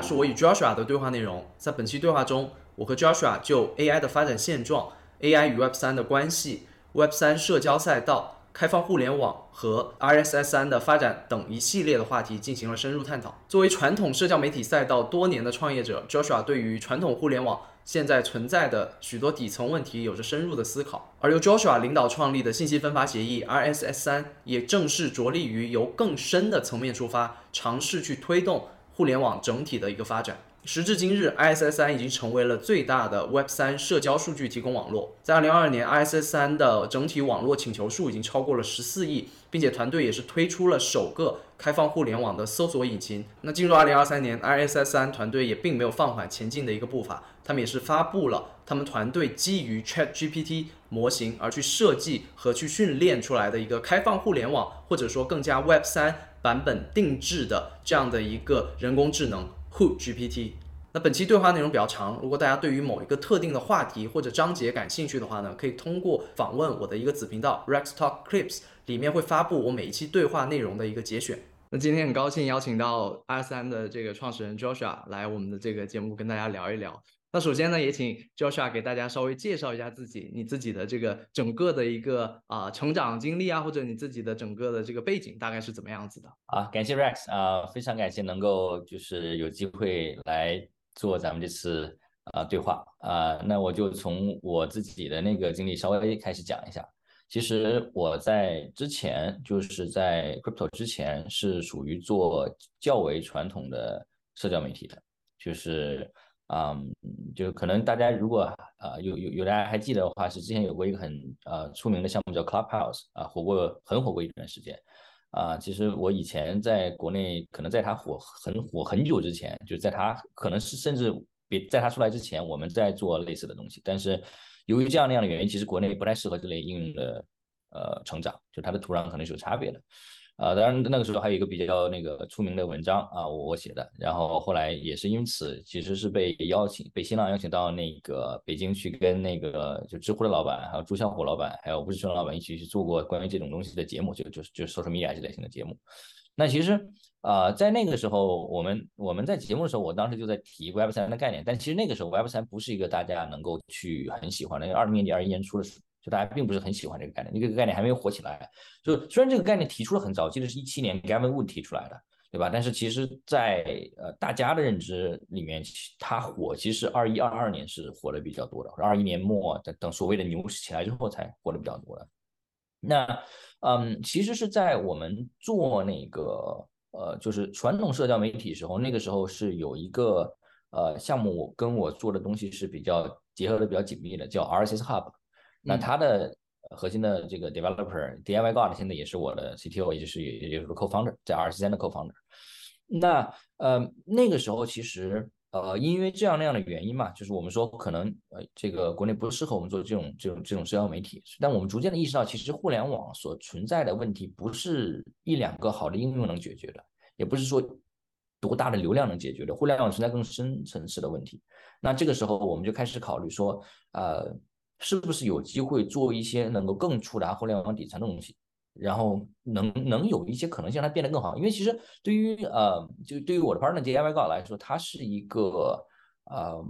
是我与 Joshua 的对话内容。在本期对话中，我和 Joshua 就 AI 的发展现状、AI 与 Web 三的关系、Web 三社交赛道。开放互联网和 RSS 三的发展等一系列的话题进行了深入探讨。作为传统社交媒体赛道多年的创业者，Joshua 对于传统互联网现在存在的许多底层问题有着深入的思考。而由 Joshua 领导创立的信息分发协议 RSS 三，也正是着力于由更深的层面出发，尝试去推动互联网整体的一个发展。时至今日，ISS 三已经成为了最大的 Web 三社交数据提供网络。在2022年，ISS 三的整体网络请求数已经超过了14亿，并且团队也是推出了首个开放互联网的搜索引擎。那进入2023年，ISS 三团队也并没有放缓前进的一个步伐，他们也是发布了他们团队基于 ChatGPT 模型而去设计和去训练出来的一个开放互联网，或者说更加 Web 三版本定制的这样的一个人工智能。Who GPT？那本期对话内容比较长，如果大家对于某一个特定的话题或者章节感兴趣的话呢，可以通过访问我的一个子频道 Rex Talk Clips，里面会发布我每一期对话内容的一个节选。那今天很高兴邀请到 R 三的这个创始人 Joshua 来我们的这个节目跟大家聊一聊。那首先呢，也请 Joshua 给大家稍微介绍一下自己，你自己的这个整个的一个啊成长经历啊，或者你自己的整个的这个背景大概是怎么样子的？啊，感谢 Rex 啊，非常感谢能够就是有机会来做咱们这次啊对话啊，那我就从我自己的那个经历稍微开始讲一下。其实我在之前就是在 Crypto 之前是属于做较为传统的社交媒体的，就是。嗯，就可能大家如果啊有有有大家还记得的话，是之前有过一个很呃出名的项目叫 Clubhouse 啊，火过很火过一段时间啊。其实我以前在国内，可能在它火很火很久之前，就在它可能是甚至比在它出来之前，我们在做类似的东西。但是由于这样那样的原因，其实国内不太适合这类应用的呃成长，就它的土壤可能是有差别的。啊，当然那个时候还有一个比较那个出名的文章啊，我我写的，然后后来也是因此，其实是被邀请，被新浪邀请到那个北京去跟那个就知乎的老板，还有朱啸虎老板，还有吴志春老板一起去做过关于这种东西的节目，就就就 social media 这类型的节目。那其实啊，在那个时候，我们我们在节目的时候，我当时就在提 Web 三的概念，但其实那个时候 Web 三不是一个大家能够去很喜欢的，因为二零年底、二一年初的时候大家并不是很喜欢这个概念，这个概念还没有火起来。就虽然这个概念提出了很早，记得是一七年 Gavin Wood 提出来的，对吧？但是其实，在呃大家的认知里面，它火其实二一二二年是火的比较多的，二一年末等等所谓的牛市起来之后才火的比较多的。那嗯，其实是在我们做那个呃就是传统社交媒体时候，那个时候是有一个呃项目跟我做的东西是比较结合的比较紧密的，叫 RSS Hub。那它的核心的这个 developer DIY God 现在也是我的 CTO，也就是也就是 co-founder，在 R 十三的 co-founder。那呃那个时候其实呃因为这样那样的原因嘛，就是我们说可能呃这个国内不适合我们做这种这种这种社交媒体，但我们逐渐的意识到，其实互联网所存在的问题不是一两个好的应用能解决的，也不是说多大的流量能解决的，互联网存在更深层次的问题。那这个时候我们就开始考虑说呃。是不是有机会做一些能够更触达互联网底层的东西，然后能能有一些可能性让它变得更好？因为其实对于呃，就对于我的 partner DIY 来说，他是一个呃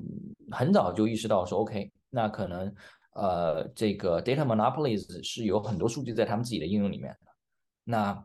很早就意识到说，OK，那可能呃这个 data monopolies 是有很多数据在他们自己的应用里面的，那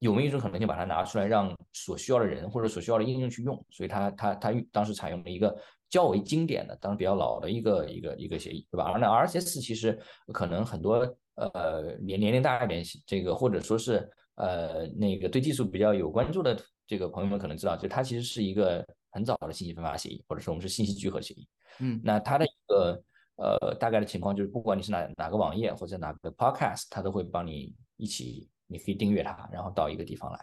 有没有一种可能性把它拿出来让所需要的人或者所需要的应用去用？所以他他他当时采用了一个。较为经典的，当然比较老的一个一个一个协议，对吧？而那 RSS 其实可能很多呃年年龄大一点，这个或者说是呃那个对技术比较有关注的这个朋友们可能知道，就它其实是一个很早的信息分发协议，或者说我们是信息聚合协议。嗯，那它的一个呃大概的情况就是，不管你是哪哪个网页或者哪个 Podcast，它都会帮你一起，你可以订阅它，然后到一个地方来。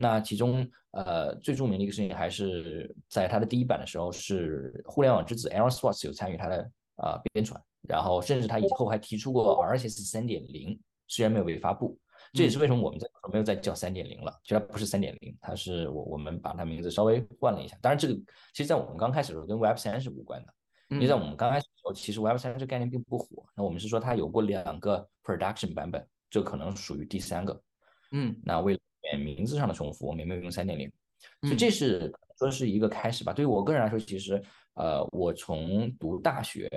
那其中，呃，最著名的一个事情还是在它的第一版的时候，是互联网之子 Aaron Swartz 有参与它的啊编传，然后甚至他以后还提出过 RSS 三点零，虽然没有被发布，这也是为什么我们在没有再叫三点零了，其实它不是三点零，它是我我们把它名字稍微换了一下。当然，这个其实在我们刚开始的时候跟 Web 三是无关的，因为在我们刚开始的时候，其实 Web 三这个概念并不火。那我们是说它有过两个 production 版本，这可能属于第三个。嗯，那为了名字上的重复，我们也没有用三点零。所以这是说是一个开始吧。对于我个人来说，其实呃，我从读大学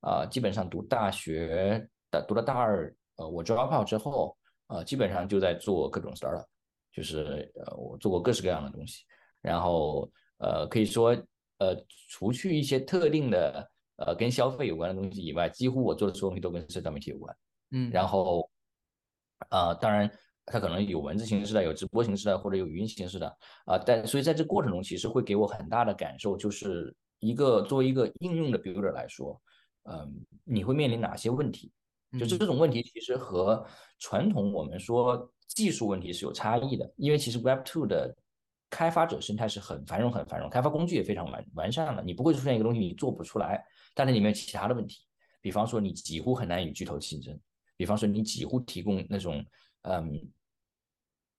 啊，基本上读大学的读了大二，呃，我 drop out 之后，呃，基本上就在做各种 startup，就是呃，我做过各式各样的东西。然后呃，可以说呃，除去一些特定的呃跟消费有关的东西以外，几乎我做的所有东西都跟社交媒体有关。嗯，然后呃，当然。它可能有文字形式的，有直播形式的，或者有语音形式的啊。但所以在这过程中，其实会给我很大的感受，就是一个作为一个应用的 builder 来说，嗯，你会面临哪些问题？就是这种问题其实和传统我们说技术问题是有差异的。因为其实 Web Two 的开发者生态是很繁荣、很繁荣，开发工具也非常完完善的。你不会出现一个东西你做不出来，但是里面有其他的问题，比方说你几乎很难与巨头竞争，比方说你几乎提供那种嗯。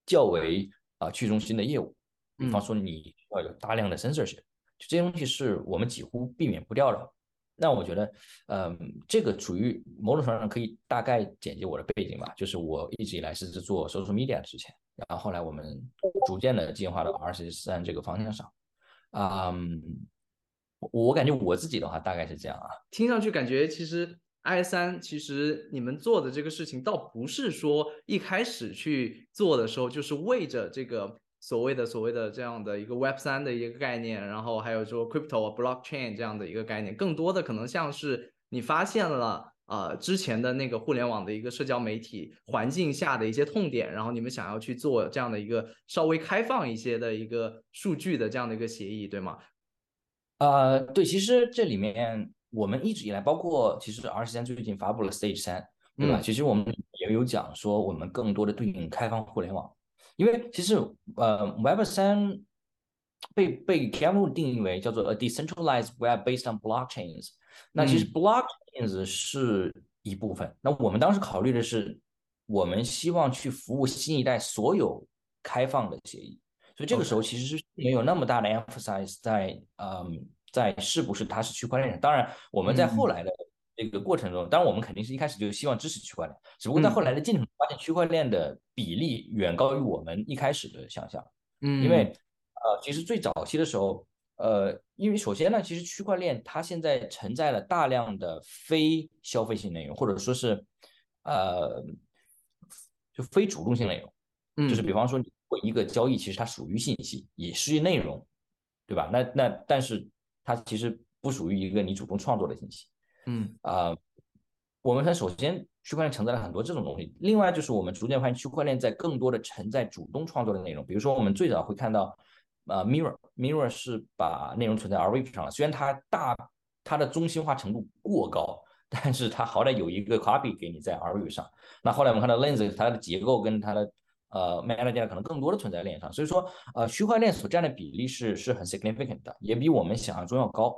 较为啊去中心的业务，比方说你要有大量的 censorship，就这些东西是我们几乎避免不掉的。那我觉得，嗯，这个处于某种程度上可以大概简介我的背景吧。就是我一直以来是做 social media 之前，然后后来我们逐渐的进化到 R C 三这个方向上。嗯，我感觉我自己的话大概是这样啊，听上去感觉其实。I 三其实你们做的这个事情，倒不是说一开始去做的时候就是为着这个所谓的所谓的这样的一个 Web 三的一个概念，然后还有说 Crypto 啊 Blockchain 这样的一个概念，更多的可能像是你发现了呃之前的那个互联网的一个社交媒体环境下的一些痛点，然后你们想要去做这样的一个稍微开放一些的一个数据的这样的一个协议，对吗？呃，对，其实这里面。我们一直以来，包括其实 R 十三最近发布了 Stage 三，对吧？其实我们也有讲说，我们更多的对应开放互联网，因为其实呃，Web 三被被 Kevin 定义为叫做 a decentralized web based on blockchains。那其实 blockchains 是一部分。那我们当时考虑的是，我们希望去服务新一代所有开放的协议，所以这个时候其实是没有那么大的 emphasize 在嗯。在是不是它是区块链？当然，我们在后来的这个过程中，当然我们肯定是一开始就希望支持区块链，只不过在后来的进程发现，区块链的比例远高于我们一开始的想象。嗯，因为呃，其实最早期的时候，呃，因为首先呢，其实区块链它现在承载了大量的非消费性内容，或者说是呃，就非主动性内容。嗯，就是比方说，你做一个交易其实它属于信息，也是内容，对吧？那那但是。它其实不属于一个你主动创作的信息，嗯啊，我们看首先区块链承载了很多这种东西，另外就是我们逐渐发现区块链在更多的承载主动创作的内容，比如说我们最早会看到，呃，Mirror，Mirror 是把内容存在 R V 上了，虽然它大它的中心化程度过高，但是它好歹有一个 copy 给你在 R V 上。那后来我们看到 Lens 它的结构跟它的呃，Metadata 可能更多的存在链上，所以说，呃，区块链所占的比例是是很 significant 的，也比我们想象中要高。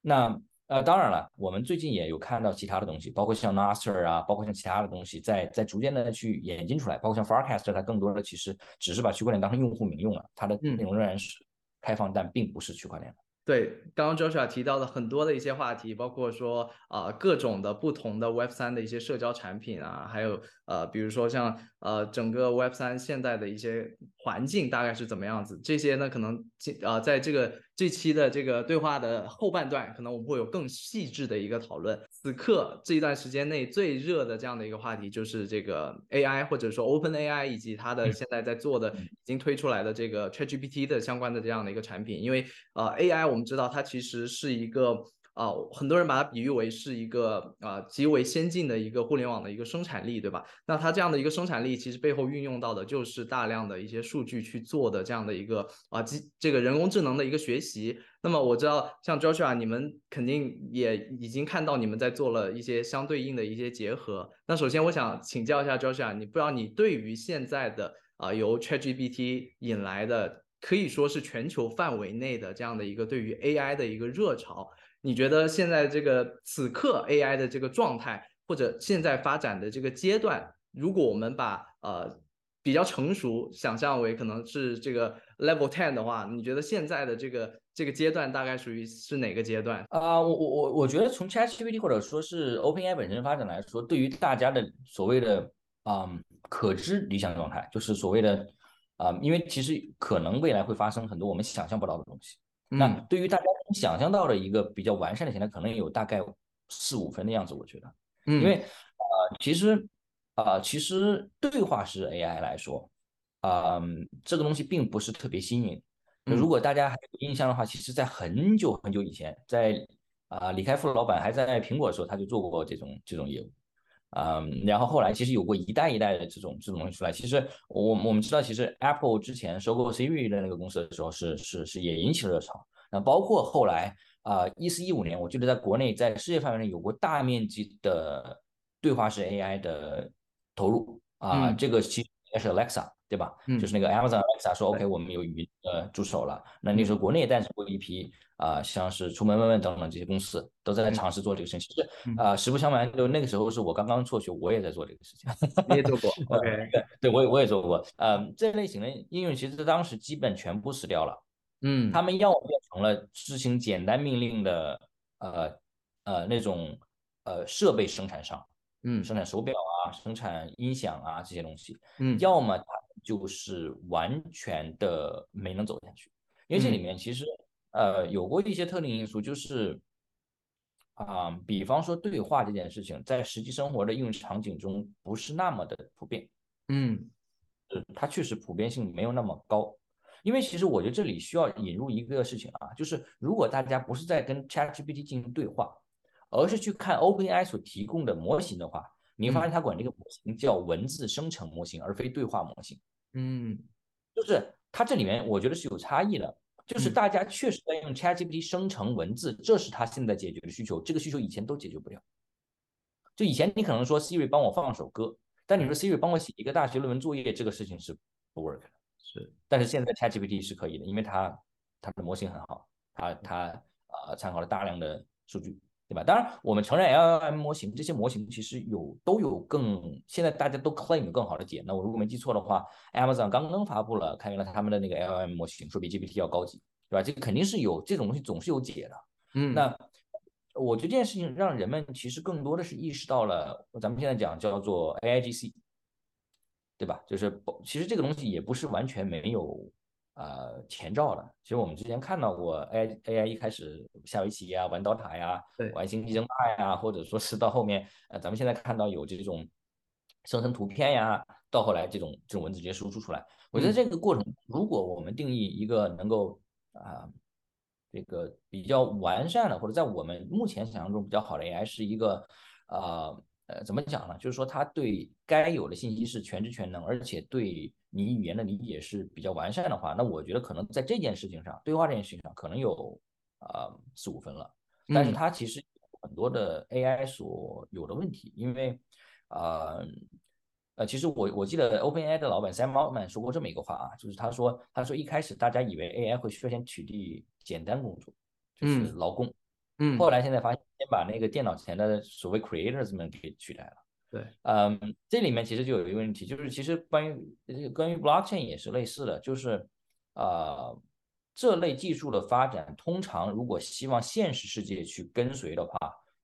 那呃，当然了，我们最近也有看到其他的东西，包括像 Nasser 啊，包括像其他的东西，在在逐渐的去演进出来，包括像 Forecast，它更多的其实只是把区块链当成用户名用了，它的内容仍然是开放，但并不是区块链的。对，刚刚 Joshua 提到的很多的一些话题，包括说啊各种的不同的 Web 三的一些社交产品啊，还有呃比如说像呃整个 Web 三现在的一些环境大概是怎么样子，这些呢可能呃在这个这期的这个对话的后半段，可能我们会有更细致的一个讨论。此刻这一段时间内最热的这样的一个话题就是这个 AI 或者说 Open AI 以及它的现在在做的已经推出来的这个 ChatGPT 的相关的这样的一个产品，因为呃 AI 我。我们知道它其实是一个啊，很多人把它比喻为是一个啊极为先进的一个互联网的一个生产力，对吧？那它这样的一个生产力，其实背后运用到的就是大量的一些数据去做的这样的一个啊机这个人工智能的一个学习。那么我知道像 Joshua，你们肯定也已经看到你们在做了一些相对应的一些结合。那首先我想请教一下 Joshua，你不知道你对于现在的啊由 ChatGPT 引来的。可以说是全球范围内的这样的一个对于 AI 的一个热潮，你觉得现在这个此刻 AI 的这个状态，或者现在发展的这个阶段，如果我们把呃比较成熟想象为可能是这个 Level Ten 的话，你觉得现在的这个这个阶段大概属于是哪个阶段啊？我我我我觉得从 ChatGPT 或者说是 OpenAI 本身发展来说，对于大家的所谓的嗯可知理想状态，就是所谓的。啊，因为其实可能未来会发生很多我们想象不到的东西。那对于大家想象到的一个比较完善的形态，可能有大概四五分的样子，我觉得。嗯，因为呃，其实啊，其实对话式 AI 来说，啊，这个东西并不是特别新颖。如果大家还有印象的话，其实在很久很久以前，在啊李开复老板还在苹果的时候，他就做过这种这种业务。嗯，然后后来其实有过一代一代的这种这种东西出来。其实我我们知道，其实 Apple 之前收购 Siri 的那个公司的时候，是是是也引起了热潮。那包括后来啊，一四一五年，我记得在国内在世界范围内有过大面积的对话式 AI 的投入啊，这个其实应该是 Alexa。对吧？嗯，就是那个 Amazon Alexa 说 OK，我们有语音呃助手了。那那时候国内也诞生过一批啊，像是出门问问等等这些公司都在尝试做这个事情。其实啊，实不相瞒，就那个时候是我刚刚辍学，我也在做这个事情。你也做过？OK，对，对我也我也做过。呃，这类型的应用其实当时基本全部死掉了。嗯，他们要么变成了执行简单命令的呃呃那种呃设备生产商，嗯，生产手表啊，生产音响啊这些东西，嗯，要么它。就是完全的没能走下去，因为这里面其实呃有过一些特定因素，就是啊，比方说对话这件事情，在实际生活的应用场景中不是那么的普遍，嗯，它确实普遍性没有那么高。因为其实我觉得这里需要引入一个事情啊，就是如果大家不是在跟 ChatGPT 进行对话，而是去看 OpenAI 所提供的模型的话，你会发现它管这个模型叫文字生成模型，而非对话模型。嗯，就是它这里面我觉得是有差异的，就是大家确实在用 ChatGPT 生成文字，这是它现在解决的需求，这个需求以前都解决不了。就以前你可能说 Siri 帮我放首歌，但你说 Siri 帮我写一个大学论文作业，这个事情是不 work 的。是，但是现在 ChatGPT 是可以的，因为它它的模型很好，它它呃参考了大量的数据。对吧？当然，我们承认 LLM 模型这些模型其实有都有更现在大家都 claim 更好的解。那我如果没记错的话，Amazon 刚刚发布了开源了他们的那个 L M 模型，说比 GPT 要高级，对吧？这个肯定是有这种东西总是有解的。嗯，那我觉得这件事情让人们其实更多的是意识到了，咱们现在讲叫做 A I G C，对吧？就是其实这个东西也不是完全没有。呃，前兆的，其实我们之前看到过 AI AI 一开始下围棋呀，玩刀塔呀，玩星际争霸呀，或者说是到后面，呃，咱们现在看到有这种生成图片呀，到后来这种这种文字直接输出出来，我觉得这个过程，如果我们定义一个能够啊，这个比较完善的，或者在我们目前想象中比较好的 A I 是一个啊。呃，怎么讲呢？就是说，他对该有的信息是全知全能，而且对你语言的理解是比较完善的话，那我觉得可能在这件事情上，对话这件事情上，可能有啊四五分了。但是它其实很多的 AI 所有的问题，因为啊呃，其实我我记得 OpenAI 的老板 Sam Altman 说过这么一个话啊，就是他说他说一开始大家以为 AI 会率先取缔简单工作，就是劳工。嗯，后来现在发现，先把那个电脑前的所谓 creators 们给取代了。对，嗯，这里面其实就有一个问题，就是其实关于关于 blockchain 也是类似的，就是呃，这类技术的发展，通常如果希望现实世界去跟随的话，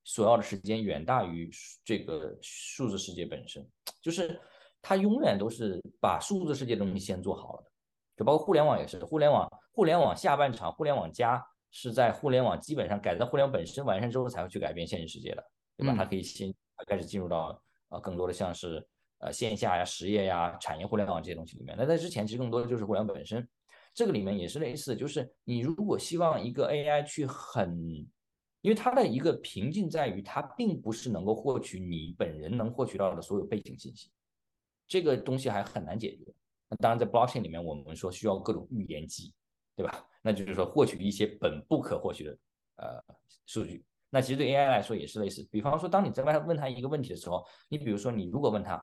所要的时间远大于这个数字世界本身，就是它永远都是把数字世界的东西先做好了的，就包括互联网也是，互联网互联网下半场，互联网加。是在互联网基本上改造互联网本身完善之后才会去改变现实世界的，对吧？它可以先开始进入到呃更多的像是呃线下呀、实业呀、产业互联网这些东西里面。那在之前其实更多的就是互联网本身，这个里面也是类似，就是你如果希望一个 AI 去很，因为它的一个瓶颈在于它并不是能够获取你本人能获取到的所有背景信息，这个东西还很难解决。那当然在 blockchain 里面，我们说需要各种预言机。对吧？那就是说获取一些本不可获取的呃数据。那其实对 AI 来说也是类似。比方说，当你在外问他一个问题的时候，你比如说你如果问他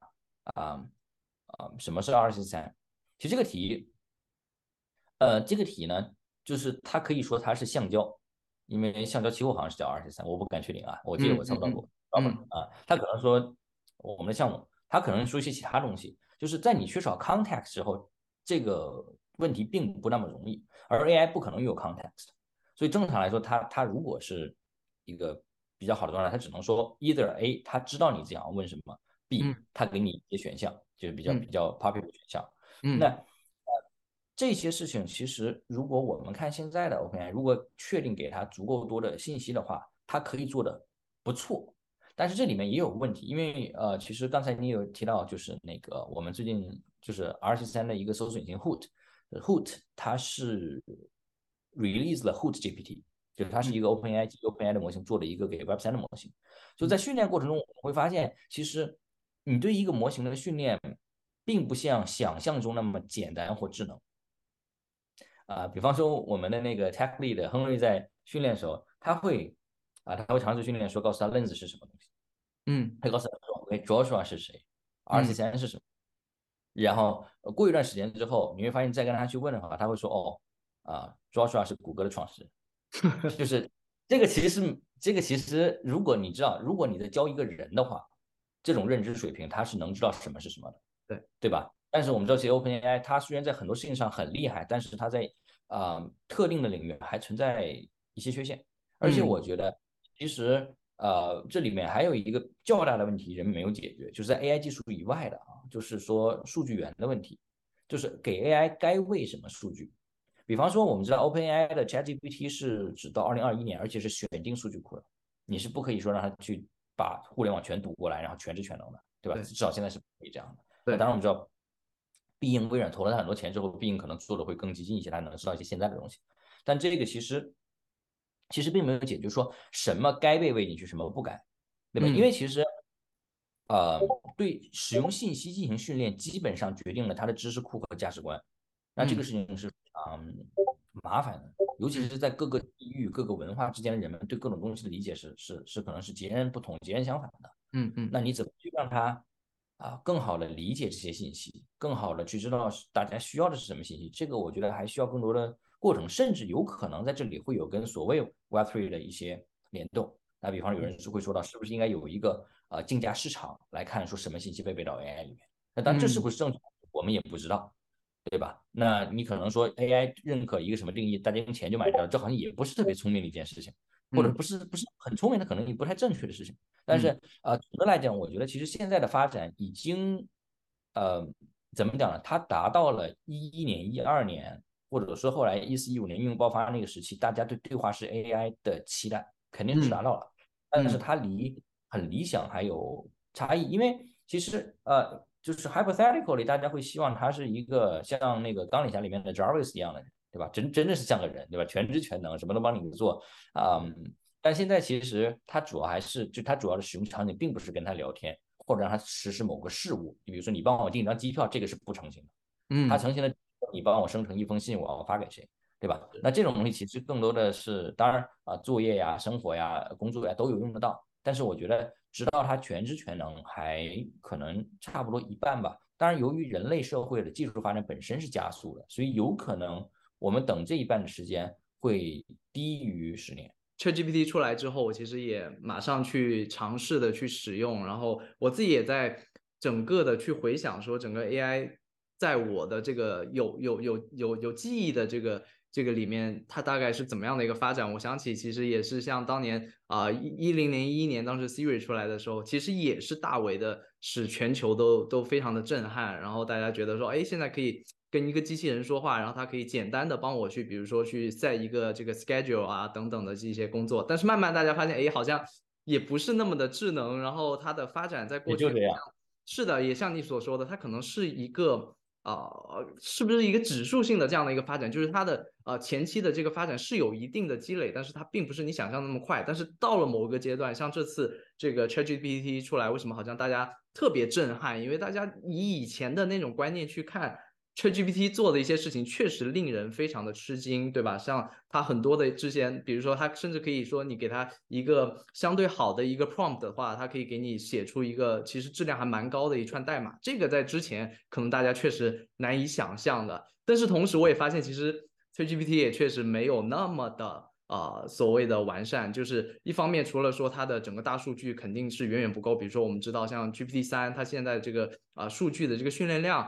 啊啊什么是二十三，其实这个题，呃这个题呢，就是它可以说它是橡胶，因为橡胶期货好像是叫二十三，我不敢确定啊，我记得我操作过，啊，他可能说我们的项目，他可能说一些其他东西，就是在你缺少 context 时候，这个。问题并不那么容易，而 AI 不可能有 context，所以正常来说，它它如果是一个比较好的状态，它只能说 either A，它知道你想要问什么；B，它给你一些选项，就是比较比较 popular 选项。那这些事情其实如果我们看现在的 OpenAI，如果确定给它足够多的信息的话，它可以做的不错。但是这里面也有问题，因为呃，其实刚才你有提到，就是那个我们最近就是 R 十三的一个搜索引擎 Hoot，Hoot 它是 release 了 Hoot GPT，就是它是一个 OpenAI OpenAI 的模型做的一个给 Web 三的模型。就在训练过程中，我们会发现，其实你对一个模型的训练，并不像想象中那么简单或智能。啊，比方说我们的那个 Tech Lead 亨利在训练的时候，他会啊，他会尝试训练说，告诉他 Lens 是什么东西。嗯，他告诉他说，OK Joshua 是谁，RC 三是什么？然后过一段时间之后，你会发现再跟他去问的话，他会说，哦，啊，Joshua 是谷歌的创始人，就 是这个其实这个其实如果你知道，如果你在教一个人的话，这种认知水平他是能知道什么是什么的，对对吧？但是我们知道，其实 OpenAI 它虽然在很多事情上很厉害，但是它在啊特定的领域还存在一些缺陷，而且我觉得其实。呃，这里面还有一个较大的问题，人们没有解决，就是在 AI 技术以外的啊，就是说数据源的问题，就是给 AI 该喂什么数据。比方说，我们知道 OpenAI 的 ChatGPT 是只到二零二一年，而且是选定数据库的，你是不可以说让它去把互联网全读过来，然后全知全能的，对吧？至少现在是可以这样的。对，当然我们知道，必应微软投了它很多钱之后，必应可能做的会更激进一些，它能知道一些现在的东西。但这个其实。其实并没有解决说什么该被喂进去，什么不该，对吧？因为其实，呃，对使用信息进行训练，基本上决定了他的知识库和价值观。那这个事情是非常麻烦的，尤其是在各个地域、各个文化之间的人们对各种东西的理解是是是可能是截然不同、截然相反的。嗯嗯。那你怎么去让他啊更好的理解这些信息，更好的去知道大家需要的是什么信息？这个我觉得还需要更多的。过程甚至有可能在这里会有跟所谓 Web3 的一些联动。那比方有人是会说到，是不是应该有一个呃竞价市场来看，说什么信息被喂到 AI 里面？那当然这是不是正确，我们也不知道，对吧？那你可能说 AI 认可一个什么定义，大家用钱就买掉，这好像也不是特别聪明的一件事情，或者不是不是很聪明的，可能也不太正确的事情。但是呃，总的来讲，我觉得其实现在的发展已经呃怎么讲呢？它达到了一一年、一二年。或者说后来一四一五年应用爆发那个时期，大家对对话式 AI 的期待肯定是达到了，但是它离很理想还有差异。因为其实呃，就是 hypothetically，大家会希望他是一个像那个钢铁侠里面的 Jarvis 一样的人，对吧？真真的是像个人，对吧？全知全能，什么都帮你做啊。但现在其实他主要还是就他主要的使用场景并不是跟他聊天，或者让他实施某个事务。你比如说你帮我订一张机票，这个是不成型的。嗯，它成型的。你帮我生成一封信，我要发给谁，对吧？那这种东西其实更多的是，当然啊，作业呀、生活呀、工作呀都有用得到。但是我觉得，直到它全知全能，还可能差不多一半吧。当然，由于人类社会的技术发展本身是加速的，所以有可能我们等这一半的时间会低于十年。ChatGPT 出来之后，我其实也马上去尝试的去使用，然后我自己也在整个的去回想说整个 AI。在我的这个有有有有有记忆的这个这个里面，它大概是怎么样的一个发展？我想起其实也是像当年啊一一零零一年当时 Siri 出来的时候，其实也是大为的使全球都都非常的震撼。然后大家觉得说，哎，现在可以跟一个机器人说话，然后它可以简单的帮我去，比如说去 set 一个这个 schedule 啊等等的这些工作。但是慢慢大家发现，哎，好像也不是那么的智能。然后它的发展在过去是的，也像你所说的，它可能是一个。啊，是不是一个指数性的这样的一个发展？就是它的呃前期的这个发展是有一定的积累，但是它并不是你想象那么快。但是到了某个阶段，像这次这个 ChatGPT 出来，为什么好像大家特别震撼？因为大家以以前的那种观念去看。ChatGPT 做的一些事情确实令人非常的吃惊，对吧？像它很多的之前，比如说它甚至可以说，你给它一个相对好的一个 prompt 的话，它可以给你写出一个其实质量还蛮高的一串代码。这个在之前可能大家确实难以想象的。但是同时我也发现，其实 ChatGPT 也确实没有那么的呃所谓的完善。就是一方面，除了说它的整个大数据肯定是远远不够，比如说我们知道像 GPT 三，它现在这个啊数据的这个训练量。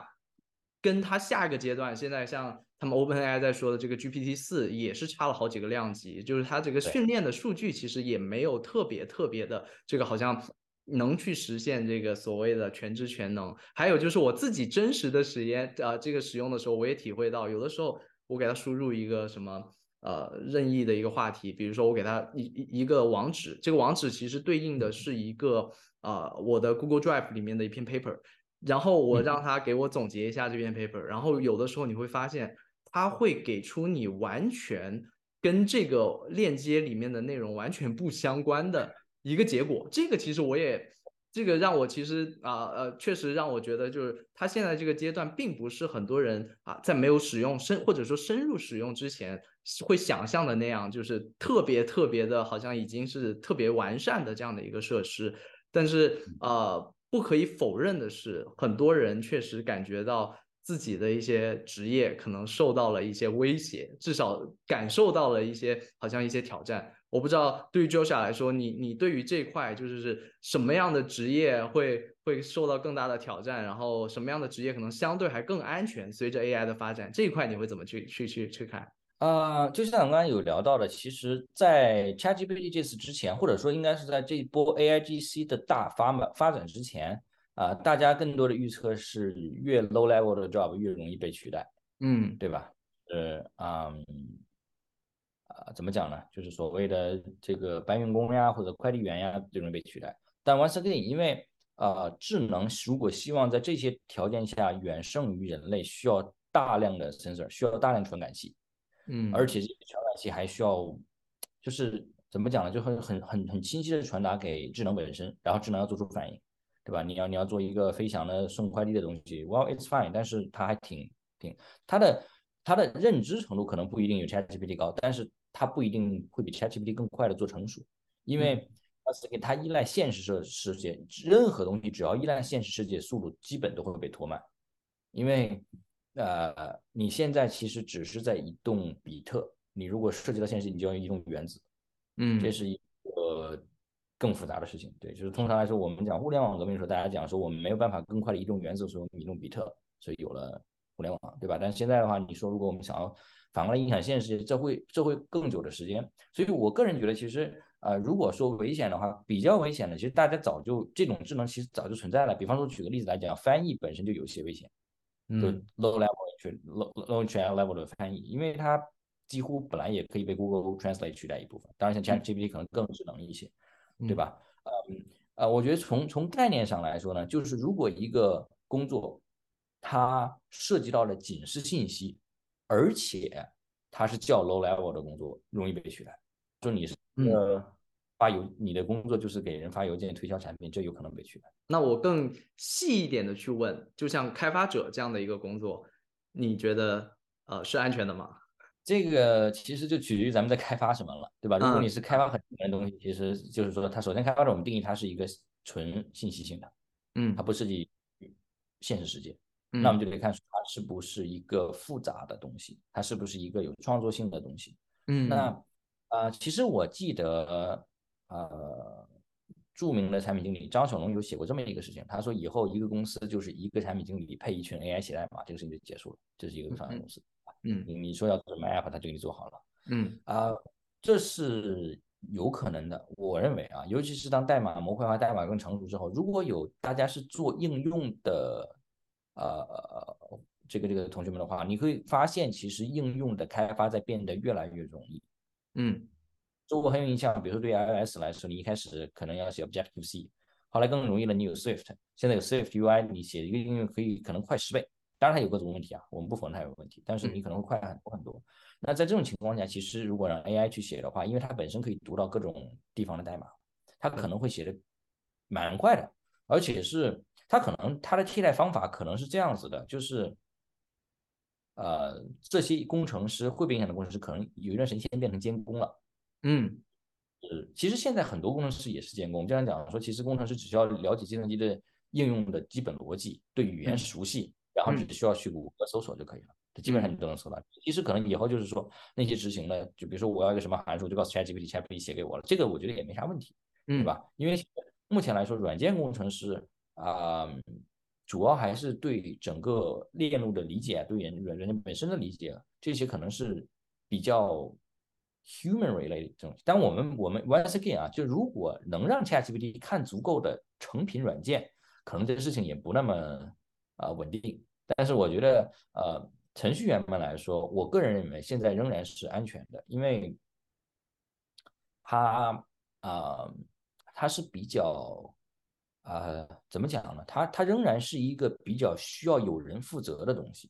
跟它下一个阶段，现在像他们 OpenAI 在说的这个 GPT 四，也是差了好几个量级，就是它这个训练的数据其实也没有特别特别的这个好像能去实现这个所谓的全知全能。还有就是我自己真实的实验呃，这个使用的时候，我也体会到，有的时候我给它输入一个什么呃任意的一个话题，比如说我给它一一一个网址，这个网址其实对应的是一个呃我的 Google Drive 里面的一篇 paper，然后我让他给我总结一下这篇 paper，然后有的时候你会发现，他会给出你完全跟这个链接里面的内容完全不相关的。一个结果，这个其实我也，这个让我其实啊呃，确实让我觉得就是它现在这个阶段，并不是很多人啊在没有使用深或者说深入使用之前会想象的那样，就是特别特别的，好像已经是特别完善的这样的一个设施。但是呃，不可以否认的是，很多人确实感觉到自己的一些职业可能受到了一些威胁，至少感受到了一些好像一些挑战。我不知道对于 Joshua 来说，你你对于这块就是是什么样的职业会会受到更大的挑战，然后什么样的职业可能相对还更安全？随着 AI 的发展，这一块你会怎么去去去去看？啊，就像我刚刚有聊到的，其实，在 ChatGPT 这次之前，或者说应该是在这一波 AIGC 的大发嘛发展之前，啊，大家更多的预测是越 low level 的 job 越容易被取代，嗯，对吧？呃，嗯。啊，怎么讲呢？就是所谓的这个搬运工呀，或者快递员呀，最容易被取代。但 once again，因为呃，智能如果希望在这些条件下远胜于人类，需要大量的 sensor，需要大量传感器，嗯，而且这个传感器还需要，就是怎么讲呢？就很很很很清晰的传达给智能本身，然后智能要做出反应，对吧？你要你要做一个飞翔的送快递的东西，well it's fine，但是它还挺挺它的它的认知程度可能不一定有 ChatGPT 高，但是它不一定会比 ChatGPT 更快的做成熟，因为它依赖现实世世界，任何东西只要依赖现实世界，速度基本都会被拖慢。因为呃，你现在其实只是在移动比特，你如果涉及到现实，你就要移动原子，嗯，这是一个更复杂的事情。对，就是通常来说，我们讲互联网革命的时候，大家讲说我们没有办法更快的移动原子，所以我们移动比特，所以有了互联网，对吧？但是现在的话，你说如果我们想要反过来影响现实，这会这会更久的时间。所以我个人觉得，其实呃，如果说危险的话，比较危险的，其实大家早就这种智能其实早就存在了。比方说，举个例子来讲，翻译本身就有些危险，就 low level 去 low low level 的翻译，因为它几乎本来也可以被 Google Translate 取代一部分。当然，像 ChatGPT 可能更智能一些，对吧？嗯呃，我觉得从从概念上来说呢，就是如果一个工作它涉及到了警示信息。而且它是较 low level 的工作，容易被取代。就你是呃发邮，你的工作就是给人发邮件推销产品，这有可能被取代。那我更细一点的去问，就像开发者这样的一个工作，你觉得呃是安全的吗？这个其实就取决于咱们在开发什么了，对吧？如果你是开发很简单的东西，其实就是说它首先开发者我们定义它是一个纯信息性的，嗯，它不涉及现实世界。那我们就得看它是不是一个复杂的东西，它是不是一个有创作性的东西。嗯，那啊，其实我记得呃，著名的产品经理张小龙有写过这么一个事情，他说以后一个公司就是一个产品经理配一群 AI 写代码，这个事情就结束了，这是一个创业公司。嗯，你你说要做什么 App，他就给你做好了。嗯啊，这是有可能的。我认为啊，尤其是当代码模块化、代码更成熟之后，如果有大家是做应用的。呃，这个这个同学们的话，你会发现其实应用的开发在变得越来越容易。嗯，就我很有印象，比如说对 iOS 来说，你一开始可能要写 Objective C，后来更容易了，你有 Swift，现在有 Swift UI，你写一个应用可以可能快十倍。当然它有各种问题啊，我们不否认它有问题，但是你可能会快很多很多。那在这种情况下，其实如果让 AI 去写的话，因为它本身可以读到各种地方的代码，它可能会写的蛮快的，而且是。它可能它的替代方法可能是这样子的，就是，呃，这些工程师会变现的工程师可能有一段时间变成监工了，嗯，是，其实现在很多工程师也是监工。经常讲说，其实工程师只需要了解计算机的应用的基本逻辑，对语言熟悉，然后只需要去谷歌搜索就可以了，基本上你都能搜到。其实可能以后就是说那些执行的，就比如说我要一个什么函数，就告诉 ChatGPT，ChatGPT 写给我了，这个我觉得也没啥问题，对吧？因为目前来说，软件工程师。啊，主要还是对整个链路的理解，对软软件本身的理解，这些可能是比较 human related 这种。但我们我们 once again 啊，就如果能让 ChatGPT 看足够的成品软件，可能这个事情也不那么啊稳定。但是我觉得呃，程序员们来说，我个人认为现在仍然是安全的，因为它啊，它是比较。啊，怎么讲呢？它它仍然是一个比较需要有人负责的东西。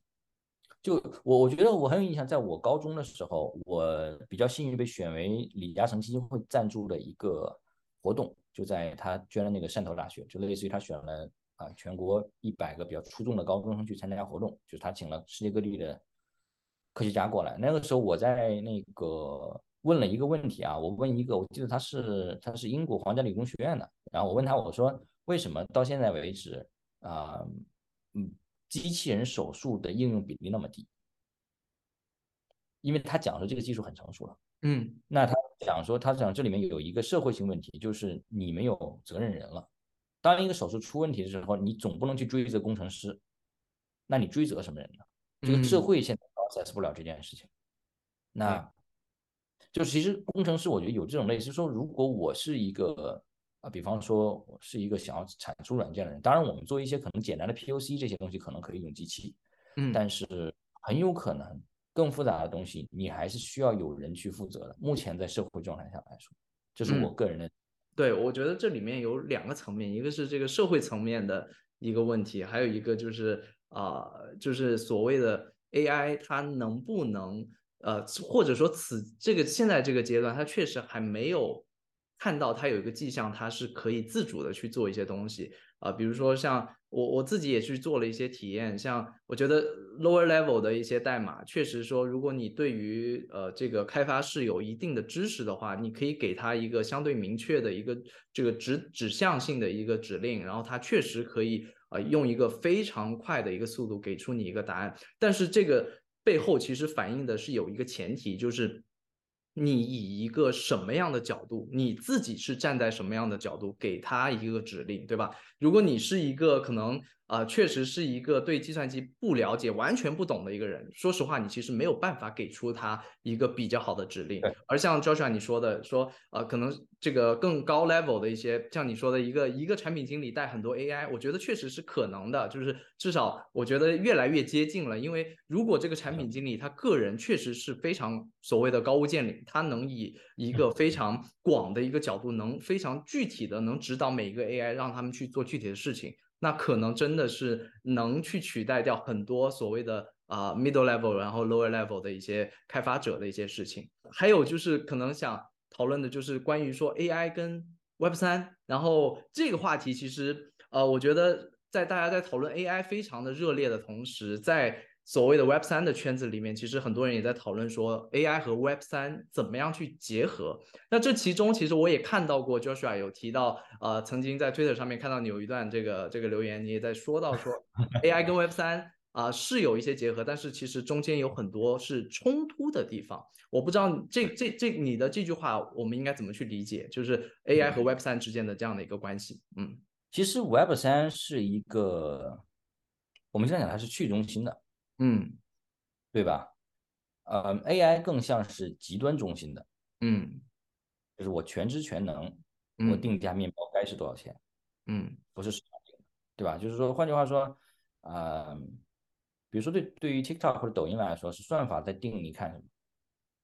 就我我觉得我很有印象，在我高中的时候，我比较幸运被选为李嘉诚基金会赞助的一个活动，就在他捐了那个汕头大学，就类似于他选了啊全国一百个比较出众的高中生去参加活动，就是他请了世界各地的科学家过来。那个时候我在那个。问了一个问题啊，我问一个，我记得他是他是英国皇家理工学院的，然后我问他，我说为什么到现在为止啊，嗯，机器人手术的应用比例那么低？因为他讲说这个技术很成熟了，嗯，那他讲说他讲这里面有一个社会性问题，就是你没有责任人了。当一个手术出问题的时候，你总不能去追责工程师，那你追责什么人呢？这个社会现在 process 不了这件事情，那。就其实工程师，我觉得有这种类似说，如果我是一个啊，比方说我是一个想要产出软件的人，当然我们做一些可能简单的 POC 这些东西可能可以用机器，嗯，但是很有可能更复杂的东西你还是需要有人去负责的。目前在社会状态下来说，这是我个人的。对，我觉得这里面有两个层面，一个是这个社会层面的一个问题，还有一个就是啊，就是所谓的 AI 它能不能。呃，或者说此这个现在这个阶段，它确实还没有看到它有一个迹象，它是可以自主的去做一些东西啊，比如说像我我自己也去做了一些体验，像我觉得 lower level 的一些代码，确实说如果你对于呃这个开发是有一定的知识的话，你可以给它一个相对明确的一个这个指指向性的一个指令，然后它确实可以呃用一个非常快的一个速度给出你一个答案，但是这个。背后其实反映的是有一个前提，就是你以一个什么样的角度，你自己是站在什么样的角度给他一个指令，对吧？如果你是一个可能。啊，确实是一个对计算机不了解、完全不懂的一个人。说实话，你其实没有办法给出他一个比较好的指令。而像 Joshua 你说的，说呃，可能这个更高 level 的一些，像你说的一个一个产品经理带很多 AI，我觉得确实是可能的。就是至少我觉得越来越接近了。因为如果这个产品经理他个人确实是非常所谓的高屋建瓴，他能以一个非常广的一个角度，能非常具体的能指导每一个 AI，让他们去做具体的事情。那可能真的是能去取代掉很多所谓的啊 middle level，然后 lower level 的一些开发者的一些事情。还有就是可能想讨论的就是关于说 AI 跟 Web 三，然后这个话题其实呃，我觉得在大家在讨论 AI 非常的热烈的同时，在所谓的 Web 三的圈子里面，其实很多人也在讨论说 AI 和 Web 三怎么样去结合。那这其中，其实我也看到过 Joshua 有提到，呃，曾经在 Twitter 上面看到你有一段这个这个留言，你也在说到说 AI 跟 Web 三啊是有一些结合，但是其实中间有很多是冲突的地方。我不知道这这这你的这句话我们应该怎么去理解，就是 AI 和 Web 三之间的这样的一个关系。嗯，其实 Web 三是一个，我们现在讲它是去中心的。嗯，对吧？呃，AI 更像是极端中心的，嗯，就是我全知全能，我定价面包该是多少钱，嗯，不是市场定的，对吧？就是说，换句话说，呃，比如说对对于 TikTok 或者抖音来说，是算法在定你看什么，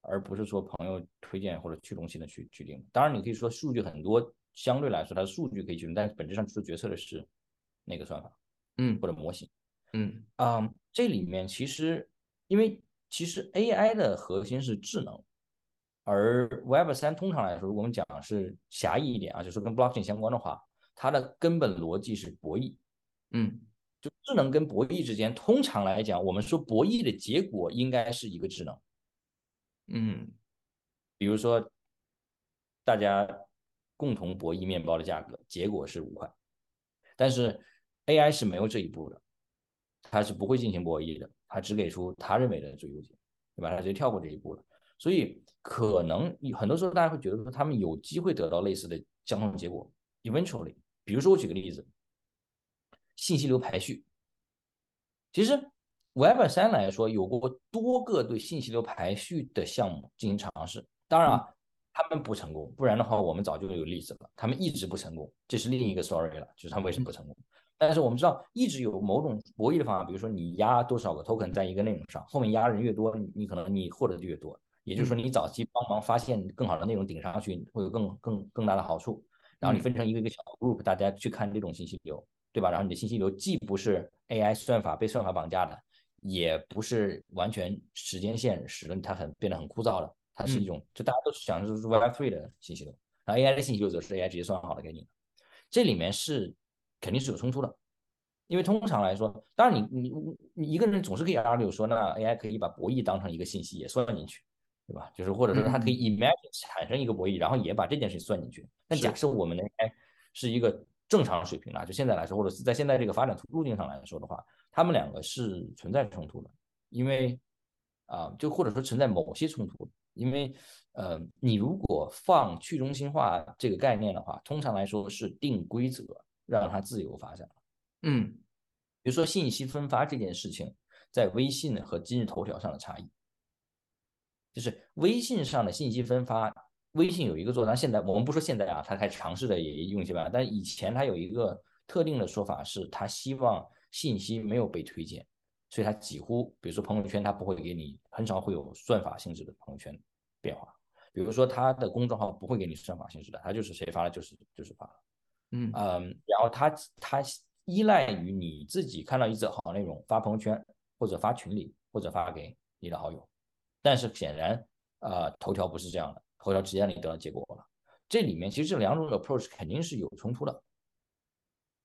而不是说朋友推荐或者去中心的去去定。当然，你可以说数据很多，相对来说它的数据可以去，但是本质上做决策的是那个算法，嗯，或者模型。嗯啊，这里面其实，因为其实 AI 的核心是智能，而 Web 三通常来说，如果我们讲是狭义一点啊，就是跟 Blockchain 相关的话，它的根本逻辑是博弈。嗯，就智能跟博弈之间，通常来讲，我们说博弈的结果应该是一个智能。嗯，比如说大家共同博弈面包的价格，结果是五块，但是 AI 是没有这一步的。他是不会进行博弈的，他只给出他认为的最优解，对吧？他直接跳过这一步了。所以可能很多时候大家会觉得说他们有机会得到类似的相同结果，eventually。比如说我举个例子，信息流排序，其实 Web 三来说有过多个对信息流排序的项目进行尝试，当然啊，他们不成功，不然的话我们早就有例子了。他们一直不成功，这是另一个 story 了，就是他们为什么不成功。但是我们知道，一直有某种博弈的方法，比如说你压多少个 token 在一个内容上，后面压人越多，你可能你获得的越多。也就是说，你早期帮忙发现更好的内容顶上去，会有更更更大的好处。然后你分成一个一个小 group，大家去看这种信息流，对吧？然后你的信息流既不是 AI 算法被算法绑架的，也不是完全时间线使得它很变得很枯燥的，它是一种就大家都想的是 Web3 的信息流。然后 AI 的信息流则是 AI 直接算好的给你，这里面是肯定是有冲突的。因为通常来说，当然你你你一个人总是可以 argue 说，那 AI 可以把博弈当成一个信息也算进去。对吧？就是或者说它可以 imagine 产生一个博弈，然后也把这件事情算进去。那假设我们的 AI 是一个正常水平啊，就现在来说，或者是在现在这个发展路径上来说的话，他们两个是存在冲突的。因为啊，就或者说存在某些冲突。因为呃，你如果放去中心化这个概念的话，通常来说是定规则，让它自由发展。嗯，比如说信息分发这件事情，在微信和今日头条上的差异。就是微信上的信息分发，微信有一个做，但现在我们不说现在啊，他开始尝试的也用一些办法，但以前他有一个特定的说法是，他希望信息没有被推荐，所以他几乎，比如说朋友圈，他不会给你，很少会有算法性质的朋友圈变化，比如说他的公众号不会给你算法性质的，他就是谁发了就是就是发了，嗯嗯，然后他他依赖于你自己看到一则好内容发朋友圈或者发群里或者发给你的好友。但是显然，呃，头条不是这样的，头条直接让你得到结果了。这里面其实这两种 approach 肯定是有冲突的。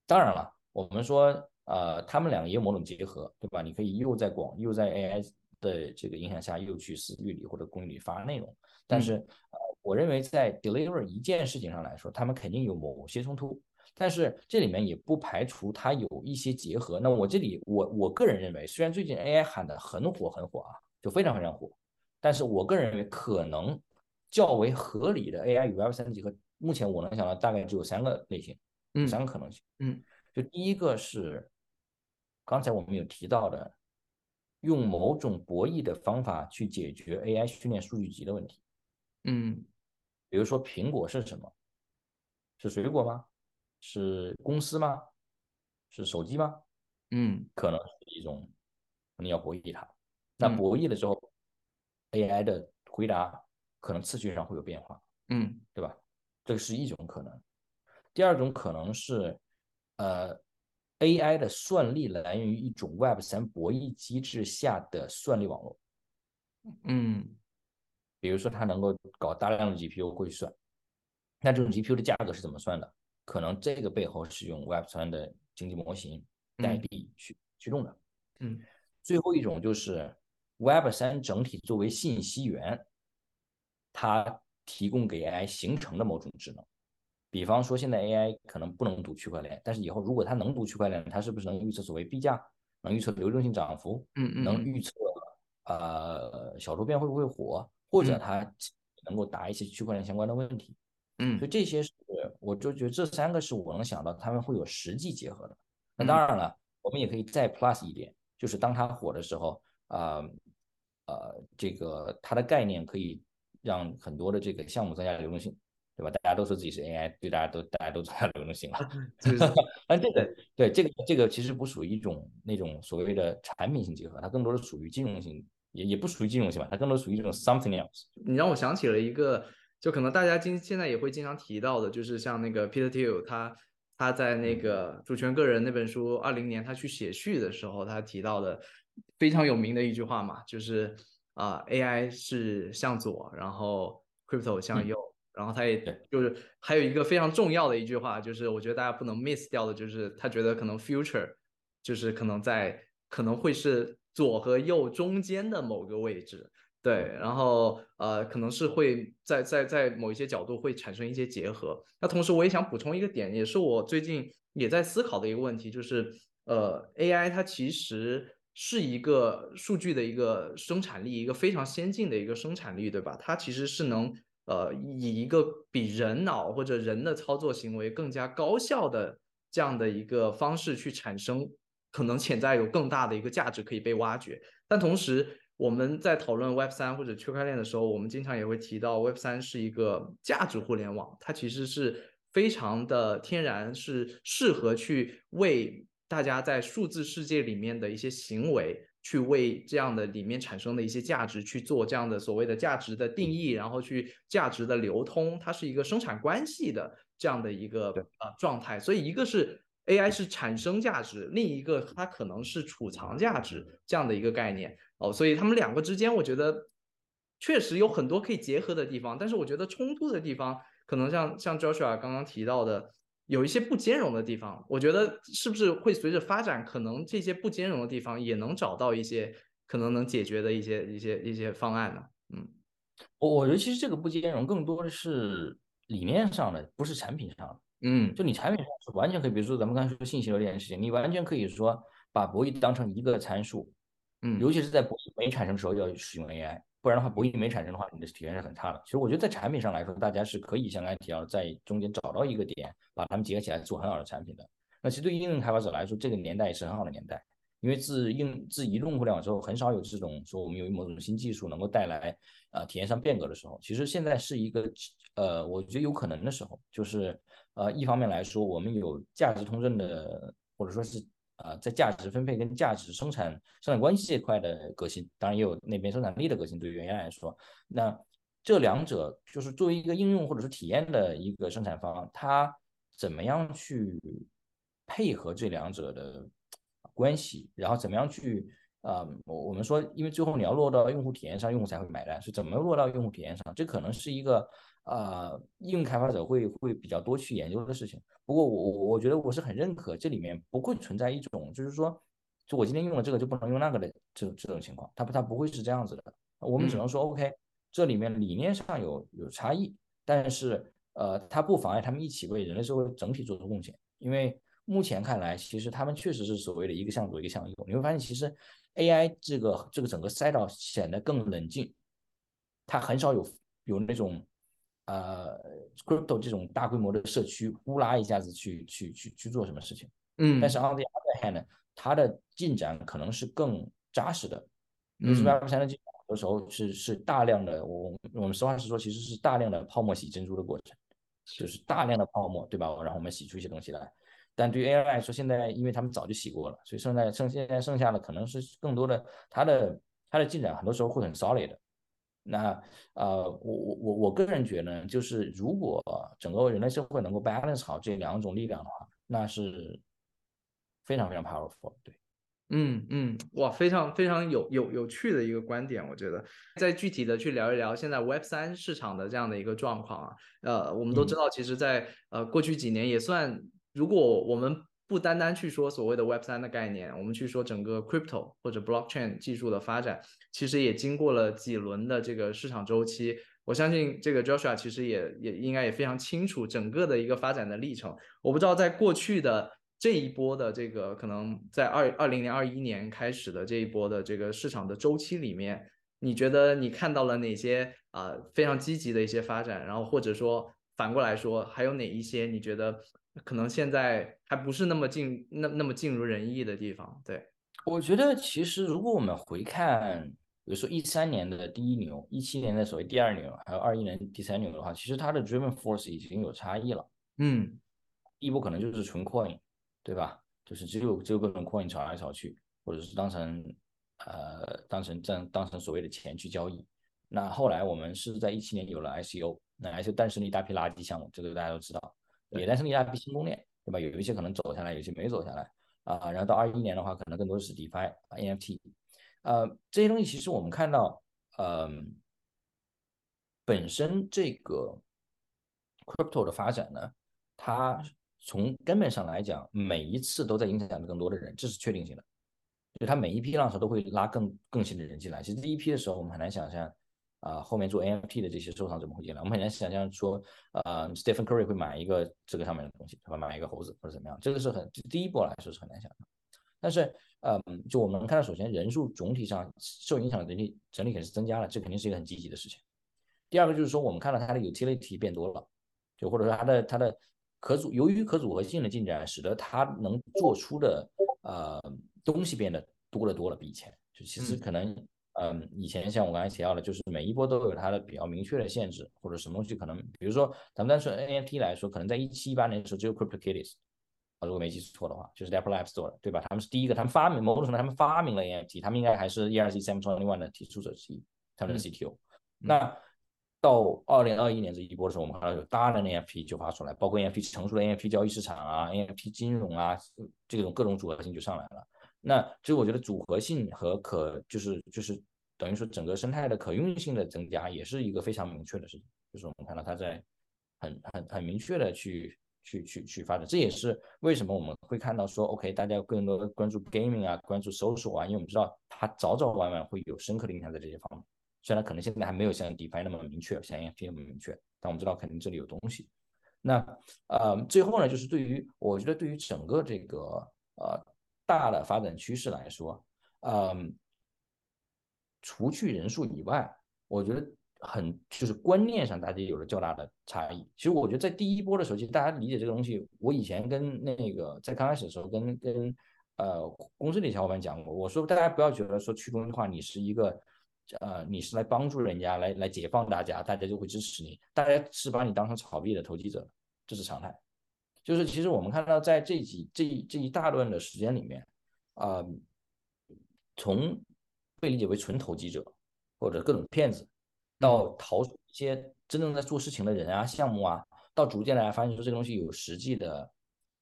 当然了，我们说，呃，他们两个也有某种结合，对吧？你可以又在广又在 AI 的这个影响下，又去私域里或者公域里发内容。但是，呃，我认为在 deliver 一件事情上来说，他们肯定有某些冲突。但是这里面也不排除它有一些结合。那我这里，我我个人认为，虽然最近 AI 喊的很火很火啊，就非常非常火。但是我个人认为，可能较为合理的 AI 与 Web 三结合，目前我能想到大概只有三个类型，嗯三个可能性。嗯，就第一个是刚才我们有提到的，用某种博弈的方法去解决 AI 训练数据集的问题。嗯，比如说苹果是什么？是水果吗？是公司吗？是手机吗？嗯，可能是一种你要博弈它。那博弈了之后。AI 的回答可能次序上会有变化，嗯，对吧？这是一种可能。第二种可能是，呃，AI 的算力来源于一种 Web 三博弈机制下的算力网络，嗯，比如说它能够搞大量的 GPU 过去算，那这种 GPU 的价格是怎么算的？可能这个背后是用 Web 三的经济模型代币去驱动的，嗯。最后一种就是。Web 三整体作为信息源，它提供给 AI 形成的某种智能，比方说现在 AI 可能不能读区块链，但是以后如果它能读区块链，它是不是能预测所谓币价，能预测流动性涨幅，嗯嗯，能预测呃小周边会不会火，或者它能够答一些区块链相关的问题，嗯，所以这些是我就觉得这三个是我能想到他们会有实际结合的。那当然了，我们也可以再 plus 一点，就是当它火的时候。啊，呃，这个它的概念可以让很多的这个项目增加流动性，对吧？大家都说自己是 AI，对大家都大家都增加流动性了。但这个对这个这个其实不属于一种那种所谓的产品性结合，它更多的属于金融性，也也不属于金融性吧，它更多属于这种 something else。你让我想起了一个，就可能大家今现在也会经常提到的，就是像那个 Peter Thiel，他他在那个主权个人那本书二零年他去写序的时候，他提到的。非常有名的一句话嘛，就是啊，AI 是向左，然后 crypto 向右，然后他也就是还有一个非常重要的一句话，就是我觉得大家不能 miss 掉的，就是他觉得可能 future 就是可能在可能会是左和右中间的某个位置，对，然后呃，可能是会在在在某一些角度会产生一些结合。那同时我也想补充一个点，也是我最近也在思考的一个问题，就是呃，AI 它其实。是一个数据的一个生产力，一个非常先进的一个生产力，对吧？它其实是能呃以一个比人脑或者人的操作行为更加高效的这样的一个方式去产生，可能潜在有更大的一个价值可以被挖掘。但同时，我们在讨论 Web 三或者区块链的时候，我们经常也会提到 Web 三是一个价值互联网，它其实是非常的天然，是适合去为大家在数字世界里面的一些行为。去为这样的里面产生的一些价值去做这样的所谓的价值的定义，然后去价值的流通，它是一个生产关系的这样的一个呃状态。所以一个是 AI 是产生价值，另一个它可能是储藏价值这样的一个概念哦。所以他们两个之间，我觉得确实有很多可以结合的地方，但是我觉得冲突的地方可能像像 Joshua 刚刚提到的。有一些不兼容的地方，我觉得是不是会随着发展，可能这些不兼容的地方也能找到一些可能能解决的一些一些一些方案呢？嗯，我我觉得其实这个不兼容更多的是理念上的，不是产品上的。嗯，就你产品上是完全可以，比如说咱们刚才说信息流这件事情，你完全可以说把博弈当成一个参数，嗯，尤其是在博弈没产生的时候要使用 AI。不然的话，博弈没产生的话，你的体验是很差的。其实我觉得在产品上来说，大家是可以像刚才提到，在中间找到一个点，把它们结合起来做很好的产品的。那其实对应用开发者来说，这个年代也是很好的年代，因为自应自移动互联网之后，很少有这种说我们有某种新技术能够带来呃体验上变革的时候。其实现在是一个呃，我觉得有可能的时候，就是呃，一方面来说，我们有价值通证的，或者说是。啊，在价值分配跟价值生产生产关系这块的革新，当然也有那边生产力的革新。对于原来来说，那这两者就是作为一个应用或者是体验的一个生产方，它怎么样去配合这两者的关系，然后怎么样去啊？我我们说，因为最后你要落到用户体验上，用户才会买单，是怎么落到用户体验上？这可能是一个。啊，应用开发者会会比较多去研究的事情。不过我我我觉得我是很认可，这里面不会存在一种就是说，就我今天用了这个就不能用那个的这这种情况，它不它不会是这样子的。我们只能说 OK，这里面理念上有有差异，但是呃，它不妨碍他们一起为人类社会整体做出贡献。因为目前看来，其实他们确实是所谓的一个向左一个向右。你会发现，其实 AI 这个这个整个赛道显得更冷静，它很少有有那种。呃，crypto 这种大规模的社区，呼啦一下子去去去去做什么事情，嗯，但是 on the other hand 呢，它的进展可能是更扎实的。为什么 Web 三的进展有时候是是大量的？我我们实话实说，其实是大量的泡沫洗珍珠的过程，就是大量的泡沫，对吧？然后我们洗出一些东西来。但对于 AI 来说，现在因为他们早就洗过了，所以剩在剩现在剩下的可能是更多的它的它的进展，很多时候会很 solid 的。那呃，我我我我个人觉得呢，就是如果整个人类社会能够 balance 好这两种力量的话，那是非常非常 powerful。对，嗯嗯，哇，非常非常有有有趣的一个观点，我觉得。再具体的去聊一聊现在 Web 三市场的这样的一个状况啊，呃，我们都知道，其实，在呃过去几年也算，如果我们不单单去说所谓的 Web 三的概念，我们去说整个 crypto 或者 blockchain 技术的发展，其实也经过了几轮的这个市场周期。我相信这个 Joshua 其实也也应该也非常清楚整个的一个发展的历程。我不知道在过去的这一波的这个可能在二二零年、二一年开始的这一波的这个市场的周期里面，你觉得你看到了哪些啊非常积极的一些发展？然后或者说反过来说，还有哪一些你觉得？可能现在还不是那么尽那那么尽如人意的地方。对我觉得，其实如果我们回看，比如说一三年的第一牛，一七年的所谓第二牛，还有二一年第三牛的话，其实它的 driven force 已经有差异了。嗯，第一波可能就是纯 coin，对吧？就是只有只有各种 coin 炒来炒去，或者是当成呃当成这样当成所谓的钱去交易。那后来我们是在一七年有了 ICO，那 ICO 诞生了一大批垃圾项目，这个大家都知道。也诞生了一大批新公链，对吧？有一些可能走下来，有些没走下来啊。然后到二一年的话，可能更多是 DeFi、NFT，呃，这些东西其实我们看到，嗯，本身这个 Crypto 的发展呢，它从根本上来讲，每一次都在影响着更多的人，这是确定性的。就它每一批浪潮都会拉更更新的人进来。其实第一批的时候，我们很难想象。啊，后面做 NFT 的这些收藏者们会进来，我们很难想象说，呃，Stephen Curry 会买一个这个上面的东西，对吧？买一个猴子或者怎么样，这个是很第一波来说是很难想象。但是，呃，就我们能看到，首先人数总体上受影响的人力整体肯定是增加了，这肯定是一个很积极的事情。第二个就是说，我们看到它的 utility 变多了，就或者说它的它的可组由于可组合性的进展，使得它能做出的呃东西变得多了多了，比以前就其实可能。嗯，以前像我刚才提到的，就是每一波都有它的比较明确的限制，或者什么东西可能，比如说咱们单纯 NFT 来说，可能在一七一八年的时候只有 CryptoKitties，啊，如果没记错的话，就是 Apple App Store 对吧？他们是第一个，他们发明某种程度他们发明了 NFT，他们应该还是 ERC 7 twenty one 的提出者之一，他们的 CTO。那到二零二一年这一波的时候，我们看到有大量的 NFT 就发出来，包括 NFT 成熟的 NFT 交易市场啊，NFT 金融啊，这种各种组合性就上来了。那其实我觉得组合性和可就是就是等于说整个生态的可用性的增加，也是一个非常明确的事情。就是我们看到它在很很很明确的去去去去发展，这也是为什么我们会看到说 OK，大家更多的关注 gaming 啊，关注搜索啊，因为我们知道它早早晚晚会有深刻的影响在这些方面。虽然可能现在还没有像 DeFi 那么明确，像 NFT 那么明确，但我们知道肯定这里有东西。那呃，最后呢，就是对于我觉得对于整个这个呃大的发展趋势来说，嗯，除去人数以外，我觉得很就是观念上大家有了较大的差异。其实我觉得在第一波的时候，其实大家理解这个东西，我以前跟那个在刚开始的时候跟跟呃公司里小伙伴讲过，我说大家不要觉得说去中心化你是一个。呃，你是来帮助人家，来来解放大家，大家就会支持你。大家是把你当成炒币的投机者，这是常态。就是其实我们看到，在这几这这一大段的时间里面，啊，从被理解为纯投机者或者各种骗子，到逃出一些真正在做事情的人啊、项目啊，到逐渐来发现说这个东西有实际的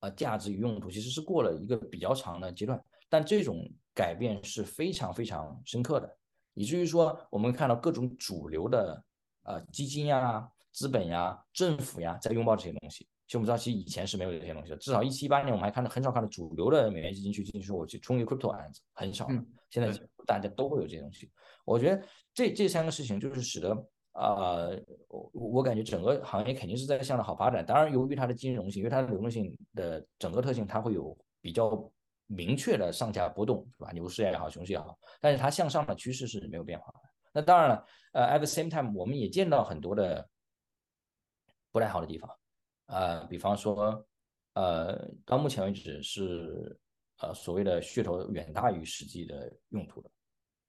呃价值与用途，其实是过了一个比较长的阶段。但这种改变是非常非常深刻的。以至于说，我们看到各种主流的呃基金呀、资本呀、政府呀，在拥抱这些东西。其实我们知道，其实以前是没有这些东西的。至少一七一八年，我们还看到很少看到主流的美元基金去进行说我去冲一个 crypto 案子，很少。现在大家都会有这些东西。我觉得这这三个事情就是使得啊，我我感觉整个行业肯定是在向着好发展。当然，由于它的金融性，因为它的流动性的整个特性，它会有比较。明确的上下波动，是吧？牛市也好，熊市也好，但是它向上的趋势是没有变化的。那当然了，呃，at the same time，我们也见到很多的不太好的地方，呃，比方说，呃，到目前为止是呃所谓的噱头远大于实际的用途的，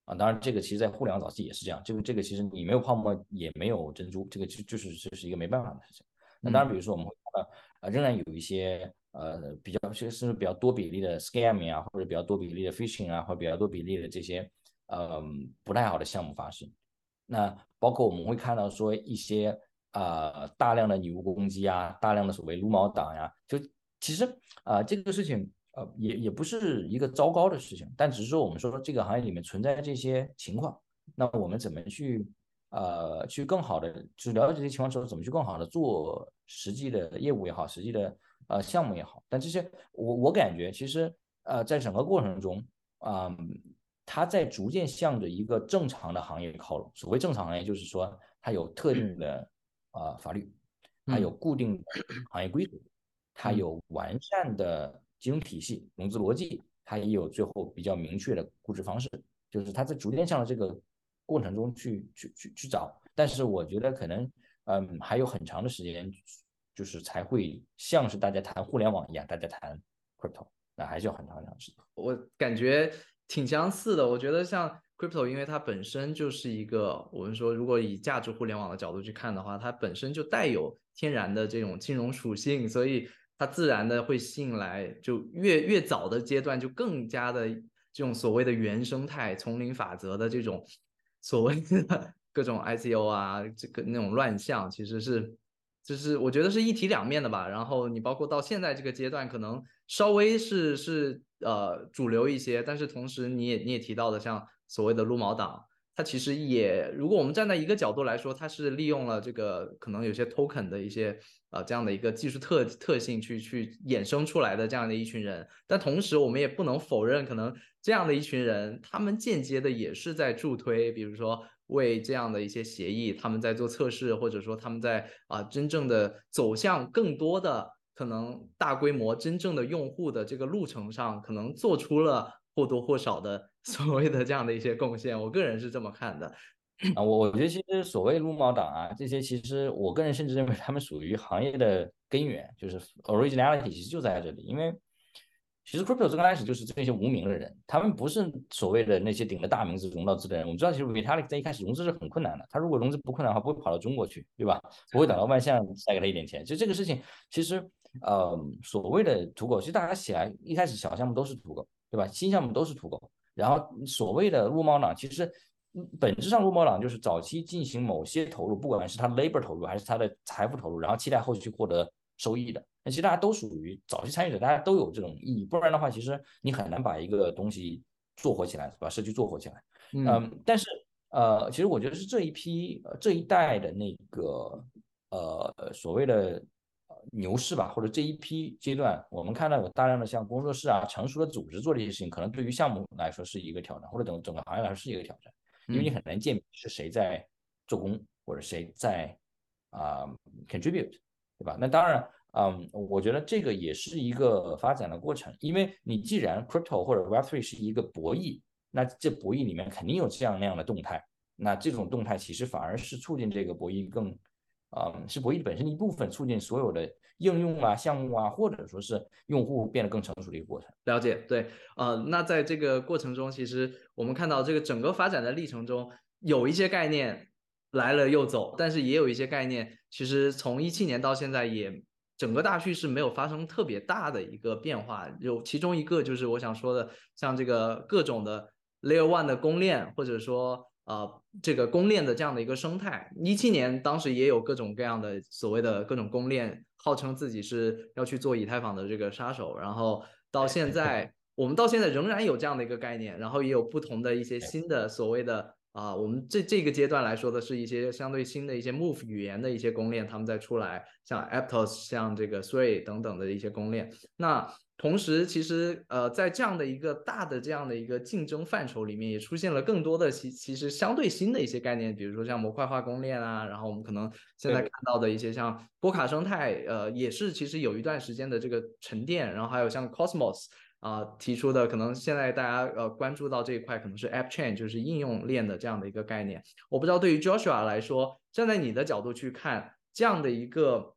啊，当然这个其实在互联网早期也是这样，这个这个其实你没有泡沫也没有珍珠，这个就就是就是一个没办法的事情。那当然，比如说我们会看到，呃，仍然有一些。呃，比较其实是比较多比例的 scamming 啊，或者比较多比例的 phishing 啊，或者比较多比例的这些呃不太好的项目发生。那包括我们会看到说一些呃大量的女巫攻击啊，大量的所谓撸毛党呀，就其实啊这个事情呃也也不是一个糟糕的事情，但只是说我们说这个行业里面存在这些情况，那我们怎么去呃去更好的就是了解这些情况之后，怎么去更好的做实际的业务也好，实际的。呃，项目也好，但这些我我感觉其实呃，在整个过程中啊，它在逐渐向着一个正常的行业靠拢。所谓正常行业，就是说它有特定的啊法律，它有固定的 行业规则，它有完善的金融体系、融资逻辑，它也有最后比较明确的估值方式。就是它在逐渐向着这个过程中去去去去找。但是我觉得可能嗯，还有很长的时间。就是才会像是大家谈互联网一样，大家谈 crypto，那还是要很长很长时间。我感觉挺相似的。我觉得像 crypto，因为它本身就是一个，我们说如果以价值互联网的角度去看的话，它本身就带有天然的这种金融属性，所以它自然的会吸引来，就越越早的阶段就更加的这种所谓的原生态、丛林法则的这种所谓的各种 ICO 啊，这个那种乱象，其实是。就是我觉得是一体两面的吧，然后你包括到现在这个阶段，可能稍微是是呃主流一些，但是同时你也你也提到的像所谓的撸毛党，它其实也如果我们站在一个角度来说，它是利用了这个可能有些 token 的一些呃这样的一个技术特特性去去衍生出来的这样的一群人，但同时我们也不能否认，可能这样的一群人，他们间接的也是在助推，比如说。为这样的一些协议，他们在做测试，或者说他们在啊真正的走向更多的可能大规模真正的用户的这个路程上，可能做出了或多或少的 所谓的这样的一些贡献。我个人是这么看的啊，我我觉得其实所谓撸毛党啊，这些其实我个人甚至认为他们属于行业的根源，就是 originality 其实就在这里，因为其实 crypto 最刚开始就是这些无名的人，他们不是所谓的那些顶着大名字融到资的人。我们知道，其实 Vitalik 在一开始融资是很困难的，他如果融资不困难的话，不会跑到中国去，对吧？不会等到万象再给他一点钱。其实这个事情，其实呃，所谓的土狗，其实大家起来一开始小项目都是土狗，对吧？新项目都是土狗。然后所谓的入猫党，其实本质上入猫党就是早期进行某些投入，不管是他 labor 投入还是他的财富投入，然后期待后续获得。收益的，那其实大家都属于早期参与者，大家都有这种意义，不然的话，其实你很难把一个东西做活起来，把社区做活起来。嗯，但是呃，其实我觉得是这一批这一代的那个呃所谓的牛市吧，或者这一批阶段，我们看到有大量的像工作室啊、成熟的组织做这些事情，可能对于项目来说是一个挑战，或者整整个行业来说是一个挑战，因为你很难鉴别是谁在做工，或者谁在啊 contribute。对吧？那当然，嗯，我觉得这个也是一个发展的过程，因为你既然 crypto 或者 Web3 是一个博弈，那这博弈里面肯定有这样那样的动态，那这种动态其实反而是促进这个博弈更，嗯，是博弈本身的一部分，促进所有的应用啊、项目啊，或者说是用户变得更成熟的一个过程。了解，对，呃，那在这个过程中，其实我们看到这个整个发展的历程中，有一些概念。来了又走，但是也有一些概念，其实从一七年到现在，也整个大趋势没有发生特别大的一个变化。有其中一个就是我想说的，像这个各种的 Layer One 的公链，或者说呃这个公链的这样的一个生态。一七年当时也有各种各样的所谓的各种公链，号称自己是要去做以太坊的这个杀手。然后到现在，我们到现在仍然有这样的一个概念，然后也有不同的一些新的所谓的。啊，我们这这个阶段来说的是一些相对新的一些 Move 语言的一些公链，他们在出来，像 Aptos、像这个 Three 等等的一些公链。那同时，其实呃，在这样的一个大的这样的一个竞争范畴里面，也出现了更多的其其实相对新的一些概念，比如说像模块化公链啊，然后我们可能现在看到的一些像波卡生态，呃，也是其实有一段时间的这个沉淀，然后还有像 Cosmos。啊，提出的可能现在大家呃关注到这一块，可能是 App Chain，就是应用链的这样的一个概念。我不知道对于 Joshua 来说，站在你的角度去看这样的一个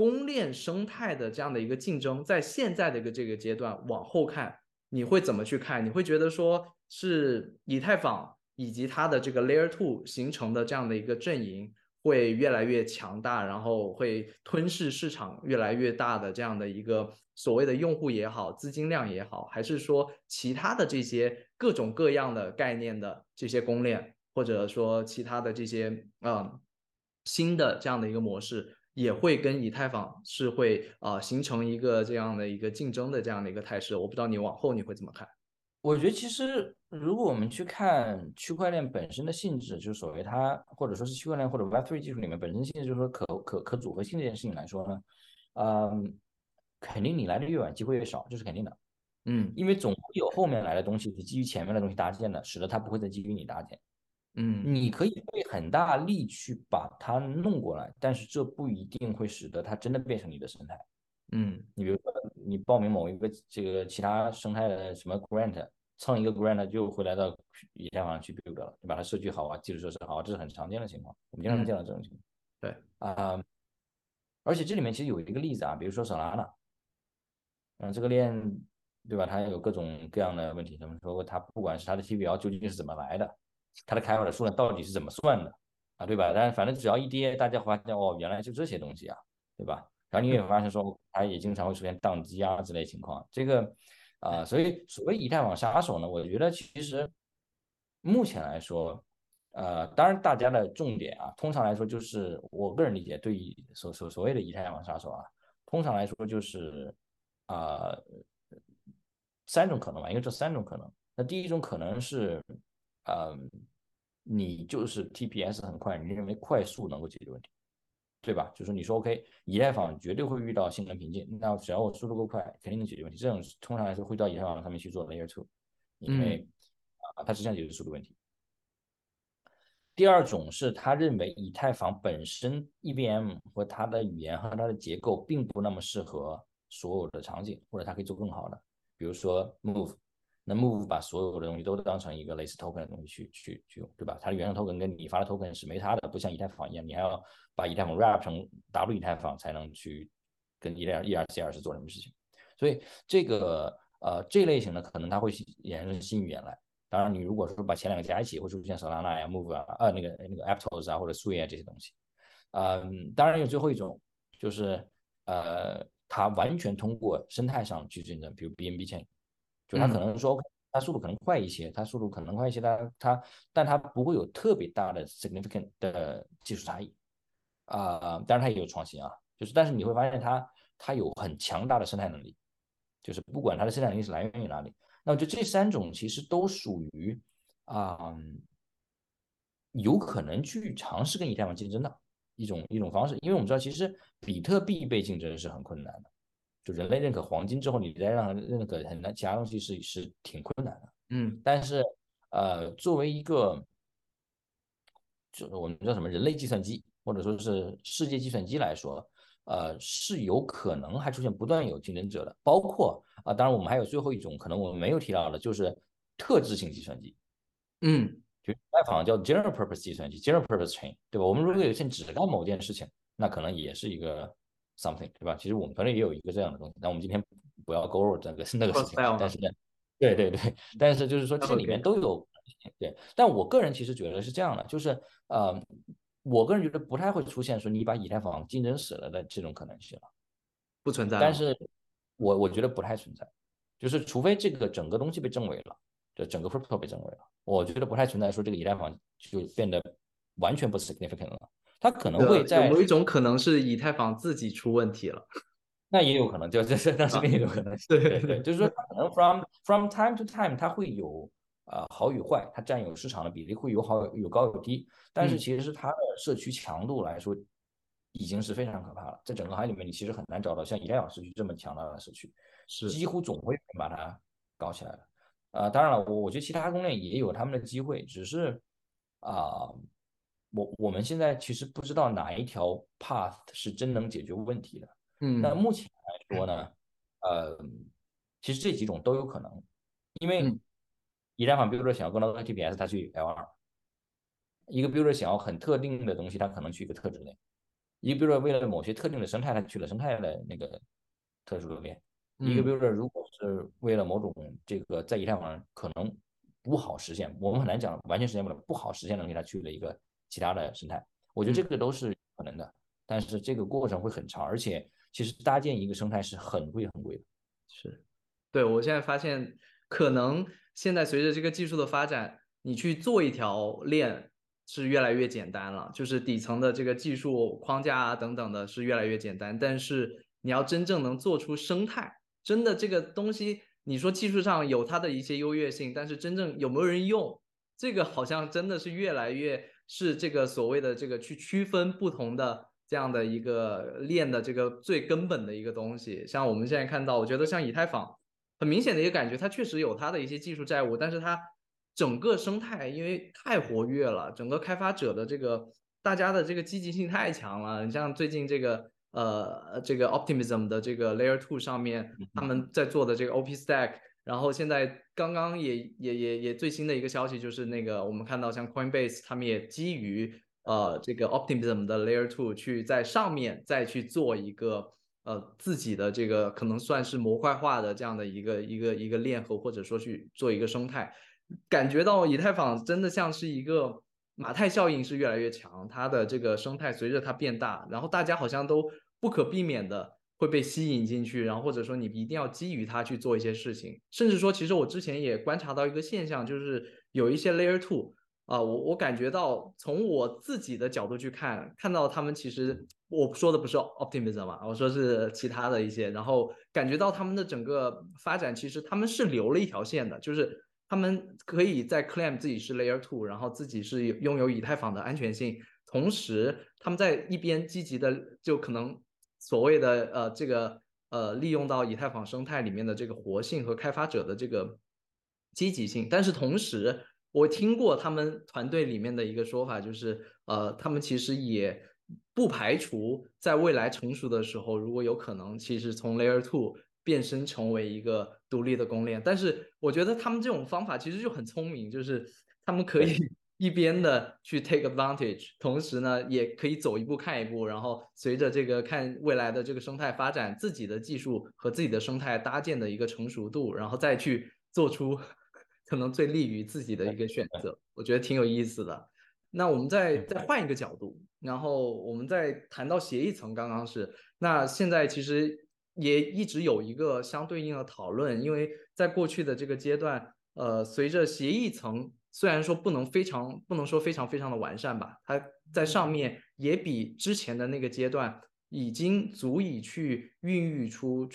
公链生态的这样的一个竞争，在现在的一个这个阶段往后看，你会怎么去看？你会觉得说是以太坊以及它的这个 Layer Two 形成的这样的一个阵营？会越来越强大，然后会吞噬市场越来越大的这样的一个所谓的用户也好，资金量也好，还是说其他的这些各种各样的概念的这些公链，或者说其他的这些嗯新的这样的一个模式，也会跟以太坊是会啊形成一个这样的一个竞争的这样的一个态势。我不知道你往后你会怎么看？我觉得其实，如果我们去看区块链本身的性质，就是所谓它，或者说是区块链或者 Web3 技术里面本身性质，就是说可可可组合性这件事情来说呢，嗯，肯定你来的越晚，机会越少，这是肯定的。嗯，因为总会有后面来的东西是基于前面的东西搭建的，使得它不会再基于你搭建。嗯，你可以费很大力去把它弄过来，但是这不一定会使得它真的变成你的生态。嗯，你比如说，你报名某一个这个其他生态的什么 grant，蹭一个 grant 就会来到以太坊上去 build 了，你把它社区好啊，基础设施好，这是很常见的情况，我们经常见到这种情况。对啊，而且这里面其实有一个例子啊，比如说 Solana，嗯，这个链对吧？它有各种各样的问题，怎么说？它不管是它的 TVL 究竟是怎么来的，它的开发的数量到底是怎么算的啊，对吧？但是反正只要一跌，大家发现哦，原来就这些东西啊，对吧？然后你也发现说，它也经常会出现宕机啊之类情况。这个啊，所以所谓以太网杀手呢，我觉得其实目前来说，呃，当然大家的重点啊，通常来说就是我个人理解，对于所所所谓的以太网杀手啊，通常来说就是啊三种可能吧，因为这三种可能。那第一种可能是，呃，你就是 TPS 很快，你认为快速能够解决问题。对吧？就是你说 OK，以太坊绝对会遇到性能瓶颈，那只要我速度够快，肯定能解决问题。这种通常来说会到以太坊上面去做 Layer Two，因为啊，它实际上解决速度问题。第二种是他认为以太坊本身 EVM 和它的语言和它的结构并不那么适合所有的场景，或者它可以做更好的，比如说 Move。那 Move 把所有的东西都当成一个类似 token 的东西去去去用，对吧？它的原生 token 跟你发的 token 是没差的，不像以太坊一样，你还要把以太坊 wrap 成 W 以太坊才能去跟 ER ERC 二是做什么事情。所以这个呃，这类型的可能它会衍生新语言来。当然，你如果说把前两个加一起，会出现 Solana 呀、Move 啊、呃那个那个 Aptos 啊或者 Sui 啊这些东西。嗯，当然有最后一种，就是呃，它完全通过生态上去竞争，比如 BNB Chain，就他可能说他速度可能快一些，他速度可能快一些，它它但他不会有特别大的 significant 的技术差异啊。当然他也有创新啊，就是但是你会发现他他有很强大的生态能力，就是不管它的生态能力是来源于哪里。那我觉得这三种其实都属于啊，有可能去尝试跟以太坊竞争的一种一种方式，因为我们知道其实比特币被竞争是很困难的，就人类认可黄金之后，你再让认可很难其他东西是是挺困难的。嗯，但是呃，作为一个就是我们叫什么人类计算机或者说是世界计算机来说。呃，是有可能还出现不断有竞争者的，包括啊，当然我们还有最后一种可能我们没有提到的，就是特质性计算机，嗯，就外行叫 general purpose 计算机，general purpose chain，对吧？我们如果有些只干某件事情，那可能也是一个 something，对吧？其实我们团队也有一个这样的东西，但我们今天不要 go over 这个 那个事情，但是呢，对对对，但是就是说这里面都有，对，但我个人其实觉得是这样的，就是呃。我个人觉得不太会出现说你把以太坊竞争死了的这种可能性了，不存在。但是，我我觉得不太存在，就是除非这个整个东西被证伪了，就整个 crypto 被证伪了，我觉得不太存在说这个以太坊就变得完全不 significant 了。它可能会在有一种可能是以太坊自己出问题了，那也有可能，就这这那是另一种可能。对对对，就是说可能 from from time to time 它会有。呃，好与坏，它占有市场的比例会有好有高有低，但是其实它的社区强度来说，已经是非常可怕了。在整个行业里面，你其实很难找到像以太坊社区这么强大的社区，是几乎总会把它搞起来的。呃，当然了，我我觉得其他公链也有他们的机会，只是啊，我我们现在其实不知道哪一条 path 是真能解决问题的。嗯，那目前来说呢，呃，其实这几种都有可能，因为。以太坊 builder 想要更多的 TPS，它去 L2；一个 builder 想要很特定的东西，它可能去一个特质类；一个 builder 为了某些特定的生态，它去了生态的那个特殊的链；一个 builder 如果是为了某种这个在以太坊可能不好实现，我们很难讲完全实现不了不好实现的东西，他去了一个其他的生态。我觉得这个都是可能的，但是这个过程会很长，而且其实搭建一个生态是很贵很贵的。是，对我现在发现可能。现在随着这个技术的发展，你去做一条链是越来越简单了，就是底层的这个技术框架啊等等的是越来越简单。但是你要真正能做出生态，真的这个东西，你说技术上有它的一些优越性，但是真正有没有人用，这个好像真的是越来越是这个所谓的这个去区分不同的这样的一个链的这个最根本的一个东西。像我们现在看到，我觉得像以太坊。很明显的一个感觉，它确实有它的一些技术债务，但是它整个生态因为太活跃了，整个开发者的这个大家的这个积极性太强了。你像最近这个呃这个 Optimism 的这个 Layer Two 上面，他们在做的这个 OP Stack，然后现在刚刚也也也也最新的一个消息就是那个我们看到像 Coinbase 他们也基于呃这个 Optimism 的 Layer Two 去在上面再去做一个。呃，自己的这个可能算是模块化的这样的一个一个一个链和或者说去做一个生态，感觉到以太坊真的像是一个马太效应是越来越强，它的这个生态随着它变大，然后大家好像都不可避免的会被吸引进去，然后或者说你一定要基于它去做一些事情，甚至说其实我之前也观察到一个现象，就是有一些 Layer Two。啊，我我感觉到从我自己的角度去看，看到他们其实我说的不是 optimism 嘛，我说是其他的一些，然后感觉到他们的整个发展其实他们是留了一条线的，就是他们可以在 claim 自己是 layer two，然后自己是拥有以太坊的安全性，同时他们在一边积极的就可能所谓的呃这个呃利用到以太坊生态里面的这个活性和开发者的这个积极性，但是同时。我听过他们团队里面的一个说法，就是呃，他们其实也不排除在未来成熟的时候，如果有可能，其实从 Layer Two 变身成为一个独立的公链。但是我觉得他们这种方法其实就很聪明，就是他们可以一边的去 take advantage，同时呢也可以走一步看一步，然后随着这个看未来的这个生态发展，自己的技术和自己的生态搭建的一个成熟度，然后再去做出 可能最利于自己的一个选择，我觉得挺有意思的。那我们再再换一个角度，然后我们再谈到协议层，刚刚是。那现在其实也一直有一个相对应的讨论，因为在过去的这个阶段，呃，随着协议层虽然说不能非常不能说非常非常的完善吧，它在上面也比之前的那个阶段已经足以去孕育出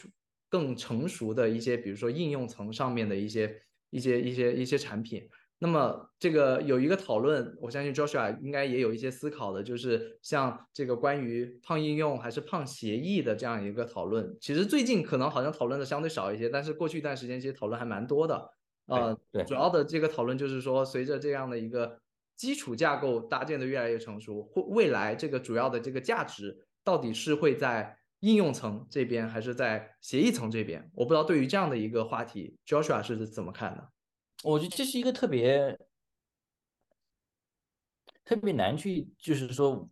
更成熟的一些，比如说应用层上面的一些一些一些一些产品。那么这个有一个讨论，我相信 Joshua 应该也有一些思考的，就是像这个关于胖应用还是胖协议的这样一个讨论。其实最近可能好像讨论的相对少一些，但是过去一段时间其实讨论还蛮多的。呃，对，主要的这个讨论就是说，随着这样的一个基础架构搭建的越来越成熟，会未来这个主要的这个价值到底是会在应用层这边还是在协议层这边？我不知道对于这样的一个话题，Joshua 是怎么看的？我觉得这是一个特别特别难去，就是说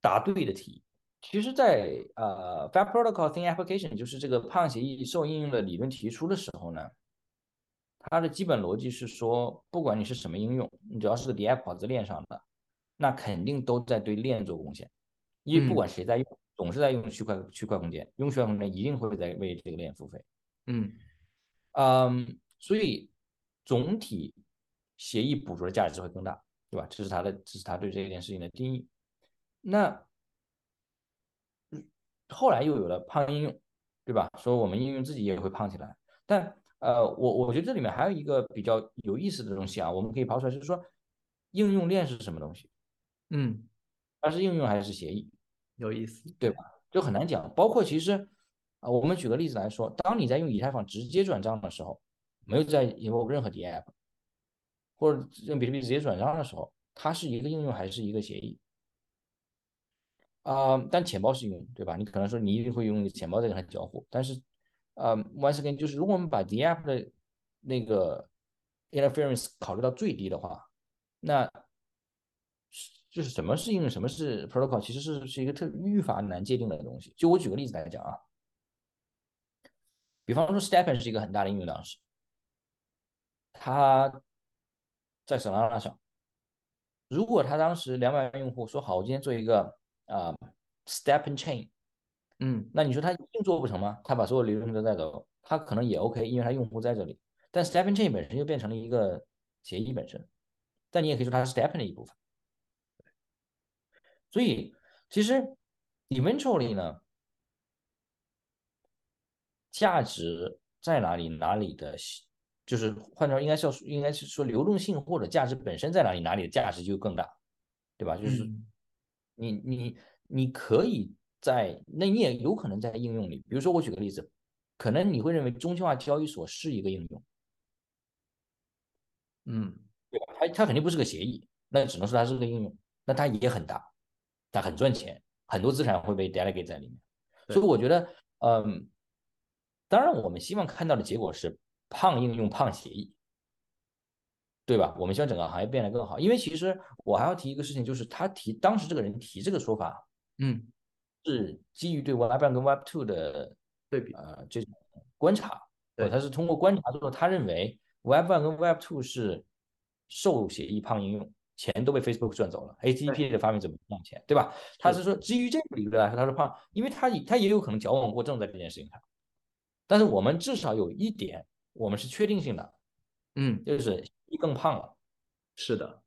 答对的题。其实，在呃 f a b Protocol Thin Application，就是这个胖协议受应用的理论提出的时候呢，它的基本逻辑是说，不管你是什么应用，你只要是个 DApp 跑在链上的，那肯定都在对链做贡献。因为不管谁在用，总是在用区块区块空间，用区块空间一定会在为这个链付费。嗯嗯，所以。总体协议捕捉的价值会更大，对吧？这是他的，这是他对这件事情的定义。那后来又有了胖应用，对吧？说我们应用自己也会胖起来。但呃，我我觉得这里面还有一个比较有意思的东西啊，我们可以抛出来，就是说应用链是什么东西？嗯，它是应用还是协议？有意思，对吧？就很难讲。包括其实啊，我们举个例子来说，当你在用以太坊直接转账的时候。没有在有任何 DApp，或者用比特币直接转账的时候，它是一个应用还是一个协议？啊，但钱包是应用，对吧？你可能说你一定会用钱包在跟它交互，但是，呃，once again，就是如果我们把 DApp 的那个 interference 考虑到最低的话，那就是什么是应用，什么是 protocol，其实是是一个特愈发难界定的东西。就我举个例子来讲啊，比方说 Stepn 是一个很大的应用，当时。他在 Solana 上，如果他当时两百万用户说好，我今天做一个啊 Stepn Chain，嗯，那你说他一定做不成吗？他把所有流程都带走，他可能也 OK，因为他用户在这里。但 Stepn Chain 本身就变成了一个协议本身，但你也可以说它是 Stepn 的一部分。所以其实 eventually 呢，价值在哪里？哪里的？就是换句话，应该是要应该是说流动性或者价值本身在哪里，哪里的价值就更大，对吧？就是你你你可以在那你也有可能在应用里，比如说我举个例子，可能你会认为中心化交易所是一个应用，嗯，对吧？它它肯定不是个协议，那只能说它是个应用，那它也很大，它很赚钱，很多资产会被 delegate 在里面，所以我觉得，嗯，当然我们希望看到的结果是。胖应用胖协议，对吧？我们希望整个行业变得更好。因为其实我还要提一个事情，就是他提当时这个人提这个说法，嗯，是基于对 Web 1跟 Web 2的对比，呃，这种观察。对，他是通过观察之后，他认为 Web 1跟 Web 2是受协议胖应用，钱都被 Facebook 赚走了，ATP 的发明怎么赚钱，对吧？他是说基于这个理论来说，他是胖，因为他他也有可能矫枉过正在这件事情上。但是我们至少有一点。我们是确定性的，嗯，就是一更胖了，是的，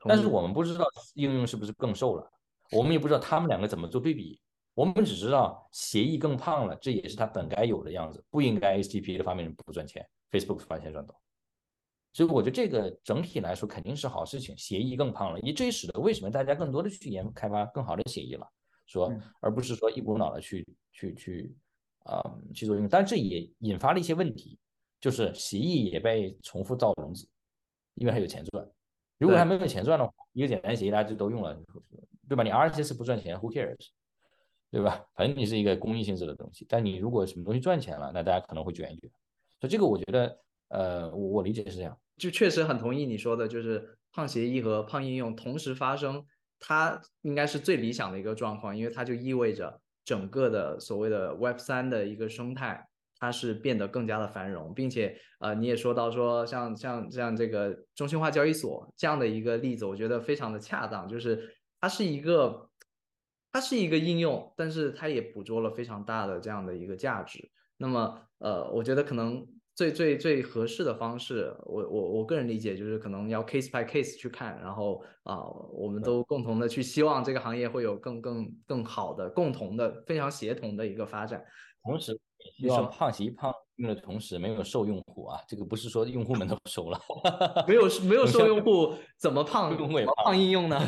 但是我们不知道应用是不是更瘦了，我们也不知道他们两个怎么做对比，我们只知道协议更胖了，这也是它本该有的样子，不应该 HTTP 的发明人不赚钱，Facebook 发钱赚到，所以我觉得这个整体来说肯定是好事情，协议更胖了，也这也使得为什么大家更多的去研开发更好的协议了，说而不是说一股脑的去去去啊去做应用，但这也引发了一些问题。就是协议也被重复造融资，因为它有钱赚。如果它没有钱赚的话，一个简单协议大家就都用了，对吧？你 RSS 不赚钱，Who cares？对吧？反正你是一个公益性质的东西。但你如果什么东西赚钱了，那大家可能会卷一卷。所以这个我觉得，呃，我我理解是这样。就确实很同意你说的，就是胖协议和胖应用同时发生，它应该是最理想的一个状况，因为它就意味着整个的所谓的 Web 三的一个生态，它是变得更加的繁荣，并且呃，你也说到说像像像这个中心化交易所这样的一个例子，我觉得非常的恰当，就是它是一个它是一个应用，但是它也捕捉了非常大的这样的一个价值。那么呃，我觉得可能。最最最合适的方式，我我我个人理解就是可能要 case by case 去看，然后啊，我们都共同的去希望这个行业会有更更更好的、共同的、非常协同的一个发展。同时，希望胖媳胖用的同时没有瘦用户啊，这个不是说用户们都瘦了，没有没有瘦用户怎么胖？用户也胖应用呢？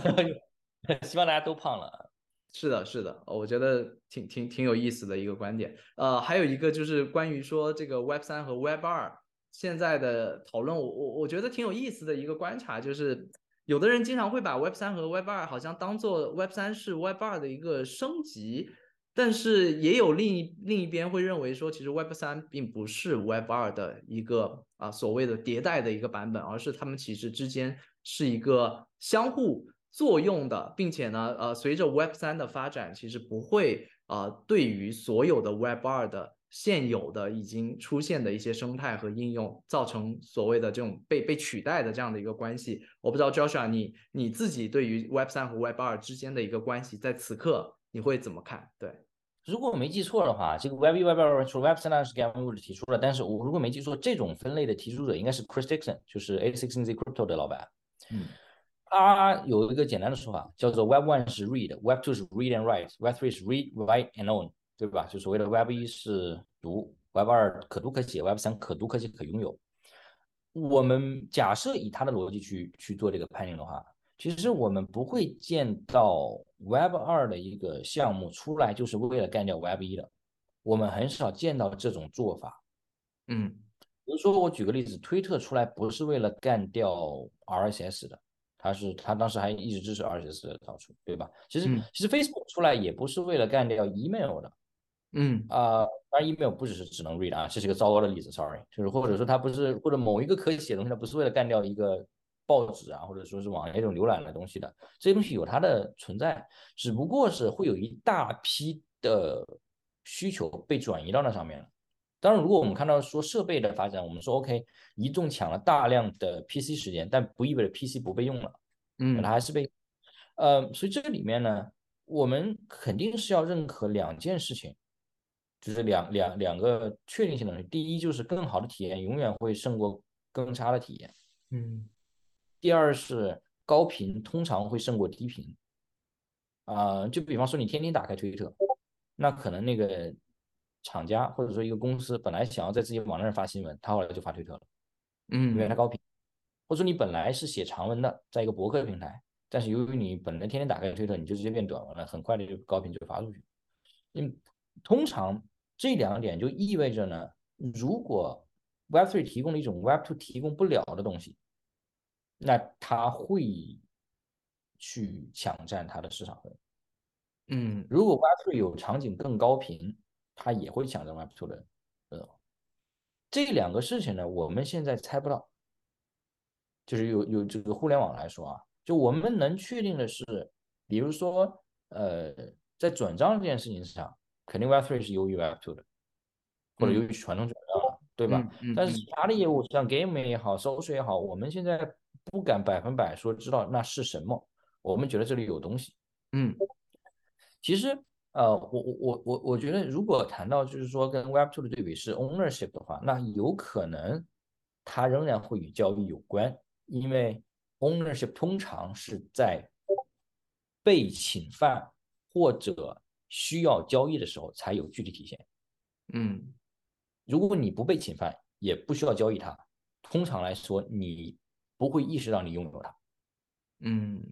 希望大家都胖了。是的，是的，我觉得挺挺挺有意思的一个观点。呃，还有一个就是关于说这个 Web 三和 Web 二现在的讨论，我我我觉得挺有意思的一个观察，就是有的人经常会把 Web 三和 Web 二好像当做 Web 三是 Web 二的一个升级，但是也有另一另一边会认为说，其实 Web 三并不是 Web 二的一个啊所谓的迭代的一个版本，而是他们其实之间是一个相互。作用的，并且呢，呃，随着 Web 三的发展，其实不会呃，对于所有的 Web 二的现有的已经出现的一些生态和应用，造成所谓的这种被被取代的这样的一个关系。我不知道 Joshua，你你自己对于 Web 三和 Web 二之间的一个关系，在此刻你会怎么看？对，如果我没记错的话，这个 Web 一、Web 二 Web 三呢是 Gavin Wood 提出了，但是我如果没记错，这种分类的提出者应该是 Chris Dixon，就是 A Six Z Crypto 的老板。嗯。它有一个简单的说法，叫做 Web One 是 Read，Web Two 是 Read and Write，Web Three 是 Read, Write and Own，对吧？就所谓的 Web 一是读，Web 二可读可写，Web 三可读可写可拥有。我们假设以它的逻辑去去做这个判定的话，其实我们不会见到 Web 二的一个项目出来就是为了干掉 Web 一的，我们很少见到这种做法。嗯，比如说我举个例子，推特出来不是为了干掉 RSS 的。他是他当时还一直支持二十四的导出，对吧？其实其实 Facebook 出来也不是为了干掉 email 的，嗯啊，当然 email 不只是只能 read 啊，这是一个糟糕的例子，sorry，就是或者说它不是或者某一个可以写东西，它不是为了干掉一个报纸啊，或者说是网页这种浏览的东西的，这些东西有它的存在，只不过是会有一大批的需求被转移到那上面了。当然，如果我们看到说设备的发展，我们说 OK，移动抢了大量的 PC 时间，但不意味着 PC 不被用了，嗯，它还是被，呃，所以这个里面呢，我们肯定是要认可两件事情，就是两两两个确定性的东西。第一，就是更好的体验永远会胜过更差的体验，嗯。第二是高频通常会胜过低频，啊，就比方说你天天打开推特，那可能那个。厂家或者说一个公司本来想要在自己网站上发新闻，他后来就发推特了，嗯，因为它高频。或者说你本来是写长文的，在一个博客平台，但是由于你本来天天打开推特，你就直接变短文了，很快的就高频就发出去。嗯，通常这两点就意味着呢，如果 Web3 提供了一种 Web2 提供不了的东西，那它会去抢占它的市场份额。嗯，如果 Web3 有场景更高频。它也会抢占 Web2 的，呃，这两个事情呢，我们现在猜不到。就是有有这个互联网来说啊，就我们能确定的是，比如说，呃，在转账这件事情上，肯定 Web3 是优于 Web2 的，或者优于传统转账，对吧？但是其他的业务，像 Game 也好，搜索也好，我们现在不敢百分百说知道那是什么，我们觉得这里有东西。嗯，其实。呃，我我我我我觉得，如果谈到就是说跟 Web Two 的对比是 ownership 的话，那有可能它仍然会与交易有关，因为 ownership 通常是在被侵犯或者需要交易的时候才有具体体现。嗯，如果你不被侵犯，也不需要交易它，通常来说你不会意识到你拥有它。嗯，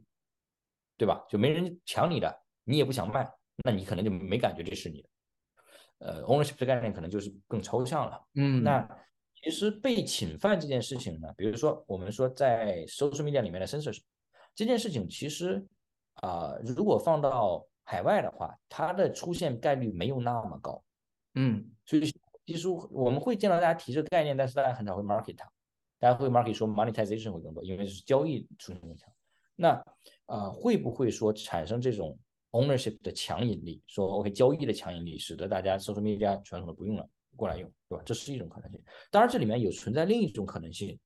对吧？就没人抢你的，你也不想卖。那你可能就没感觉这是你的，呃，ownership 的概念可能就是更抽象了。嗯，那其实被侵犯这件事情呢，比如说我们说在 social media 里面的 censorship 这件事情，其实啊，如果放到海外的话，它的出现概率没有那么高。嗯，所以其实我们会见到大家提这个概念，但是大家很少会 market 它。大家会 market 说 monetization 会更多，因为是交易出现更强。那啊，会不会说产生这种 ownership 的强引力？说 OK 交易的强引力，使得大家 social media 传统的不用了，过来用，对吧？这是一种可能性。当然，这里面有存在另一种可能性，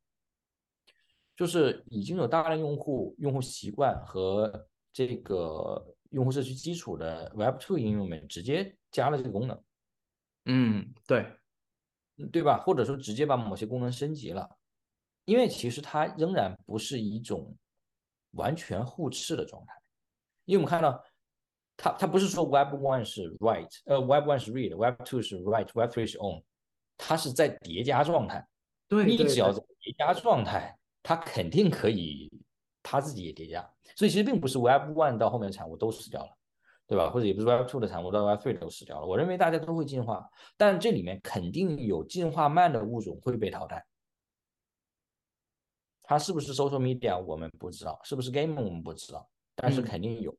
就是已经有大量用户用户习惯和这个用户社区基础的 Web2 应用们直接加了这个功能。嗯，对，对吧？或者说直接把某些功能升级了，因为其实它仍然不是一种完全互斥的状态，因为我们看到它它不是说 Web One 是 Write，呃，Web One 是 Read，Web Two 是 Write，Web Three 是 Own，它是在叠加状态。对，你只要在叠加状态，它肯定可以它自己也叠加，所以其实并不是 Web One 到后面的产物都死掉了。对吧？或者也不是 Web Two 的产物到 Web Three 都死掉了。我认为大家都会进化，但这里面肯定有进化慢的物种会被淘汰。它是不是 Social Media 我们不知道，是不是 Game 我们不知道，但是肯定有。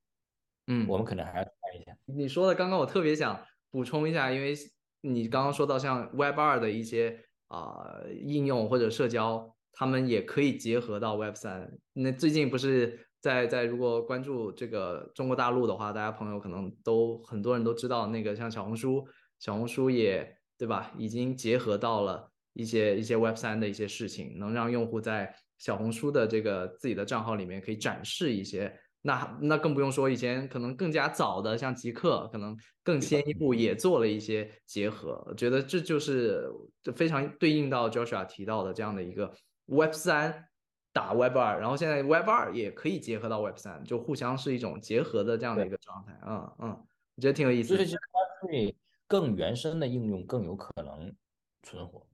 嗯，我们可能还要看一下。你说的刚刚我特别想补充一下，因为你刚刚说到像 Web 2的一些啊应用或者社交，他们也可以结合到 Web 3。那最近不是？在在，如果关注这个中国大陆的话，大家朋友可能都很多人都知道，那个像小红书，小红书也对吧，已经结合到了一些一些 Web 三的一些事情，能让用户在小红书的这个自己的账号里面可以展示一些。那那更不用说以前可能更加早的，像极客，可能更先一步也做了一些结合。我觉得这就是非常对应到 Joshua 提到的这样的一个 Web 三。打 Web 二，然后现在 Web 二也可以结合到 Web 三，就互相是一种结合的这样的一个状态。嗯嗯，我觉得挺有意思。就是其实更原生的应用更有可能存活。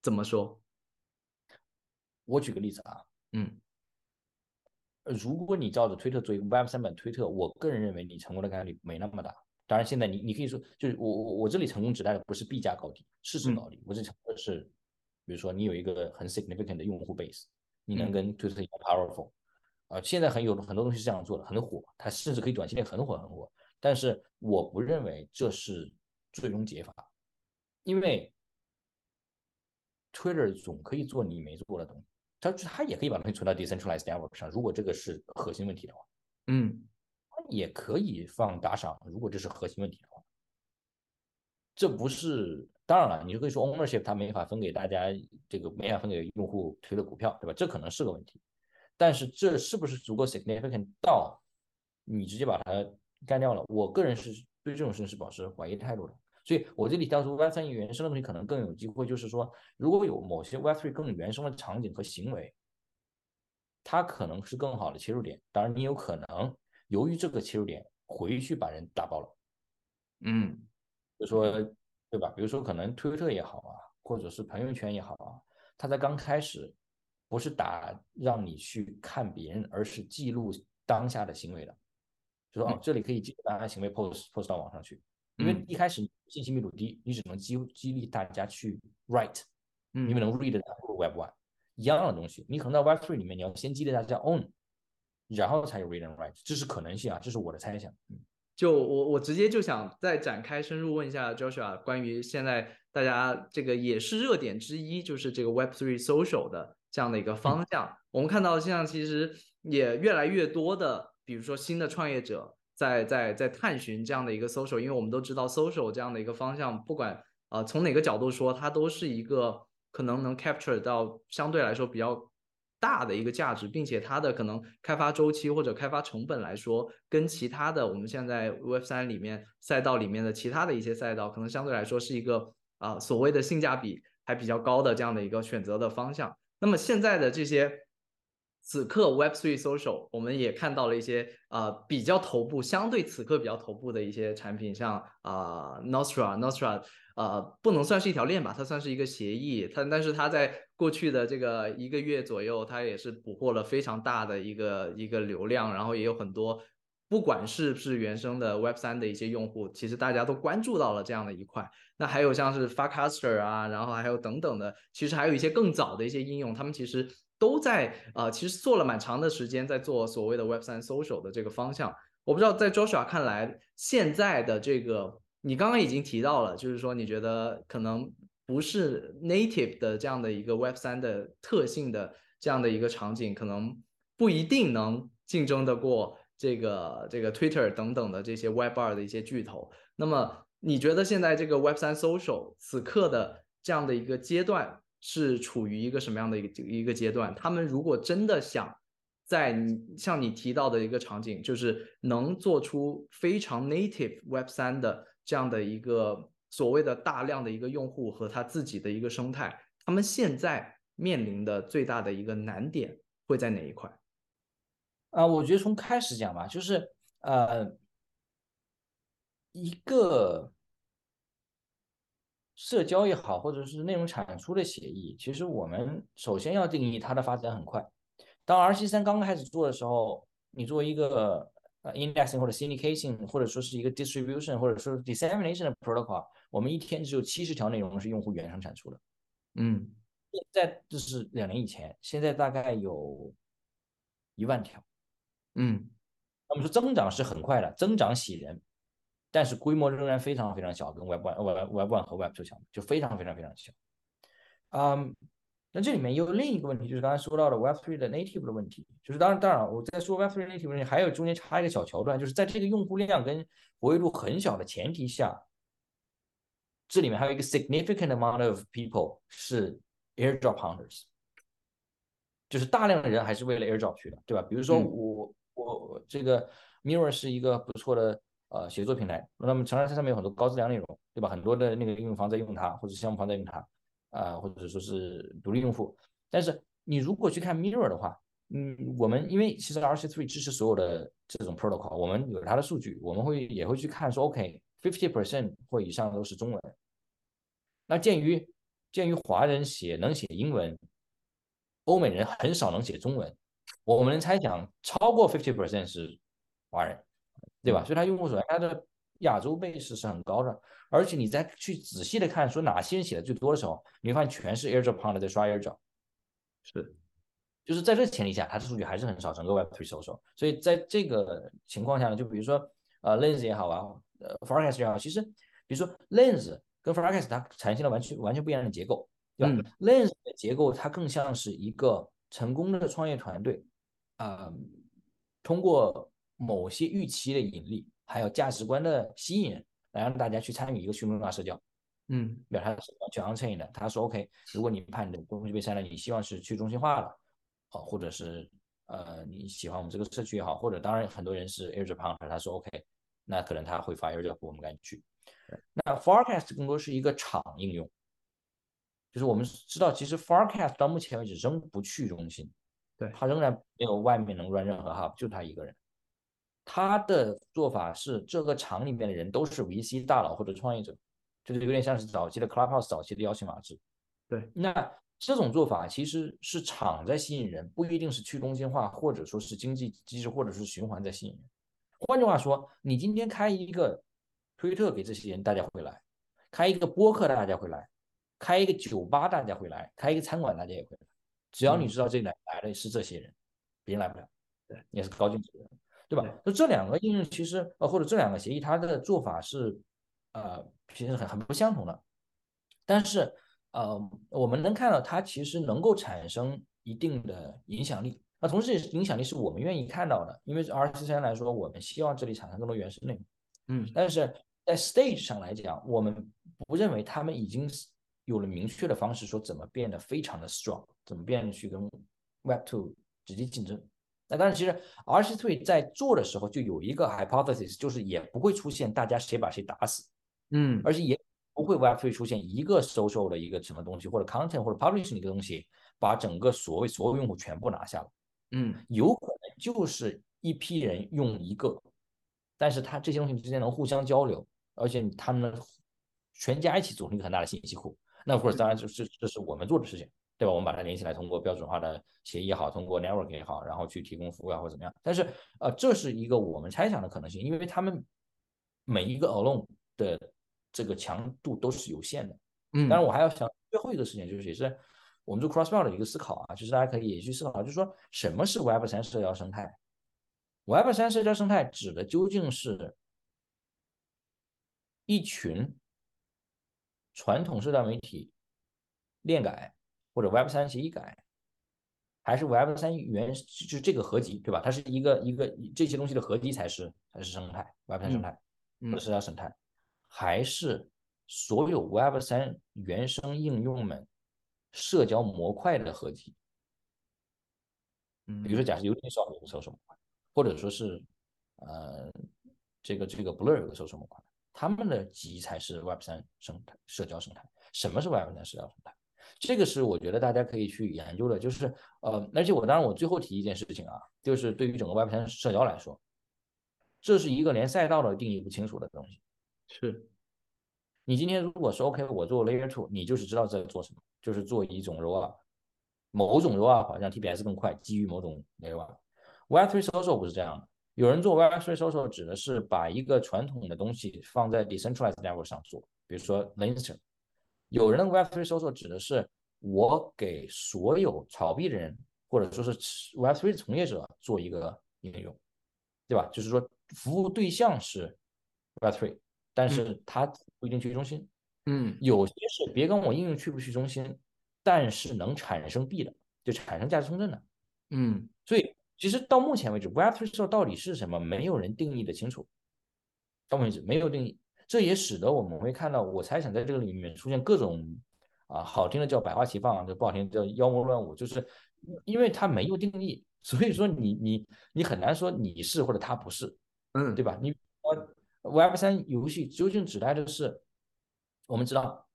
怎么说？我举个例子啊，嗯，如果你照着推特做一个 Web 三版推特，我个人认为你成功的概率没那么大。当然，现在你你可以说，就是我我我这里成功指代的不是币价高低、市值高低，我这成功的是，比如说你有一个很 significant 的用户 base。你能跟推特一样 powerful 啊？现在很有很多东西是这样做的，很火，它甚至可以短期内很火很火。但是我不认为这是最终解法，因为 Twitter 总可以做你没做的东西，它它也可以把东西存到 decentralized network 上，如果这个是核心问题的话，嗯，也可以放打赏，如果这是核心问题的话，这不是。当然了，你就可以说 ownership 它没法分给大家，这个没法分给用户推的股票，对吧？这可能是个问题，但是这是不是足够 significant 到你直接把它干掉了？我个人是对这种事情是保持怀疑态度的。所以我这里当初 Web 三原生的东西可能更有机会，就是说如果有某些 Web 3更原生的场景和行为，它可能是更好的切入点。当然，你有可能由于这个切入点回去把人打爆了，嗯，就说。对吧？比如说，可能推特也好啊，或者是朋友圈也好啊，它在刚开始不是打让你去看别人，而是记录当下的行为的。就说哦，这里可以记录大家行为，post post 到网上去。因为一开始信息密度低，你只能激激励大家去 write，因为能 read 的不如 web one 一样的东西。你可能在 web three 里面，你要先激励大家 own，然后才有 read and write，这是可能性啊，这是我的猜想。嗯。就我我直接就想再展开深入问一下 Joshua 关于现在大家这个也是热点之一，就是这个 Web Three social 的这样的一个方向。我们看到现在其实也越来越多的，比如说新的创业者在在在探寻这样的一个 social，因为我们都知道 social 这样的一个方向，不管呃从哪个角度说，它都是一个可能能 capture 到相对来说比较。大的一个价值，并且它的可能开发周期或者开发成本来说，跟其他的我们现在 Web 三里面赛道里面的其他的一些赛道，可能相对来说是一个啊所谓的性价比还比较高的这样的一个选择的方向。那么现在的这些此刻 Web Three Social，我们也看到了一些啊比较头部，相对此刻比较头部的一些产品，像啊 Nostra，Nostra。呃，不能算是一条链吧，它算是一个协议。它但是它在过去的这个一个月左右，它也是捕获了非常大的一个一个流量，然后也有很多，不管是不是原生的 Web 三的一些用户，其实大家都关注到了这样的一块。那还有像是 Farcaster 啊，然后还有等等的，其实还有一些更早的一些应用，他们其实都在呃，其实做了蛮长的时间在做所谓的 Web 三 social 的这个方向。我不知道在 Joshua 看来，现在的这个。你刚刚已经提到了，就是说你觉得可能不是 native 的这样的一个 Web 三的特性的这样的一个场景，可能不一定能竞争得过这个这个 Twitter 等等的这些 Web 二的一些巨头。那么你觉得现在这个 Web 三 social 此刻的这样的一个阶段是处于一个什么样的一个一个阶段？他们如果真的想在你像你提到的一个场景，就是能做出非常 native Web 三的这样的一个所谓的大量的一个用户和他自己的一个生态，他们现在面临的最大的一个难点会在哪一块？啊，我觉得从开始讲吧，就是呃，一个社交也好，或者是内容产出的协议，其实我们首先要定义它的发展很快。当 R C 三刚开始做的时候，你作为一个呃 indexing 或者 syndication 或者说是一个 distribution 或者说 dissemination 的 protocol，我们一天只有七十条内容是用户原生产出的。嗯，现在这是两年以前，现在大概有一万条。嗯，那么说增长是很快的，增长喜人，但是规模仍然非常非常小，跟 Web One、Web Web One 和 Web Two 相比，就非常非常非常小。嗯。那这里面有另一个问题，就是刚才说到的 Web Three 的 native 的问题，就是当然当然我在说 Web Three native 问题，还有中间插一个小桥段，就是在这个用户量跟活跃度很小的前提下，这里面还有一个 significant amount of people 是 airdrop hunters，就是大量的人还是为了 airdrop 去的，对吧？比如说我我这个 Mirror 是一个不错的呃写作平台，那么当然它上面有很多高质量内容，对吧？很多的那个应用方在用它，或者项目方在用它。啊，或者说是独立用户，但是你如果去看 Mirror 的话，嗯，我们因为其实 RC3 支持所有的这种 protocol，我们有它的数据，我们会也会去看说，OK，fifty percent 或以上都是中文。那鉴于鉴于华人写能写英文，欧美人很少能写中文，我们能猜想超过 fifty percent 是华人，对吧？所以它用户数量它的。亚洲 base 是很高的，而且你再去仔细的看，说哪些人写的最多的时候，你会发现全是 AirDrop hunter 在刷 AirDrop，是，就是在这前提下，它的数据还是很少，整个 Web3 social。所以在这个情况下呢，就比如说呃 Lens 也好啊，呃 Forecast 也好，其实比如说 Lens 跟 Forecast 它产生了完全完全不一样的结构，对吧？Lens 的结构它更像是一个成功的创业团队啊，通过某些预期的引力。还有价值观的吸引，来让大家去参与一个去中心化社交。嗯，表他是完全 on chain 的。他说 OK，如果你怕你的东西被删了，你希望是去中心化的，哦，或者是呃你喜欢我们这个社区也好，或者当然很多人是 airdrop hunter，他说 OK，那可能他会发 airdrop，我们赶紧去。那 forecast 更多是一个场应用，就是我们知道其实 forecast 到目前为止仍不去中心，对，他仍然没有外面能 run 任何 hub，就他一个人。他的做法是，这个厂里面的人都是 VC 大佬或者创业者，就是有点像是早期的 Clubhouse 早期的邀请码制。对，那这种做法其实是厂在吸引人，不一定是去中心化或者说是经济机制或者是循环在吸引人。换句话说，你今天开一个推特给这些人，大家会来；开一个播客，大家会来；开一个酒吧，大家会来；开一个餐馆，大家也会来。只要你知道这里来来的是这些人，别人来不了。对，也是高净值的人。对吧？那这两个应用其实呃，或者这两个协议，它的做法是呃，其实很很不相同的。但是呃，我们能看到它其实能够产生一定的影响力。那同时，也是影响力是我们愿意看到的，因为 R C 三来说，我们希望这里产生更多原生内容。嗯，但是在 stage 上来讲，我们不认为他们已经有了明确的方式，说怎么变得非常的 strong，怎么变得去跟 Web Two 直接竞争。那当然，其实 R C Three 在做的时候就有一个 hypothesis，就是也不会出现大家谁把谁打死，嗯，而且也不会 Web Three 出现一个 social 的一个什么东西，或者 content 或者 publishing 的一个东西，把整个所谓所有用户全部拿下了，嗯，有可能就是一批人用一个，但是他这些东西之间能互相交流，而且他们全家一起组成一个很大的信息库，那或者当然就是这是我们做的事情。对吧？我们把它连起来，通过标准化的协议也好，通过 network 也好，然后去提供服务啊，或者怎么样。但是，呃，这是一个我们猜想的可能性，因为他们每一个 alone 的这个强度都是有限的。嗯。当然，我还要想最后一个事情，就是也是我们做 crossbell 的一个思考啊，就是大家可以也去思考，就是说什么是 Web 三社交生态？Web 三社交生态指的究竟是一群传统社交媒体链改或者 Web 三协议改，还是 Web 三原就是这个合集，对吧？它是一个一个这些东西的合集才是才是生态 Web 三生态或者社交生态，还是所有 Web 三原生应用们社交模块的合集？比如说，假设 Uniswap 有个搜索模块，或者说是呃这个这个 Blur 有个搜索模块，他们的集才是 Web 三生态社交生态。什么是 Web 三社交生态？这个是我觉得大家可以去研究的。就是呃，而且我当然我最后提一件事情啊，就是对于整个 Web 三社交来说，这是一个连赛道都定义不清楚的东西。是，你今天如果说 OK，我做 Layer Two，你就是知道在做什么，就是做一种 Rollup。某种 rollup 让 TPS 更快，基于某种 layer。Web3 social 不是这样的，有人做 Web3 social 指的是把一个传统的东西放在 decentralized network 上做，比如说 Ledger。有人的 Web3 social 指的是我给所有炒币的人，或者说是 Web3 的从业者做一个应用，对吧？就是说服务对象是 Web3，但是它不一定去中心。嗯，有些是别跟我应用去不去中心。但是能产生币的，就产生价值通证的，嗯，所以其实到目前为止，Web3 社到底是什么，没有人定义的清楚。到目前为止没有定义，这也使得我们会看到，我猜想在这个里面出现各种啊，好听的叫百花齐放，这不好听叫妖魔乱舞，就是因为它没有定义，所以说你你你很难说你是或者他不是，嗯，对吧？你 Web3 游戏究竟指代的是，我们知道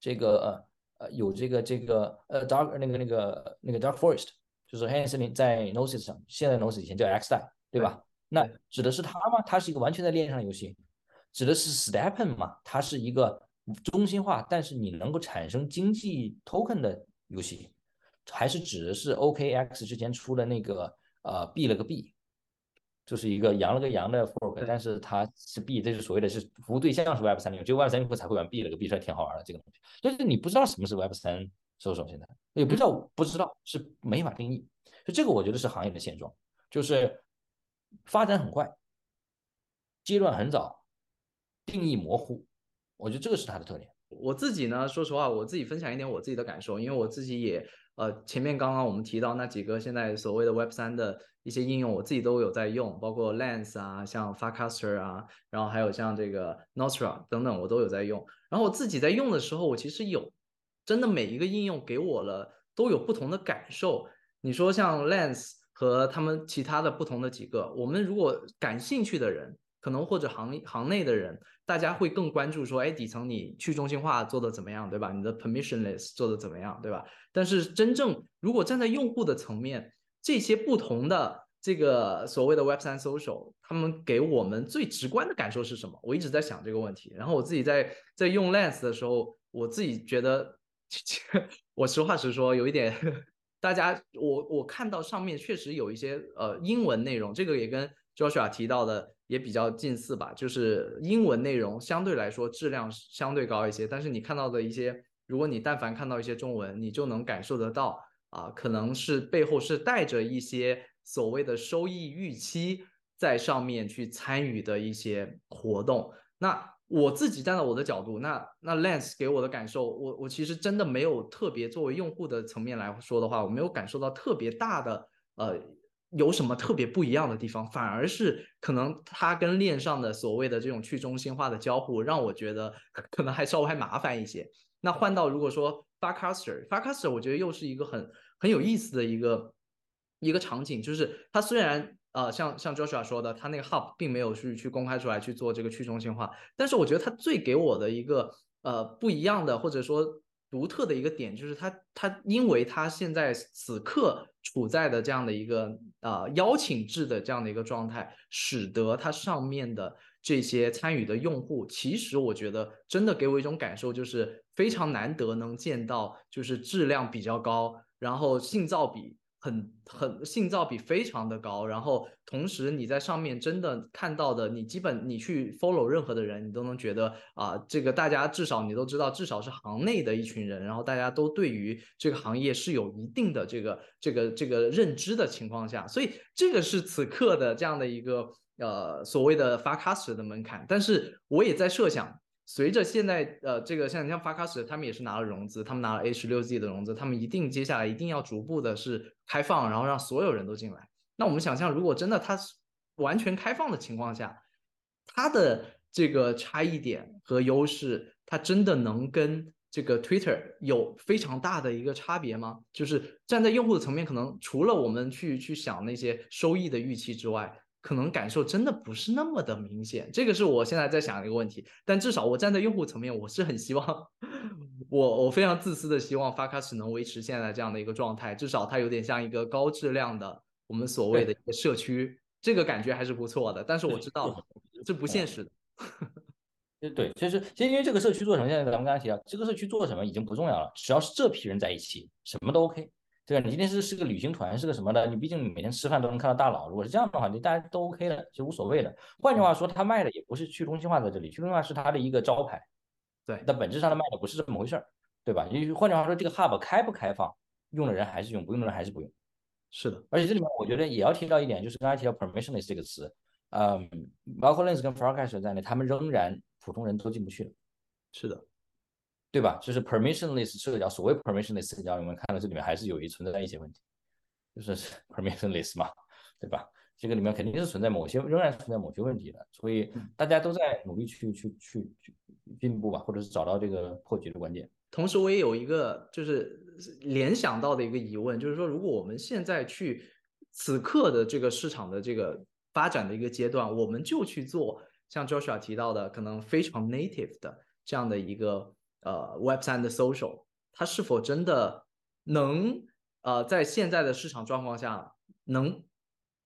这个。呃，有这个这个呃，Dark 那个那个那个 Dark Forest，就是黑暗森林在 Gnosis 上，现在 Gnosis 以前叫 X 代，对吧？那指的是它吗？它是一个完全在链上的游戏。指的是 Stepen 嘛？它是一个中心化，但是你能够产生经济 token 的游戏，还是指的是 OKX 之前出的那个呃币了个币？就是一个羊了个羊的 fork，但是它是 B，这是所谓的是服务对象是 Web 三零，只有 Web 三零后才会玩 B 了个 B 出来挺好玩的这个东西。但是你不知道什么是 Web 三搜索，现在也不知道不知道是没法定义。就这个我觉得是行业的现状，就是发展很快，阶段很早，定义模糊，我觉得这个是它的特点。我自己呢，说实话，我自己分享一点我自己的感受，因为我自己也呃前面刚刚我们提到那几个现在所谓的 Web 三的。一些应用我自己都有在用，包括 Lens 啊，像 Farcaster 啊，然后还有像这个 Nostra 等等，我都有在用。然后我自己在用的时候，我其实有真的每一个应用给我了都有不同的感受。你说像 Lens 和他们其他的不同的几个，我们如果感兴趣的人，可能或者行行内的人，大家会更关注说，哎，底层你去中心化做的怎么样，对吧？你的 Permissionless 做的怎么样，对吧？但是真正如果站在用户的层面，这些不同的这个所谓的 Web 三 social，他们给我们最直观的感受是什么？我一直在想这个问题。然后我自己在在用 Lens 的时候，我自己觉得，我实话实说，有一点，大家我我看到上面确实有一些呃英文内容，这个也跟 Joshua 提到的也比较近似吧，就是英文内容相对来说质量相对高一些，但是你看到的一些，如果你但凡看到一些中文，你就能感受得到。啊，可能是背后是带着一些所谓的收益预期在上面去参与的一些活动。那我自己站在我的角度，那那 Lens 给我的感受，我我其实真的没有特别作为用户的层面来说的话，我没有感受到特别大的呃有什么特别不一样的地方，反而是可能它跟链上的所谓的这种去中心化的交互，让我觉得可能还稍微还麻烦一些。那换到如果说 Farcaster，Farcaster 我觉得又是一个很很有意思的一个一个场景，就是它虽然呃像像 Joshua 说的，它那个 Hub 并没有去去公开出来去做这个去中心化，但是我觉得它最给我的一个呃不一样的或者说独特的一个点，就是它它因为它现在此刻处在的这样的一个呃邀请制的这样的一个状态，使得它上面的。这些参与的用户，其实我觉得真的给我一种感受，就是非常难得能见到，就是质量比较高，然后信噪比很很性噪比非常的高，然后同时你在上面真的看到的，你基本你去 follow 任何的人，你都能觉得啊，这个大家至少你都知道，至少是行内的一群人，然后大家都对于这个行业是有一定的这个这个这个认知的情况下，所以这个是此刻的这样的一个。呃，所谓的发卡 r 的门槛，但是我也在设想，随着现在呃这个像像发卡史，他们也是拿了融资，他们拿了 A 十六 Z 的融资，他们一定接下来一定要逐步的是开放，然后让所有人都进来。那我们想象，如果真的它是完全开放的情况下，它的这个差异点和优势，它真的能跟这个 Twitter 有非常大的一个差别吗？就是站在用户的层面，可能除了我们去去想那些收益的预期之外，可能感受真的不是那么的明显。这个是我现在在想的一个问题。但至少我站在用户层面，我是很希望，我我非常自私的希望发卡史能维持现在这样的一个状态，至少它有点像一个高质量的。我们所谓的一个社区，这个感觉还是不错的，但是我知道 这不现实的。对，其实其实因为这个社区做什么，现在咱们刚才提到，这个社区做什么已经不重要了，只要是这批人在一起，什么都 OK，对吧？你今天是是个旅行团，是个什么的，你毕竟你每天吃饭都能看到大佬，如果是这样的话，你大家都 OK 的，就无所谓的。换句话说，他卖的也不是去中心化在这里，去中心化是他的一个招牌，对，但本质上的卖的不是这么回事儿，对吧？因为换句话说，这个 Hub 开不开放，用的人还是用，不用的人还是不用。是的，而且这里面我觉得也要提到一点，就是刚才提到 permissionless 这个词，嗯，包括 Lens 跟 Forecast 在内，他们仍然普通人都进不去了。是的，对吧？就是 permissionless 社交，所谓 permissionless 社交，我们看到这里面还是有一存在一些问题，就是 permissionless 嘛，对吧？这个里面肯定是存在某些，仍然存在某些问题的，所以大家都在努力去去去去进步吧，或者是找到这个破局的关键。同时，我也有一个就是联想到的一个疑问，就是说，如果我们现在去此刻的这个市场的这个发展的一个阶段，我们就去做像 Joshua 提到的可能非常 native 的这样的一个呃 Web 三的 social，它是否真的能呃在现在的市场状况下能？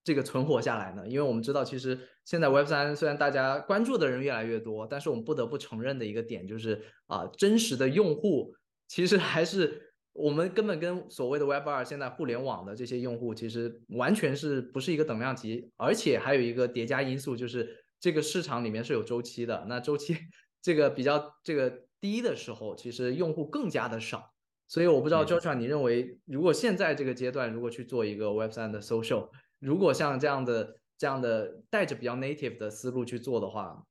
这个存活下来呢？因为我们知道，其实现在 Web 三虽然大家关注的人越来越多，但是我们不得不承认的一个点就是啊，真实的用户其实还是我们根本跟所谓的 Web 二现在互联网的这些用户其实完全是不是一个等量级，而且还有一个叠加因素，就是这个市场里面是有周期的。那周期 这个比较这个低的时候，其实用户更加的少。所以我不知道 Joshua，你认为如果现在这个阶段如果去做一个 Web 三的 social？如果像这样的、这样的带着比较 native 的思路去做的话，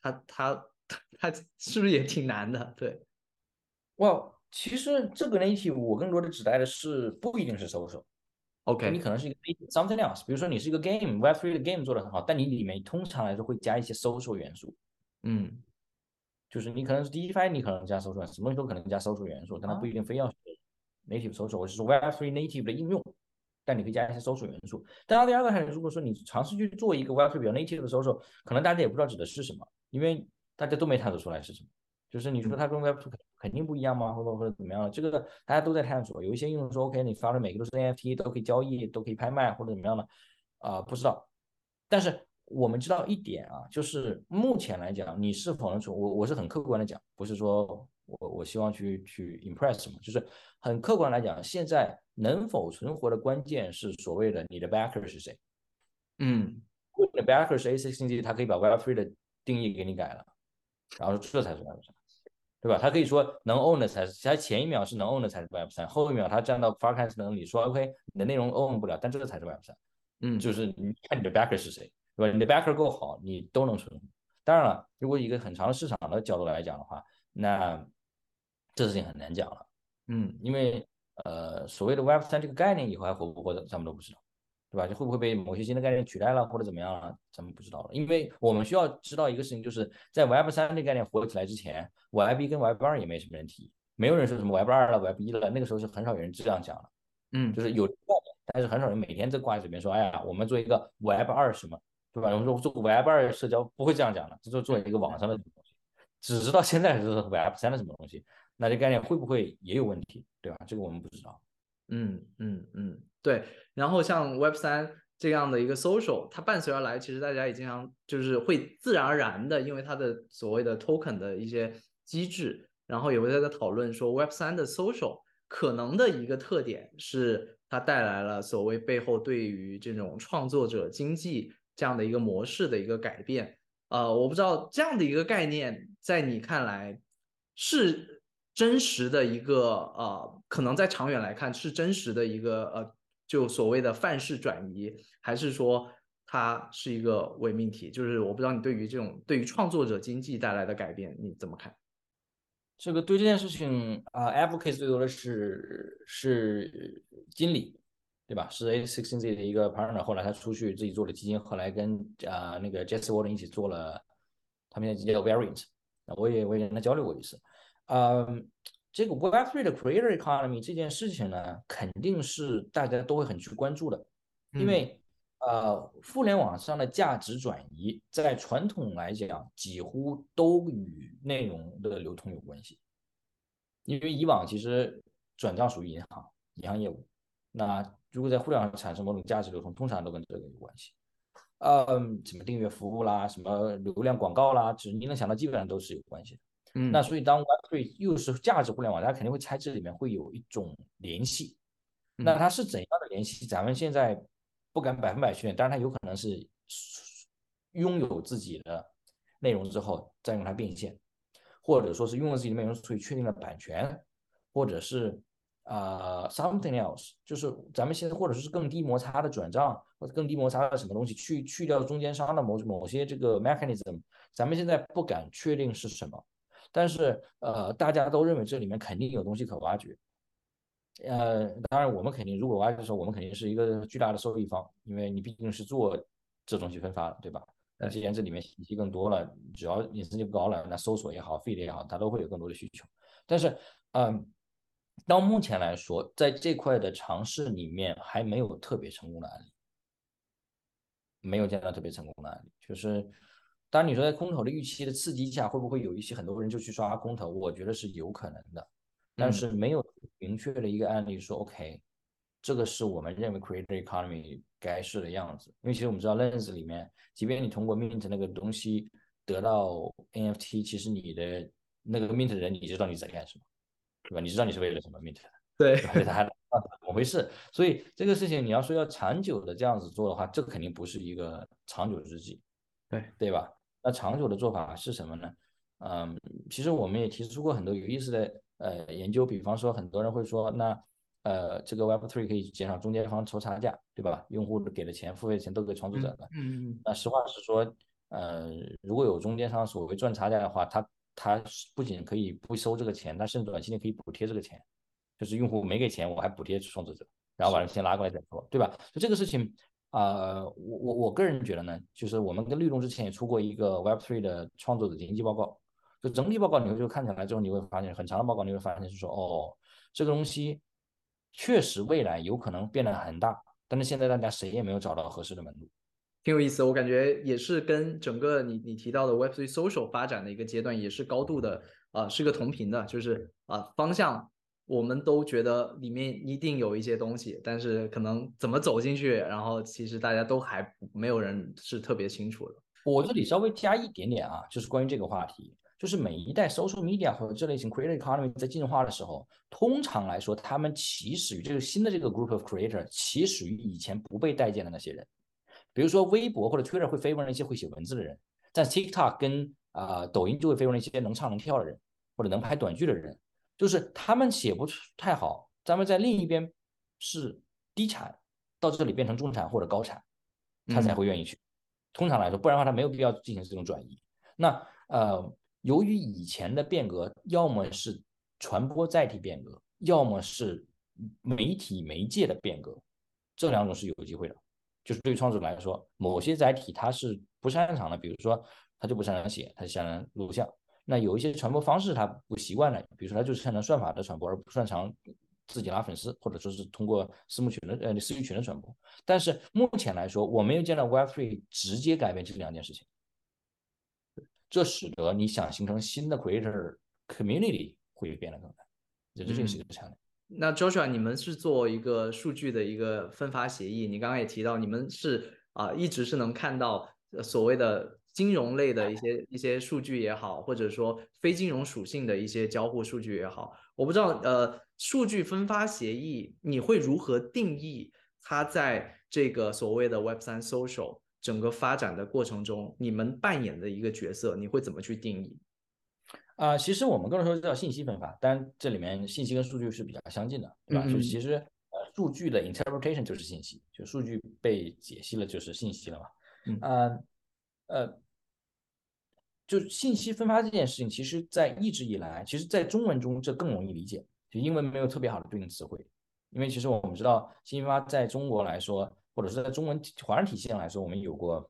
它它它是不是也挺难的？对，哇，其实这个 native 我更多的指代的是不一定是 social，OK，你可能是一个 something else，比如说你是一个 game，Web3 的 game 做的很好，但你里面通常来说会加一些 social 元素，嗯，就是你可能是 DeFi，你可能加 social，什么东西都可能加 social 元素，但它不一定非要是 native social，我是说 Web3 native 的应用。但你可以加一些搜索元素。当然，第二个还是，如果说你尝试去做一个 Web3 比较 native 的搜索，可能大家也不知道指的是什么，因为大家都没探索出来是什么。就是你说它跟 Web2 肯定不一样吗？或者或者怎么样？这个大家都在探索。有一些应用说 OK，你发的每个都是 NFT，都可以交易，都可以拍卖或者怎么样的啊？不知道。但是我们知道一点啊，就是目前来讲，你是否能存？我我是很客观的讲，不是说。我我希望去去 impress 什么，就是很客观来讲，现在能否存活的关键是所谓的你的 backer 是谁。嗯，你的 backer 是 A6 星际，他可以把 Web3 的定义给你改了，然后这才是 Web3，对吧？他可以说能 own 的才是，他前一秒是能 own 的才是 Web3，后一秒他站到 f a r c a s t 能里，说 OK 你的内容 own 不了，但这个才是 Web3。嗯，就是你看你的 backer 是谁，对吧？你的 backer 够好，你都能存活。当然了，如果一个很长的市场的角度来讲的话，那这事情很难讲了，嗯，因为呃，所谓的 Web 三这个概念以后还活不活的，咱们都不知道，对吧？就会不会被某些新的概念取代了，或者怎么样了，咱们不知道了。因为我们需要知道一个事情，就是在 Web 三这个概念火起来之前，Web 一跟 Web 二也没什么人提，没有人说什么 Web 二了、Web 一了，那个时候是很少有人这样讲了，嗯，就是有概念，但是很少人每天在挂在嘴边说，哎呀，我们做一个 Web 二什么，对吧？我们说做 Web 二社交不会这样讲的，就做一个网上的东西，只知道现在是 Web 三的什么东西。那这概念会不会也有问题，对吧？这个我们不知道。嗯嗯嗯，对。然后像 Web 三这样的一个 social，它伴随而来，其实大家也经常就是会自然而然的，因为它的所谓的 token 的一些机制，然后也会在这讨论说 Web 三的 social 可能的一个特点是它带来了所谓背后对于这种创作者经济这样的一个模式的一个改变。呃，我不知道这样的一个概念在你看来是。真实的一个呃，可能在长远来看是真实的一个呃，就所谓的范式转移，还是说它是一个伪命题。就是我不知道你对于这种对于创作者经济带来的改变你怎么看？这个对这件事情啊 a p p l case 最多的是是经理，对吧？是 A Sixteen Z 的一个 partner，后来他出去自己做了基金，后来跟啊那个 Jesse Warden 一起做了，他们现在叫 Variant，那我也我也跟他交流过一次。嗯，这个 Web3 的 Creator Economy 这件事情呢，肯定是大家都会很去关注的，因为呃，互联网上的价值转移，在传统来讲，几乎都与内容的流通有关系。因为以往其实转账属于银行，银行业务。那如果在互联网上产生某种价值流通，通常都跟这个有关系。呃，什么订阅服务啦，什么流量广告啦，只你能想到，基本上都是有关系的。嗯，那所以当 Web3 又是价值互联网，大家肯定会猜这里面会有一种联系。那它是怎样的联系？咱们现在。不敢百分百确认，但是它有可能是拥有自己的内容之后再用它变现，或者说是用了自己的内容所以确定了版权，或者是啊 something else，就是咱们现在或者说是更低摩擦的转账，或者更低摩擦的什么东西去去掉中间商的某某些这个 mechanism，咱们现在不敢确定是什么，但是呃大家都认为这里面肯定有东西可挖掘。呃，当然，我们肯定，如果挖掘的时候，我们肯定是一个巨大的受益方，因为你毕竟是做这东西分发的，对吧？那既然这里面信息更多了，只要隐私就高了，那搜索也好，feed 也好，它都会有更多的需求。但是，嗯，到目前来说，在这块的尝试里面，还没有特别成功的案例，没有见到特别成功的案例。就是，当然你说在空投的预期的刺激下，会不会有一些很多人就去刷空投？我觉得是有可能的。但是没有明确的一个案例说，OK，这个是我们认为 creator economy 该是的样子。因为其实我们知道，Lens 里面，即便你通过 mint 那个东西得到 NFT，其实你的那个 mint 的人，你知道你在干什么，对吧？你知道你是为了什么 mint 的？对，他还怎么回事？所以这个事情你要说要长久的这样子做的话，这个肯定不是一个长久之计，对对吧？那长久的做法是什么呢？嗯，其实我们也提出过很多有意思的。呃，研究，比方说，很多人会说，那呃，这个 Web Three 可以减少中间方抽差价，对吧？用户给的钱、付费钱都给创作者了。嗯嗯。那实话实说，呃，如果有中间商所谓赚差价的话，他他不仅可以不收这个钱，他甚至短期内可以补贴这个钱，就是用户没给钱，我还补贴创作者，然后把人先拉过来再说，对吧？就这个事情啊，我我我个人觉得呢，就是我们跟律动之前也出过一个 Web3 的创作者经济报告。就整体报告，你会就看起来之后，你会发现很长的报告，你会发现是说，哦，这个东西确实未来有可能变得很大，但是现在大家谁也没有找到合适的门路，挺有意思。我感觉也是跟整个你你提到的 Web3 social 发展的一个阶段也是高度的啊，是个同频的，就是啊方向我们都觉得里面一定有一些东西，但是可能怎么走进去，然后其实大家都还没有人是特别清楚的。我这里稍微加一点点啊，就是关于这个话题。就是每一代 social media 和这类型 creator economy 在进化的时候，通常来说，他们起始于这个新的这个 group of creator，起始于以前不被待见的那些人。比如说微博或者 Twitter 会 favor 那些会写文字的人，但 TikTok 跟啊抖音就会 favor 那些能唱能跳的人，或者能拍短剧的人。就是他们写不出太好，咱们在另一边是低产，到这里变成中产或者高产，他才会愿意去。通常来说，不然的话他没有必要进行这种转移。那呃。由于以前的变革，要么是传播载体变革，要么是媒体媒介的变革，这两种是有机会的。就是对于创作者来说，某些载体它是不擅长的，比如说他就不擅长写，他擅长录像。那有一些传播方式他不习惯的，比如说他就是擅长算法的传播，而不擅长自己拉粉丝，或者说是通过私募群的呃私域群的传播。但是目前来说，我没有见到 Web3 直接改变这两件事情。这使得你想形成新的 creator community 会变得更难，这这是一个强点。那 Joshua，你们是做一个数据的一个分发协议，你刚刚也提到，你们是啊，一直是能看到所谓的金融类的一些一些数据也好，或者说非金融属性的一些交互数据也好，我不知道呃，数据分发协议你会如何定义它在这个所谓的 Web 三 social？整个发展的过程中，你们扮演的一个角色，你会怎么去定义？啊，其实我们更多说叫信息分发，当然这里面信息跟数据是比较相近的，对吧？所以其实呃，数据的 interpretation 就是信息，就数据被解析了就是信息了嘛。嗯呃呃，就信息分发这件事情，其实在一直以来，其实在中文中这更容易理解，就英文没有特别好的对应词汇。因为其实我们知道，信息分发在中国来说，或者是在中文华人体系上来说，我们有过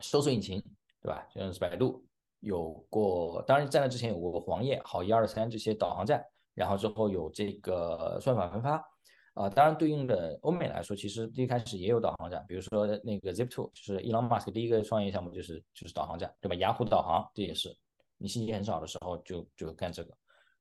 搜索引擎，对吧？像是百度，有过，当然在那之前有过黄页、好一二三这些导航站，然后之后有这个算法分发，啊，当然对应的欧美来说，其实一开始也有导航站，比如说那个 Zip2，就是伊朗马斯克第一个创业项目，就是就是导航站，对吧？雅虎导航这也是，你信息很少的时候就就干这个。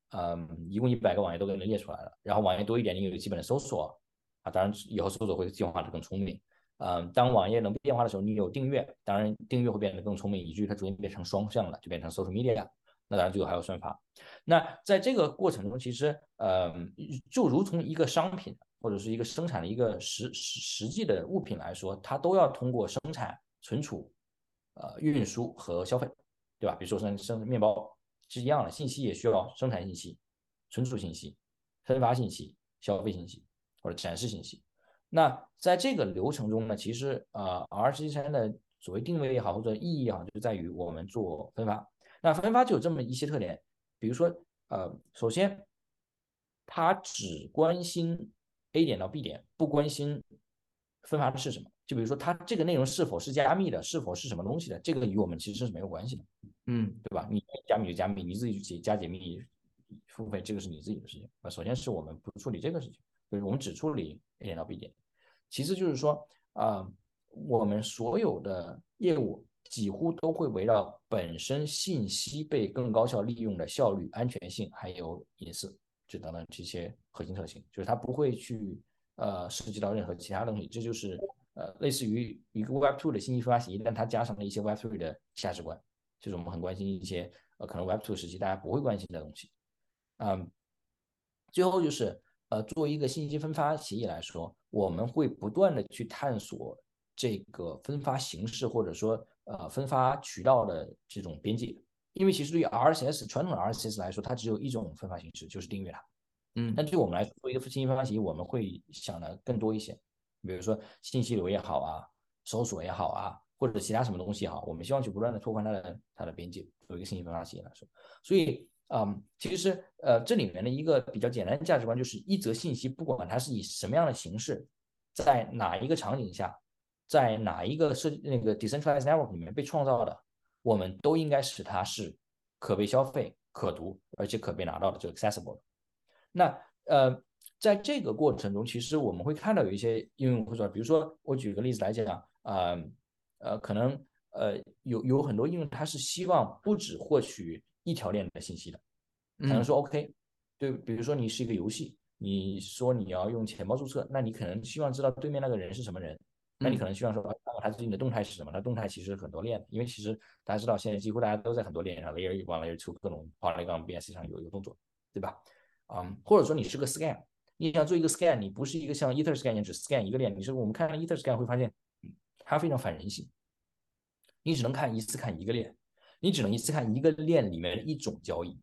嗯，一共一百个网页都给你列出来了，然后网页多一点，你有基本的搜索啊，当然以后搜索会进化的更聪明。嗯，当网页能变化的时候，你有订阅，当然订阅会变得更聪明，以至于它逐渐变成双向了，就变成 social media。那当然最后还有算法。那在这个过程中，其实呃，就如同一个商品或者是一个生产的一个实实实际的物品来说，它都要通过生产、存储、呃运输和消费，对吧？比如说生生面包。是一样的，信息也需要生产信息、存储信息、分发信息、消费信息或者展示信息。那在这个流程中呢，其实呃，R C 三的所谓定位也好或者意义也好，就在于我们做分发。那分发就有这么一些特点，比如说呃，首先它只关心 A 点到 B 点，不关心分发的是什么。就比如说，它这个内容是否是加密的，是否是什么东西的，这个与我们其实是没有关系的，嗯，对吧？你加密就加密，你自己去解加解密付费，这个是你自己的事情啊。首先是我们不处理这个事情，就是我们只处理 A 点到 B 点。其次就是说，啊，我们所有的业务几乎都会围绕本身信息被更高效利用的效率、安全性还有隐私这等等这些核心特性，就是它不会去呃涉及到任何其他东西，这就是。呃，类似于一个 Web Two 的信息分发协议，但它加上了一些 Web Three 的价值观，就是我们很关心一些呃可能 Web Two 时期大家不会关心的东西。嗯，最后就是呃，作为一个信息分发协议来说，我们会不断的去探索这个分发形式或者说呃分发渠道的这种边界，因为其实对于 RSS 传统的 RSS 来说，它只有一种分发形式，就是订阅它。嗯，但对我们来说，作为一个信息分发协议，我们会想的更多一些。比如说信息流也好啊，搜索也好啊，或者其他什么东西也好，我们希望去不断的拓宽它的它的边界，作为一个信息分发协议来说。所以，嗯，其实呃这里面的一个比较简单的价值观就是，一则信息不管它是以什么样的形式，在哪一个场景下，在哪一个设那个 decentralized network 里面被创造的，我们都应该使它是可被消费、可读而且可被拿到的，就 accessible 那呃。在这个过程中，其实我们会看到有一些应用会说，比如说我举个例子来讲，啊，呃，可能呃有有很多应用，它是希望不只获取一条链的信息的，可能说 OK，对，比如说你是一个游戏，你说你要用钱包注册，那你可能希望知道对面那个人是什么人，那你可能希望说，他最近的动态是什么？他动态其实很多链，因为其实大家知道，现在几乎大家都在很多链上，Layer 一往 Layer two 各种 Polygon BSC 上有有动作，对吧？嗯，或者说你是个 Scan。你想做一个 scan，你不是一个像 Ether scan 只 scan 一个链，你是我们看 Ether scan 会发现，它非常反人性。你只能看一次看一个链，你只能一次看一个链里面的一种交易。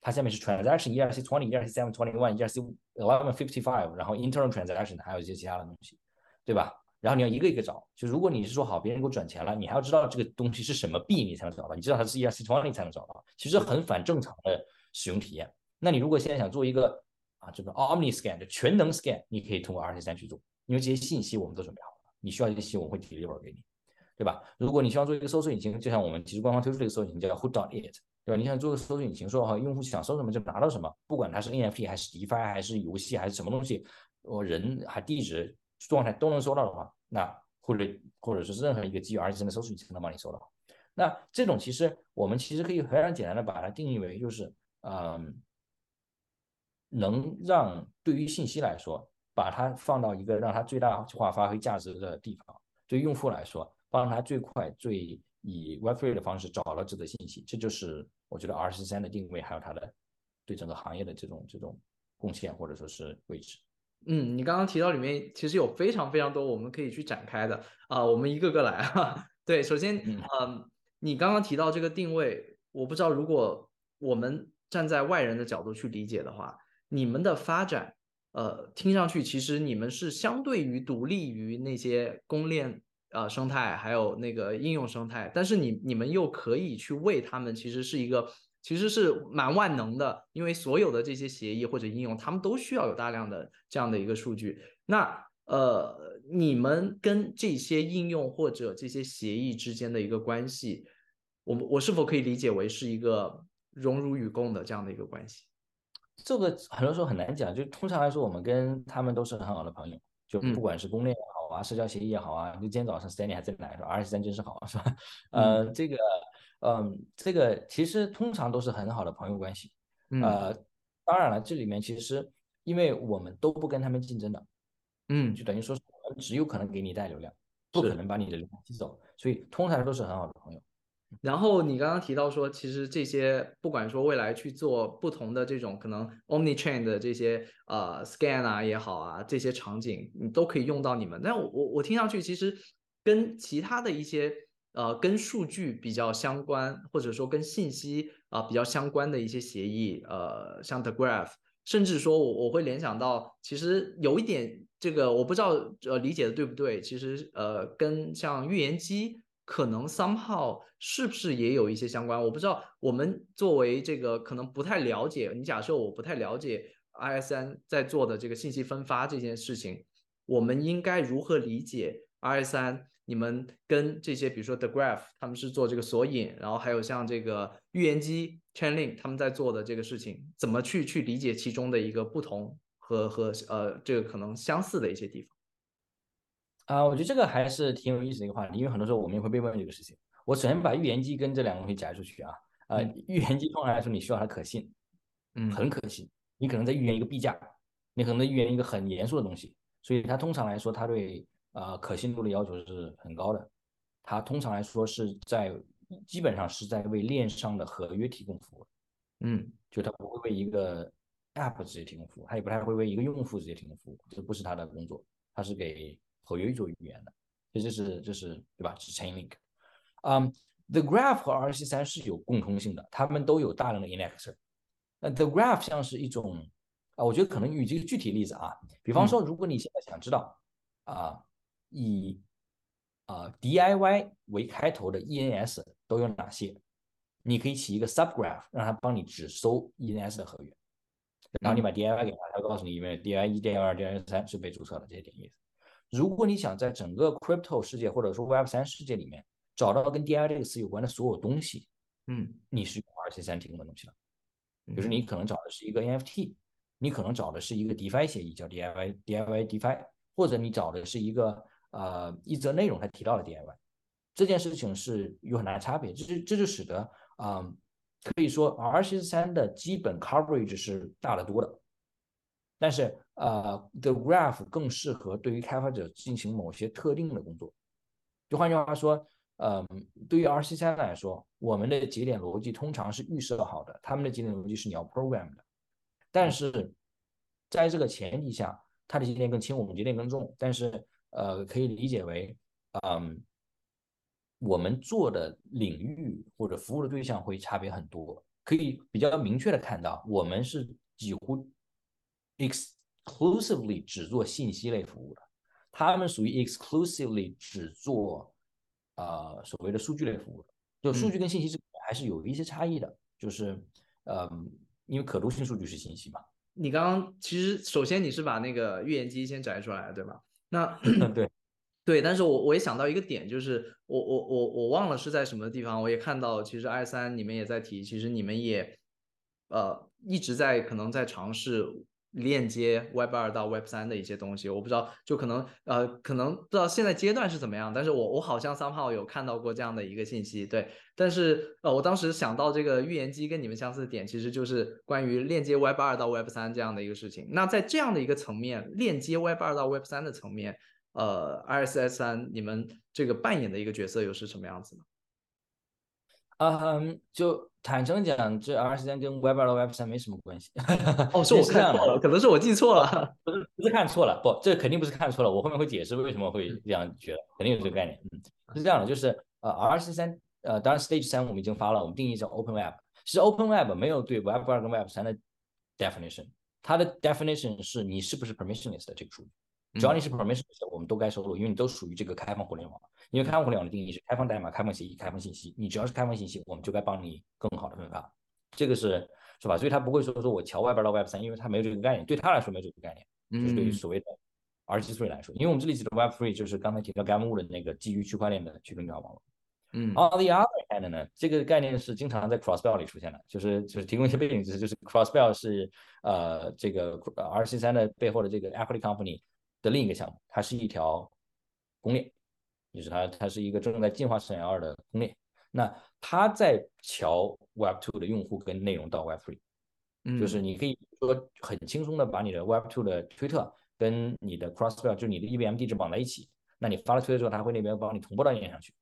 它下面是 transaction 一二 c twenty 一二 c seven twenty one 一二 c eleven fifty five，然后 internal transaction 还有一些其他的东西，对吧？然后你要一个一个找，就如果你是说好别人给我转钱了，你还要知道这个东西是什么币，你才能找到。你知道它是一二 c twenty 才能找到，其实很反正常的使用体验。那你如果现在想做一个啊，这个 Omni Scan 就全能 Scan，你可以通过 R C 三去做，因为这些信息我们都准备好了。你需要一个信息，我们会 deliver 给你，对吧？如果你希望做一个搜索引擎，就像我们其实官方推出这个搜索引擎叫 Who Dot It，对吧？你想做个搜索引擎，说哈，用户想搜什么就拿到什么，不管它是 NFT 还是 DeFi 还是游戏还是什么东西，我人还地址状态都能搜到的话，那或者或者是任何一个基于 R C 三的搜索引擎能帮你搜到。那这种其实我们其实可以非常简单的把它定义为就是，嗯。能让对于信息来说，把它放到一个让它最大化发挥价值的地方；对用户来说，帮他最快、最以 Web3 的方式找到这个信息。这就是我觉得 R 十三的定位，还有它的对整个行业的这种这种贡献或者说是位置。嗯，你刚刚提到里面其实有非常非常多我们可以去展开的啊，我们一个个来哈。对，首先，嗯，你刚刚提到这个定位，我不知道如果我们站在外人的角度去理解的话。你们的发展，呃，听上去其实你们是相对于独立于那些公链呃生态，还有那个应用生态，但是你你们又可以去为他们，其实是一个其实是蛮万能的，因为所有的这些协议或者应用，他们都需要有大量的这样的一个数据。那呃，你们跟这些应用或者这些协议之间的一个关系，我们我是否可以理解为是一个荣辱与共的这样的一个关系？这个很多时候很难讲，就通常来说，我们跟他们都是很好的朋友，就不管是公链啊，社交协议也好啊。就今天早上 Stanley 还在来说 R 十三真是好，是吧？呃，这个，嗯，这个其实通常都是很好的朋友关系。呃，当然了，这里面其实因为我们都不跟他们竞争的，嗯，就等于说我们只有可能给你带流量，不可能把你的流量吸走，所以通常都是很好的朋友。然后你刚刚提到说，其实这些不管说未来去做不同的这种可能 omni chain 的这些呃 scan 啊也好啊，这些场景你都可以用到你们。那我我我听上去其实跟其他的一些呃跟数据比较相关，或者说跟信息啊比较相关的一些协议，呃像 The Graph，甚至说我我会联想到，其实有一点这个我不知道呃理解的对不对，其实呃跟像预言机。可能 somehow 是不是也有一些相关？我不知道。我们作为这个可能不太了解，你假设我不太了解 ISN 在做的这个信息分发这件事情，我们应该如何理解 ISN？你们跟这些比如说 The Graph 他们是做这个索引，然后还有像这个预言机 Chainlink 他们在做的这个事情，怎么去去理解其中的一个不同和和呃这个可能相似的一些地方？啊，我觉得这个还是挺有意思的一个话题，因为很多时候我们也会被问这个事情。我首先把预言机跟这两个东西摘出去啊，呃，预言机通常来说你需要它可信，嗯，很可信。你可能在预言一个币价，你可能在预言一个很严肃的东西，所以它通常来说它对呃可信度的要求是很高的。它通常来说是在基本上是在为链上的合约提供服务，嗯，就它不会为一个 app 直接提供服务，它也不太会为一个用户直接提供服务，这不是它的工作，它是给。合约做语言的，这就是就是对吧？是 Chainlink，嗯，The Graph 和 RC 三是有共通性的，他们都有大量的 indexer。那 The Graph 像是一种啊，我觉得可能举几个具体例子啊，比方说，如果你现在想知道啊，以啊 DIY 为开头的 ENS 都有哪些，你可以起一个 subgraph，让它帮你只搜 ENS 的合约，然后你把 DIY 给他，他告诉你因为 DIY 一、DIY 二、DIY 三是被注册的这些点意思。如果你想在整个 crypto 世界或者说 Web 三世界里面找到跟 DI 这个词有关的所有东西，嗯，你是用 RC 三提供的东西了。比如说你可能找的是一个 NFT，你可能找的是一个 DeFi 协议叫 DIY DIY DeFi，或者你找的是一个呃一则内容它提到了 DIY，这件事情是有很大的差别。这这就使得啊可以说 RC 三的基本 coverage 是大得多的。但是，呃，The Graph 更适合对于开发者进行某些特定的工作。就换句话说，呃，对于 RC3 来说，我们的节点逻辑通常是预设好的，他们的节点逻辑是你要 program 的。但是，在这个前提下，它的节点更轻，我们节点更重。但是，呃，可以理解为，嗯，我们做的领域或者服务的对象会差别很多。可以比较明确的看到，我们是几乎。Exclusively 只做信息类服务的，他们属于 exclusively 只做呃所谓的数据类服务的。就数据跟信息是还是有一些差异的，就是呃，因为可读性数据是信息嘛。你刚刚其实首先你是把那个预言机先摘出来，对吧？那对 对，但是我我也想到一个点，就是我我我我忘了是在什么地方，我也看到其实 i 三你们也在提，其实你们也呃一直在可能在尝试。链接 Web 二到 Web 三的一些东西，我不知道，就可能呃，可能不知道现在阶段是怎么样，但是我我好像 somehow 有看到过这样的一个信息，对，但是呃，我当时想到这个预言机跟你们相似的点，其实就是关于链接 Web 二到 Web 三这样的一个事情。那在这样的一个层面，链接 Web 二到 Web 三的层面，呃，RSS 三你们这个扮演的一个角色又是什么样子呢？嗯，就坦诚讲，这 R 时间跟 Web 二到 Web 三没什么关系。哦，是我看错了，可能是我记错了，不是不是看错了，不，这肯定不是看错了。我后面会解释为什么会这样觉得，肯定有这个概念。嗯，是这样的，就是呃，R 十三，呃，当然 Stage 三我们已经发了，我们定义叫 Open Web。其实 Open Web 没有对 Web 二跟 Web 三的 definition，它的 definition 是你是不是 permissionless 的这个数据。只要你是 permission 的，我们都该收录，因为你都属于这个开放互联网。因为开放互联网的定义是开放代码、开放协议、开放信息，你只要是开放信息，我们就该帮你更好的分发。这个是是吧？所以他不会说说我桥外边到 Web 三，因为他没有这个概念，对他来说没有这个概念，就是对于所谓的 R 七 three 来说，因为我们这里指的 Web three 就是刚才提到 GAMU 的那个基于区块链的去中心化网络。嗯，On the other hand 呢，这个概念是经常在 Crossbell 里出现的，就是就是提供一些背景知识，就是 Crossbell 是呃这个 RC 三的背后的这个 Equity Company 的另一个项目，它是一条公链，就是它它是一个正在进化升 L 的公链。那它在桥 Web two 的用户跟内容到 Web three，就是你可以说很轻松的把你的 Web two 的推特跟你的 Crossbill，就是你的 EVM 地址绑在一起，那你发了推特之后，它会那边帮你同步到链上去。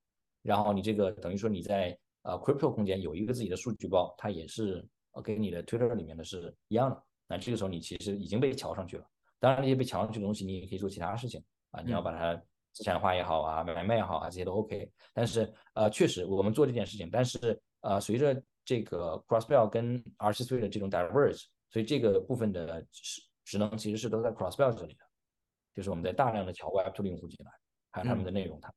然后你这个等于说你在呃 crypto 空间有一个自己的数据包，它也是跟你的 Twitter 里面的是一样的。那这个时候你其实已经被桥上去了。当然，那些被抢上去的东西，你也可以做其他事情啊，你要把它资产化也好啊，买卖也好啊，这些都 OK。但是呃，确实我们做这件事情，但是呃，随着这个 Crossbell 跟 R73 的这种 diverge，所以这个部分的职职能其实是都在 Crossbell 这里的，就是我们在大量的桥 Web2 用户进来，还有他们的内容，他。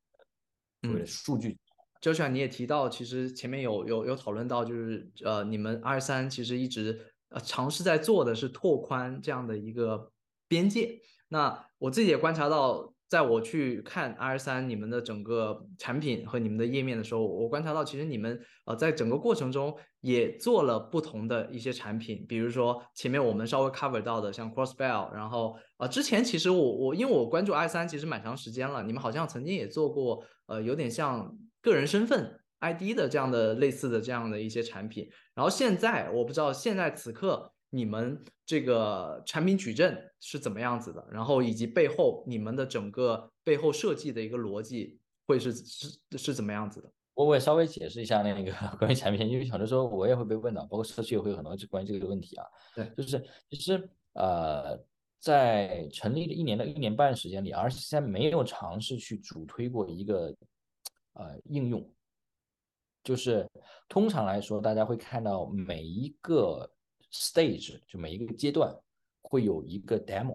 所谓的数据，Joshua，你也提到，其实前面有有有讨论到，就是呃，你们 R 三其实一直呃尝试在做的是拓宽这样的一个边界。那我自己也观察到。在我去看 R 三你们的整个产品和你们的页面的时候，我观察到其实你们呃在整个过程中也做了不同的一些产品，比如说前面我们稍微 cover 到的像 Crossbell，然后呃之前其实我我因为我关注 R 三其实蛮长时间了，你们好像曾经也做过呃有点像个人身份 ID 的这样的类似的这样的一些产品，然后现在我不知道现在此刻。你们这个产品矩阵是怎么样子的？然后以及背后你们的整个背后设计的一个逻辑会是是是怎么样子的？我我也稍微解释一下那个 关于产品，因为很多时候我也会被问到，包括社区也会有很多关于这个问题啊。对，就是其实呃，在成立的一年到一年半时间里而现在没有尝试去主推过一个呃应用，就是通常来说，大家会看到每一个。Stage 就每一个阶段会有一个 demo，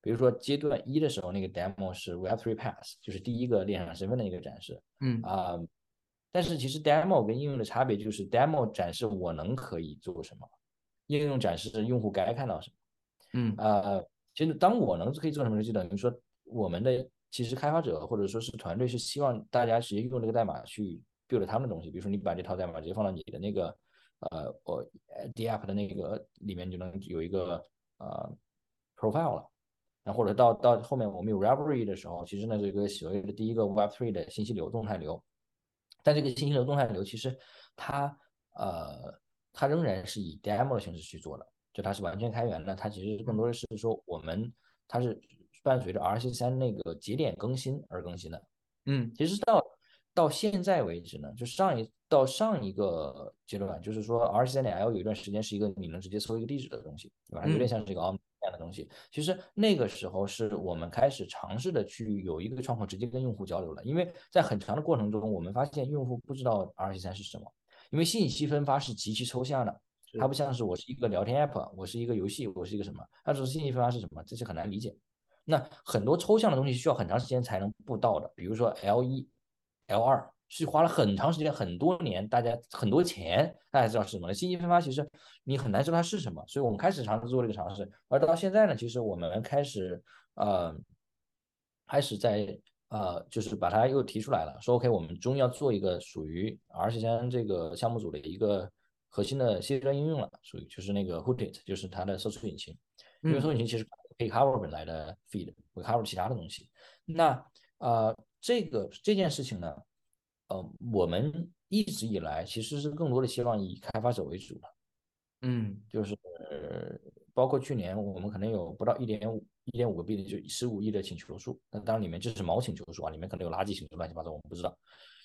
比如说阶段一的时候，那个 demo 是 Web3 Pass，就是第一个链上身份的一个展示。嗯啊，但是其实 demo 跟应用的差别就是 demo 展示我能可以做什么，应用展示用户该看到什么。嗯啊，其实当我能可以做什么，就等于说我们的其实开发者或者说是团队是希望大家直接用这个代码去 build 他们的东西，比如说你把这套代码直接放到你的那个。呃，我 D app 的那个里面就能有一个呃 profile 了，然后或者到到后面我们有 Reverie 的时候，其实呢是一个所谓的第一个 Web3 的信息流动态流，但这个信息流动态流其实它呃它仍然是以 demo 的形式去做的，就它是完全开源的，它其实更多的是说我们它是伴随着 RC 三那个节点更新而更新的，嗯，其实到到现在为止呢，就上一到上一个阶段，就是说，R 三点 L 有一段时间是一个你能直接搜一个地址的东西，对吧？有点像这个 Omni 这样的东西。其实那个时候是我们开始尝试的去有一个窗口直接跟用户交流了，因为在很长的过程中，我们发现用户不知道 R 三是什么，因为信息分发是极其抽象的，它不像是我是一个聊天 App，我是一个游戏，我是一个什么，它说信息分发是什么，这是很难理解。那很多抽象的东西需要很长时间才能布到的，比如说 L 一、L 二。是花了很长时间、很多年，大家很多钱，大家知道是什么？信息分发其实你很难知道它是什么，所以我们开始尝试做这个尝试。而到现在呢，其实我们开始呃，开始在呃，就是把它又提出来了，说 OK，我们终于要做一个属于 R 十三这个项目组的一个核心的 C 端应用了，属于就是那个 Hoodit，就是它的搜索引擎。因为搜索引擎其实可以 cover 本来的 feed，会 cover 其他的东西。那呃，这个这件事情呢？呃，我们一直以来其实是更多的希望以开发者为主的，嗯，就是包括去年我们可能有不到一点五一点五个 B 的，就十五亿的请求数，那当然里面这是毛请求数啊，里面可能有垃圾请求乱七八糟，我们不知道，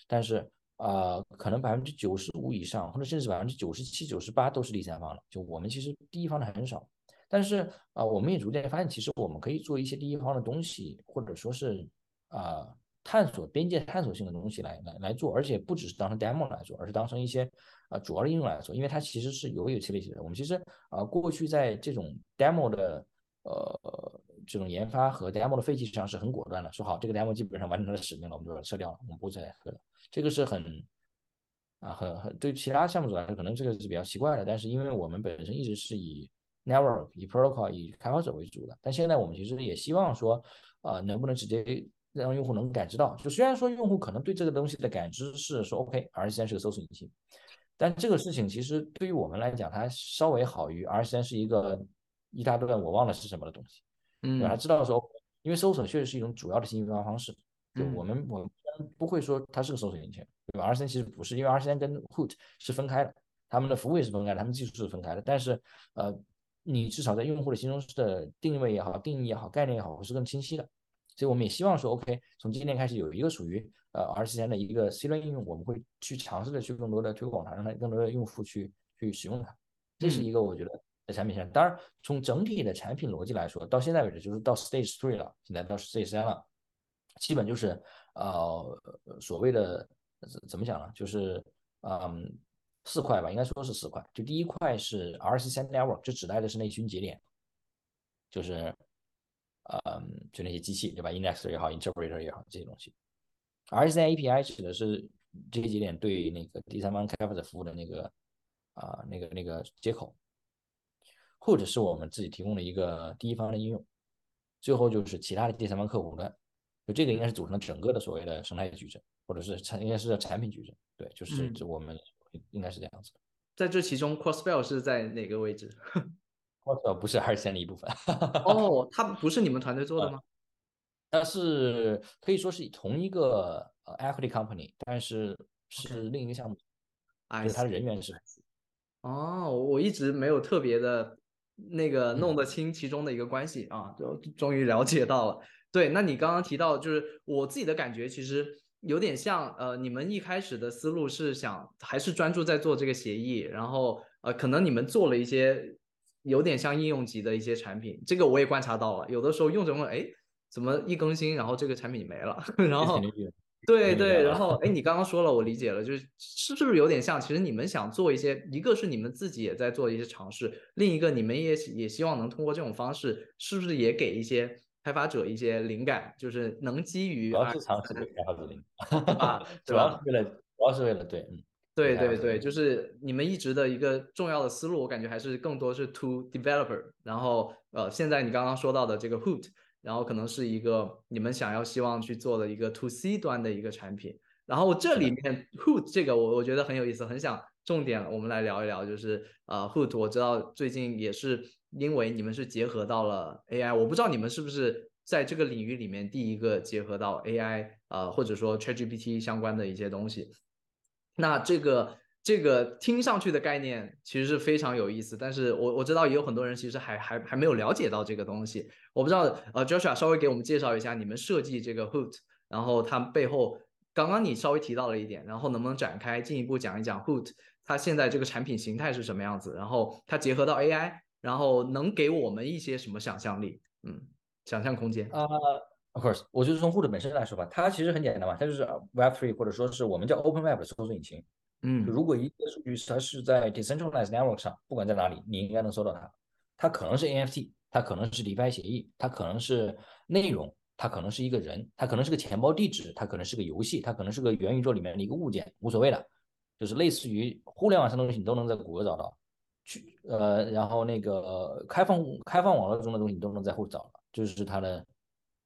但是啊，可能百分之九十五以上，或者甚至百分之九十七、九十八都是第三方的，就我们其实第一方的很少，但是啊，我们也逐渐发现，其实我们可以做一些第一方的东西，或者说是啊。探索边界探索性的东西来来来做，而且不只是当成 demo 来做，而是当成一些呃主要的应用来做，因为它其实是有有其类型的。我们其实啊过去在这种 demo 的呃这种研发和 demo 的废弃上是很果断的，说好这个 demo 基本上完成它的使命了，我们就把它撤掉了，我们不再喝了。这个是很啊很很对其他项目组来说可能这个是比较奇怪的，但是因为我们本身一直是以 network 以 protocol 以开发者为主的，但现在我们其实也希望说啊能不能直接让用户能感知到，就虽然说用户可能对这个东西的感知是说 OK，R 三是个搜索引擎。但这个事情其实对于我们来讲，它稍微好于 R 三是一个一大段我忘了是什么的东西。嗯，他知道说，因为搜索确实是一种主要的信息分发方式。就我们我们不会说它是个搜索引擎，对吧？R 三其实不是，因为 R 三跟 Hoot 是分开的，他们的服务也是分开的，他们技术是分开的。但是呃，你至少在用户的心中的定位也好、定义也好、概念也好，是更清晰的。所以我们也希望说，OK，从今天开始有一个属于呃 R 三的一个 C 端应用，我们会去尝试的去更多的推广它，让它更多的用户去去使用它。这是一个我觉得在产品上，当然从整体的产品逻辑来说，到现在为止就是到 Stage Three 了，现在到 Stage 三了，基本就是呃所谓的怎么讲呢？就是嗯四块吧，应该说是四块。就第一块是 R 三 Network，就指代的是内群节点，就是。嗯，就那些机器，对吧？Indexer 也好，Interpreter 也好，这些东西。R 三 API 指的是这些节点对那个第三方开发者服务的那个啊，那个那个接口，或者是我们自己提供的一个第一方的应用。最后就是其他的第三方客户端，就这个应该是组成整个的所谓的生态矩阵，或者是产应该是叫产品矩阵。对，就是我们应该是这样子。在这其中，Crossbell 是在哪个位置？呃，不是，还是三的一部分。哦，它不是你们团队做的吗？它是可以说是同一个呃 equity company，但是是另一个项目，就是它的人员是。哦，我一直没有特别的那个弄得清其中的一个关系啊，就终于了解到了。对，那你刚刚提到，就是我自己的感觉，其实有点像呃，你们一开始的思路是想还是专注在做这个协议，然后呃，可能你们做了一些。有点像应用级的一些产品，这个我也观察到了。有的时候用着用着，哎，怎么一更新，然后这个产品没了？然后，对对，然后，哎，你刚刚说了，我理解了，就是是是不是有点像？其实你们想做一些，一个是你们自己也在做一些尝试，另一个你们也也希望能通过这种方式，是不是也给一些开发者一些灵感，就是能基于主要是尝试给开发者灵感，主要是为了，主要是为了对，嗯。对对对，就是你们一直的一个重要的思路，我感觉还是更多是 to developer。然后呃，现在你刚刚说到的这个 Hoot，然后可能是一个你们想要希望去做的一个 to C 端的一个产品。然后这里面 Hoot 这个我我觉得很有意思，很想重点我们来聊一聊，就是呃 Hoot，我知道最近也是因为你们是结合到了 AI，我不知道你们是不是在这个领域里面第一个结合到 AI，呃或者说 ChatGPT 相关的一些东西。那这个这个听上去的概念其实是非常有意思，但是我我知道也有很多人其实还还还没有了解到这个东西。我不知道呃，Joshua 稍微给我们介绍一下你们设计这个 Hoot，然后它背后刚刚你稍微提到了一点，然后能不能展开进一步讲一讲 Hoot 它现在这个产品形态是什么样子，然后它结合到 AI，然后能给我们一些什么想象力？嗯，想象空间啊。Of course，我就是从 Hoot 本身来说吧，它其实很简单嘛，它就是 Web3 或者说是我们叫 Open Web 的搜索引擎。嗯，如果一个数据它是在 decentralized network 上，不管在哪里，你应该能搜到它。它可能是 NFT，它可能是 DeFi 协议，它可能是内容，它可能是一个人，它可能是个钱包地址，它可能是个游戏，它可能是个元宇宙里面的一个物件，无所谓的，就是类似于互联网上的东西，你都能在谷歌找到。去呃，然后那个开放开放网络中的东西，你都能在后找到，就是它的。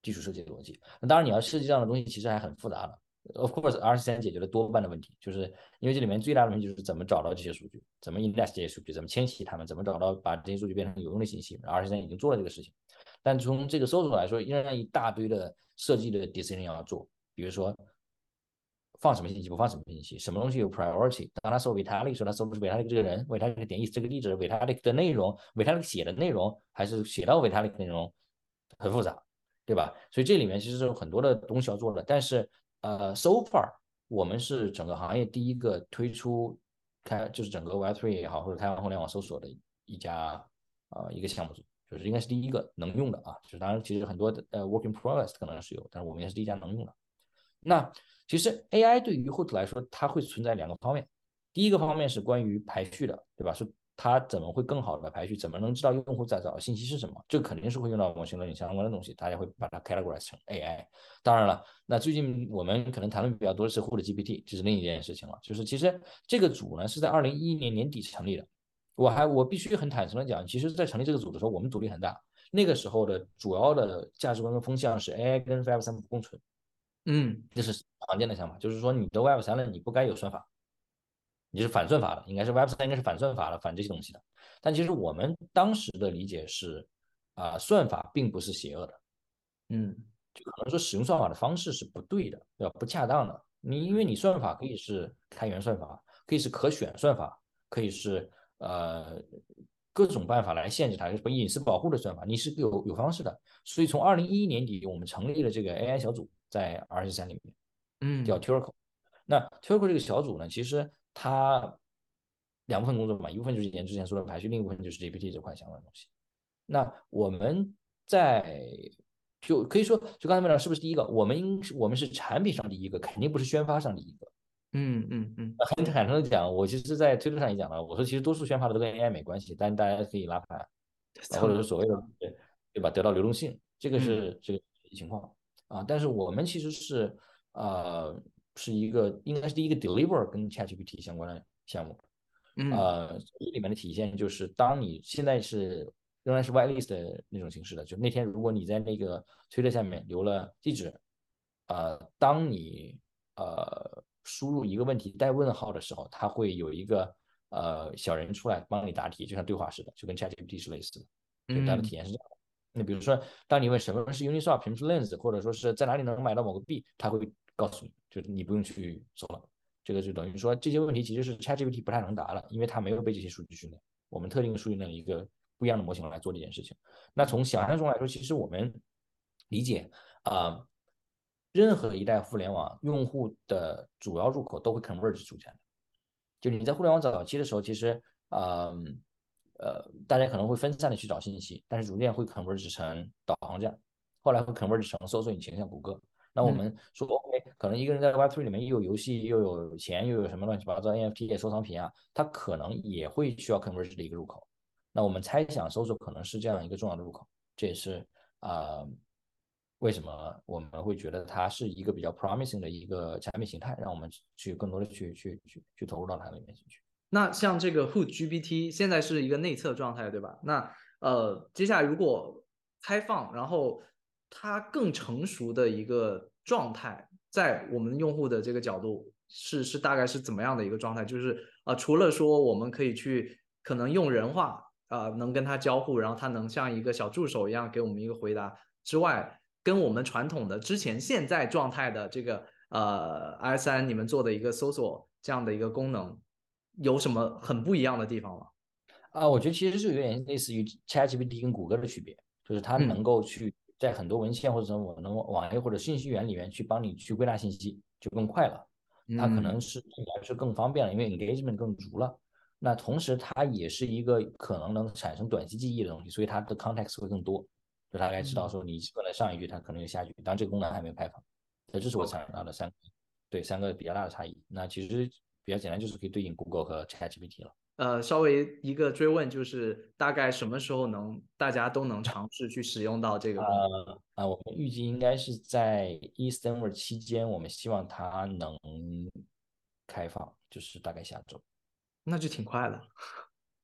基础设计的逻辑，那当然你要设计这样的东西，其实还很复杂的。Of course, R 三解决了多半的问题，就是因为这里面最大的问题就是怎么找到这些数据，怎么 index 这些数据，怎么迁徙它们，怎么找到把这些数据变成有用的信息。R 三已经做了这个事情，但从这个搜索来说，仍然一大堆的设计的 decision 要做，比如说放什么信息，不放什么信息，什么东西有 priority。当他搜 Vitalik 时，他搜的是 Vitalik 这个人，Vitalik 点意思这个地址，Vitalik 的内容，Vitalik 写的内容，还是写到 Vitalik 内容，很复杂。对吧？所以这里面其实有很多的东西要做的，但是呃，so far 我们是整个行业第一个推出开，就是整个 Web3 也好，或者开放互联网搜索的一家啊一个项目组，就是应该是第一个能用的啊。就是当然，其实很多的呃 working progress 可能是有，但是我们也是第一家能用的。那其实 AI 对于 Hoot 来说，它会存在两个方面，第一个方面是关于排序的，对吧？是它怎么会更好的排序？怎么能知道用户在找的信息是什么？这个肯定是会用到模型论相关的东西，大家会把它 categorize 成 AI。当然了，那最近我们可能谈论比较多的是 Hood GPT，这是另一件事情了。就是其实这个组呢是在二零一一年年底成立的。我还我必须很坦诚的讲，其实，在成立这个组的时候，我们阻力很大。那个时候的主要的价值观跟风向是 AI 跟 Web 三不共存。嗯，这是常见的想法，就是说你的 Web 三了，你不该有算法。你是反算法的，应该是 Web 三应该是反算法的，反这些东西的。但其实我们当时的理解是，啊，算法并不是邪恶的，嗯，就可能说使用算法的方式是不对的，对吧？不恰当的。你因为你算法可以是开源算法，可以是可选算法，可以是呃各种办法来限制它，什么隐私保护的算法，你是有有方式的。所以从二零一一年底，我们成立了这个 AI 小组，在 R 十三里面，嗯，叫 Turco。那 Turco 这个小组呢，其实。它两部分工作嘛，一部分就是研之前说的排序，另一部分就是 GPT 这块相关的东西。那我们在就可以说，就刚才问到是不是第一个？我们应我们是产品上第一个，肯定不是宣发上第一个。嗯嗯嗯。很坦诚的讲，我其实，在推特上也讲了，我说其实多数宣发的都跟 AI 没关系，但大家可以拉盘，或者是所谓的对吧？得到流动性，这个是这个情况啊。但是我们其实是呃。是一个应该是第一个 deliver 跟 ChatGPT 相关的项目，呃，这里面的体现就是，当你现在是仍然是 whitelist 的那种形式的，就那天如果你在那个推特下面留了地址，呃，当你呃输入一个问题带问号的时候，它会有一个呃小人出来帮你答题，就像对话似的，就跟 ChatGPT 是类似的，对它的体验是这样的。那比如说，当你问什么是 Uniswap，什么是 Lens，或者说是在哪里能买到某个币，它会告诉你。就你不用去搜了，这个就等于说这些问题其实是 ChatGPT 不太能答了，因为它没有被这些数据训练。我们特定数据练了一个不一样的模型来做这件事情。那从想象中来说，其实我们理解啊，任何一代互联网用户的主要入口都会 converge 出现的。就你在互联网早期的时候，其实啊呃大家可能会分散的去找信息，但是逐渐会 converge 成导航站，后来会 converge 成搜索引擎，像谷歌。那我们说，OK，可能一个人在 Web3 里面又有游戏，又有钱，又有什么乱七八糟 NFT 收藏品啊，他可能也会需要 conversion 的一个入口。那我们猜想，搜索可能是这样一个重要的入口，这也是啊，为什么我们会觉得它是一个比较 promising 的一个产品形态，让我们去更多的去去去去投入到它里面去。那像这个 Hood GPT 现在是一个内测状态，对吧？那呃，接下来如果开放，然后它更成熟的一个状态，在我们用户的这个角度是是大概是怎么样的一个状态？就是啊，除了说我们可以去可能用人话啊，能跟他交互，然后他能像一个小助手一样给我们一个回答之外，跟我们传统的之前现在状态的这个呃 i 三你们做的一个搜索这样的一个功能，有什么很不一样的地方吗？啊，我觉得其实是有点类似于 ChatGPT 跟谷歌的区别，就是它能够去。在很多文献或者我能网页或者信息源里面去帮你去归纳信息，就更快了。它可能是是更方便了，因为 engagement 更足了。那同时它也是一个可能能产生短期记忆的东西，所以它的 context 会更多，就大概知道说你问了上一句，它可能有下一句。当然这个功能还没有开放。那这是我想到的三个，对三个比较大的差异。那其实比较简单，就是可以对应 Google 和 ChatGPT 了。呃，稍微一个追问，就是大概什么时候能大家都能尝试去使用到这个？呃啊，我们预计应该是在 Easter 期间，我们希望它能开放，就是大概下周。那就挺快了。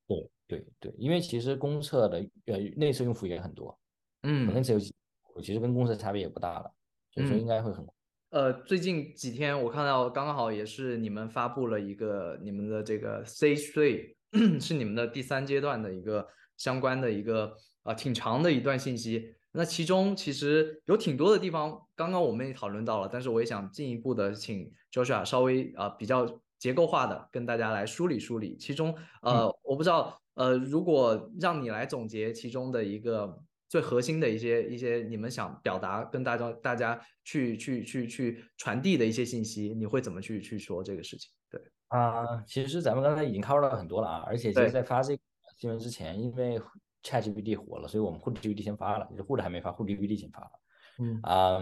对对对，因为其实公测的呃内测用户也很多，嗯，内测有几，其实跟公测差别也不大了，所以说应该会很。呃，最近几天我看到刚刚好也是你们发布了一个你们的这个 C three 是你们的第三阶段的一个相关的一个啊挺长的一段信息。那其中其实有挺多的地方，刚刚我们也讨论到了，但是我也想进一步的请 Joshua 稍微啊比较结构化的跟大家来梳理梳理。其中呃我不知道呃如果让你来总结其中的一个。最核心的一些一些你们想表达跟大家大家去去去去传递的一些信息，你会怎么去去说这个事情？对啊，其实咱们刚才已经 cover 了很多了啊，而且其实在发这个新闻之前，因为 ChatGPT 火了，所以我们 HoodGPT 先发了，就是 Hood 还没发，HoodGPT 先发了。嗯啊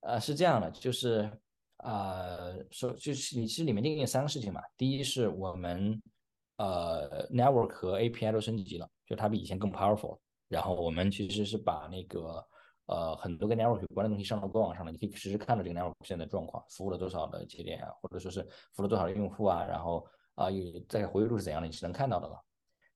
呃是这样的，就是呃说就是你其实里面定义三个事情嘛，第一是我们呃 network 和 API 都升级了，就它比以前更 powerful。然后我们其实是把那个呃很多跟 network 有关的东西上到官网上了，你可以实时看到这个 network 现在的状况，服务了多少的节点啊，或者说是服务了多少的用户啊，然后啊有在活跃度是怎样的，你是能看到的了。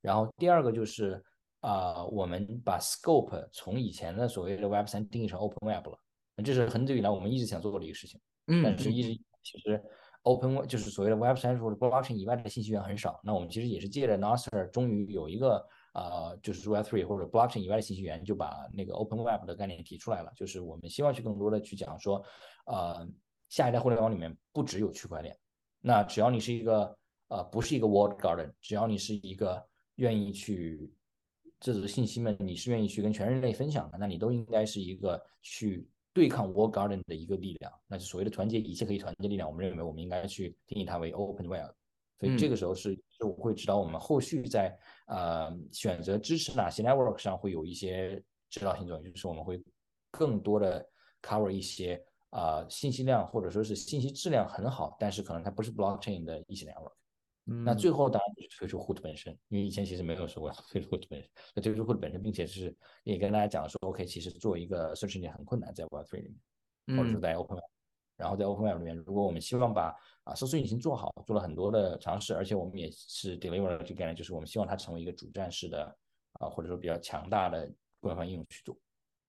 然后第二个就是啊，我们把 scope 从以前的所谓的 Web 三定义成 Open Web 了，这是很久以来我们一直想做的一个事情。嗯，但是一直其实 Open Web 就是所谓的 Web 三或者 Blockchain 以外的信息源很少。那我们其实也是借着 Nostr 终于有一个啊，就是 Web3 或者 Blockchain 以外的信息源，就把那个 Open Web 的概念提出来了。就是我们希望去更多的去讲说，呃，下一代互联网里面不只有区块链，那只要你是一个呃不是一个 Walled Garden，只要你是一个愿意去这组信息们，你是愿意去跟全人类分享的，那你都应该是一个去对抗 World Garden 的一个力量，那是所谓的团结一切可以团结力量。我们认为我们应该去定义它为 Open Web，所以这个时候是是我会指导我们后续在呃选择支持哪些 network 上会有一些指导性作用，就是我们会更多的 cover 一些啊信息量或者说是信息质量很好，但是可能它不是 blockchain 的一些 network。那最后当然就是推出 Hood 本身，因为以前其实没有说过推出 Hood 本身，那推出 Hood 本身，并且是也跟大家讲说，OK，其实做一个 search engine 很困难，在 Web3 里面，或者说在 Open 然后在 Open Web 里面，如果我们希望把啊搜索引擎做好，做了很多的尝试，而且我们也是 deliver 了这个概念，就是我们希望它成为一个主战式的啊，或者说比较强大的官方应用去做。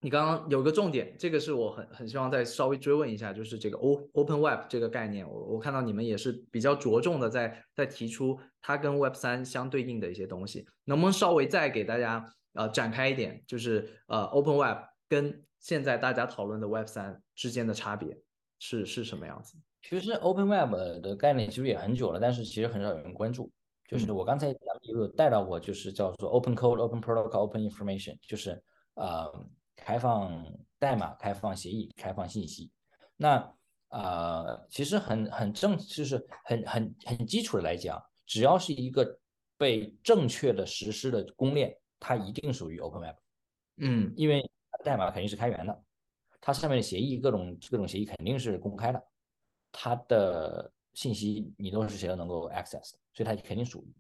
你刚刚有个重点，这个是我很很希望再稍微追问一下，就是这个 O Open Web 这个概念，我我看到你们也是比较着重的在在提出它跟 Web 三相对应的一些东西，能不能稍微再给大家呃展开一点，就是呃 Open Web 跟现在大家讨论的 Web 三之间的差别是是什么样子？其实 Open Web 的概念其实也很久了，但是其实很少有人关注。就是我刚才咱们有带到过，就是叫做 Open Code、Open Protocol、Open Information，就是呃。开放代码、开放协议、开放信息，那呃，其实很很正，就是很很很基础的来讲，只要是一个被正确的实施的公链，它一定属于 Open Web。嗯，因为代码肯定是开源的，它上面的协议各种各种协议肯定是公开的，它的信息你都是谁都能够 access，所以它肯定属于。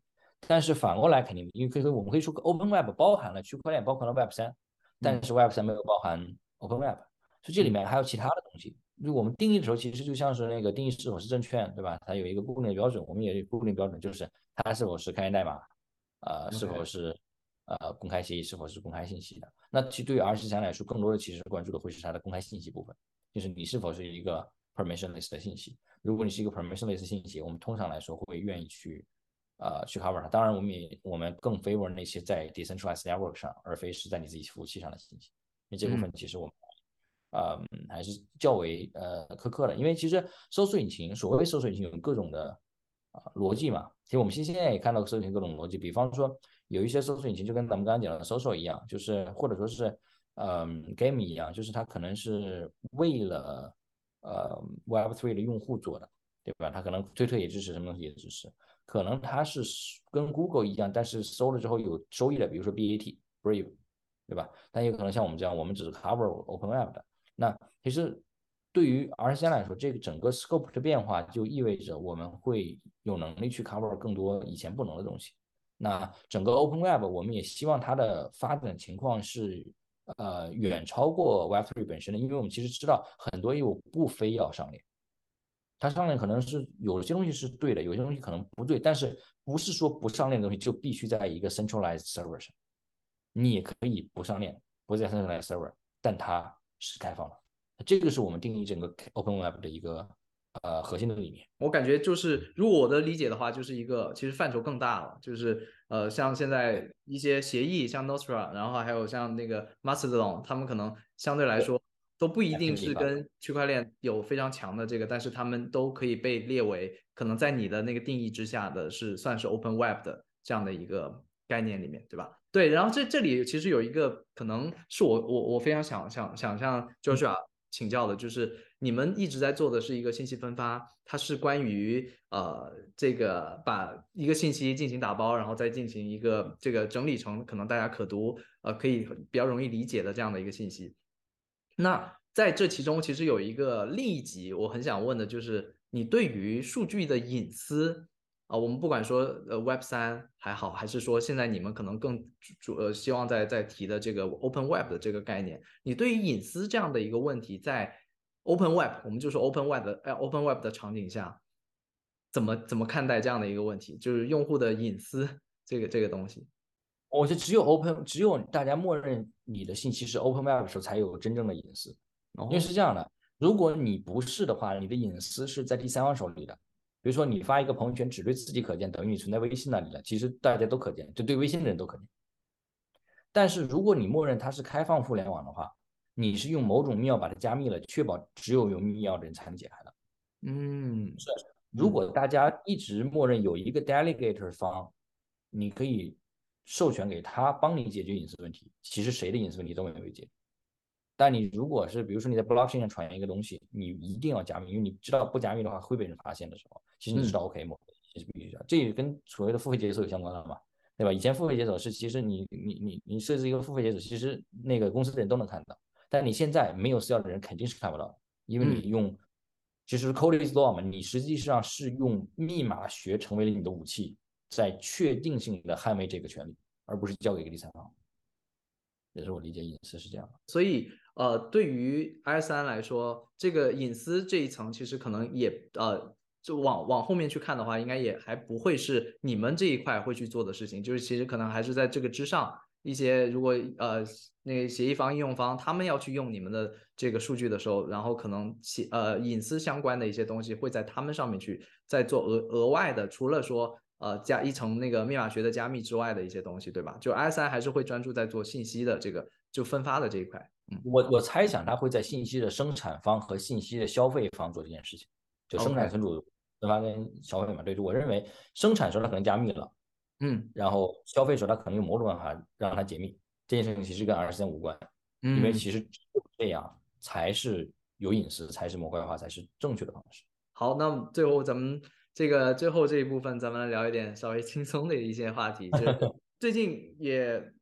但是反过来肯定，因为可以说我们可以说 Open Web 包含了区块链，包含了 Web 三。但是 Web 三没有包含 Open Web，所以这里面还有其他的东西。就我们定义的时候，其实就像是那个定义是否是证券，对吧？它有一个固定的标准，我们也有固定标准，就是它是否是开源代码，呃，是否是呃公开协议，是否是公开信息的。那其实对于 R 十三来说，更多的其实关注的会是它的公开信息部分，就是你是否是一个 permissionless 的信息。如果你是一个 permissionless 信息，我们通常来说会愿意去。呃，去 cover 它。当然，我们也我们更 favor 那些在 decentralized network 上，而非是在你自己服务器上的信息。因为这部分其实我们呃还是较为呃苛刻的。因为其实搜索引擎，所谓搜索引擎有各种的啊逻辑嘛。其实我们现现在也看到搜索引擎各种逻辑。比方说，有一些搜索引擎就跟咱们刚刚讲的搜索一样，就是或者说是嗯 game 一样，就是它可能是为了呃 Web3 的用户做的，对吧？它可能推特也支持，什么东西也支持。可能它是跟 Google 一样，但是搜了之后有收益的，比如说 BAT、Brave，对吧？但也可能像我们这样，我们只是 cover Open Web 的。那其实对于 R 三来说，这个整个 scope 的变化就意味着我们会有能力去 cover 更多以前不能的东西。那整个 Open Web 我们也希望它的发展情况是呃远超过 Web3 本身的，因为我们其实知道很多业务不非要上链。它上链可能是有些东西是对的，有些东西可能不对，但是不是说不上链的东西就必须在一个 centralized server 上，你也可以不上链，不在 centralized server，但它是开放的。这个是我们定义整个 open web 的一个呃核心的理念。我感觉就是，如果我的理解的话，就是一个其实范畴更大了，就是呃像现在一些协议，像 Nostra，然后还有像那个 Mastodon，他们可能相对来说。都不一定是跟区块链有非常强的这个，但是他们都可以被列为可能在你的那个定义之下的是算是 Open Web 的这样的一个概念里面，对吧？对，然后这这里其实有一个可能是我我我非常想想想向 Joshua 请教的，就是你们一直在做的是一个信息分发，它是关于呃这个把一个信息进行打包，然后再进行一个这个整理成可能大家可读呃可以比较容易理解的这样的一个信息。那在这其中，其实有一个另一级，我很想问的就是，你对于数据的隐私啊，我们不管说呃 Web 三还好，还是说现在你们可能更主呃希望在在提的这个 Open Web 的这个概念，你对于隐私这样的一个问题，在 Open Web，我们就说 Open Web 的呃 Open Web 的场景下，怎么怎么看待这样的一个问题，就是用户的隐私这个这个东西？我觉得只有 Open，只有大家默认你的信息是 Open Web 的时候，才有真正的隐私。因为是这样的，如果你不是的话，你的隐私是在第三方手里的。比如说，你发一个朋友圈只对自己可见，等于你存在微信那里了。其实大家都可见，就对微信的人都可见。但是如果你默认它是开放互联网的话，你是用某种密钥把它加密了，确保只有有密钥的人才能解开的。嗯，是。如果大家一直默认有一个 delegator 方，你可以授权给他帮你解决隐私问题，其实谁的隐私问题都没有被解决。但你如果是比如说你在 blockchain 上传一个东西，你一定要加密，因为你知道不加密的话会被人发现的时候，其实你知道 OK 吗？其实必须的，这也跟所谓的付费解锁有相关了嘛，对吧？以前付费解锁是其实你你你你设置一个付费解锁，其实那个公司的人都能看到，但你现在没有私钥的人肯定是看不到，因为你用其实 code is law 嘛，你实际上是用密码学成为了你的武器，在确定性的捍卫这个权利，而不是交给一个第三方。也是我理解隐私是这样的，所以。呃，对于 i 三来说，这个隐私这一层其实可能也呃，就往往后面去看的话，应该也还不会是你们这一块会去做的事情。就是其实可能还是在这个之上一些，如果呃那个协议方、应用方他们要去用你们的这个数据的时候，然后可能其呃隐私相关的一些东西会在他们上面去再做额额外的，除了说呃加一层那个密码学的加密之外的一些东西，对吧？就 i 三还是会专注在做信息的这个就分发的这一块。我我猜想他会在信息的生产方和信息的消费方做这件事情，就生产存储分发跟消费嘛。对，我认为生产时候他可能加密了，嗯，然后消费时候他可能用某种办法让它解密。这件事情其实跟 R 三无关，因为其实这样才是有隐私，才是模块化，才是正确的方式。好，那最后咱们这个最后这一部分，咱们来聊一点稍微轻松的一些话题，就是最近也。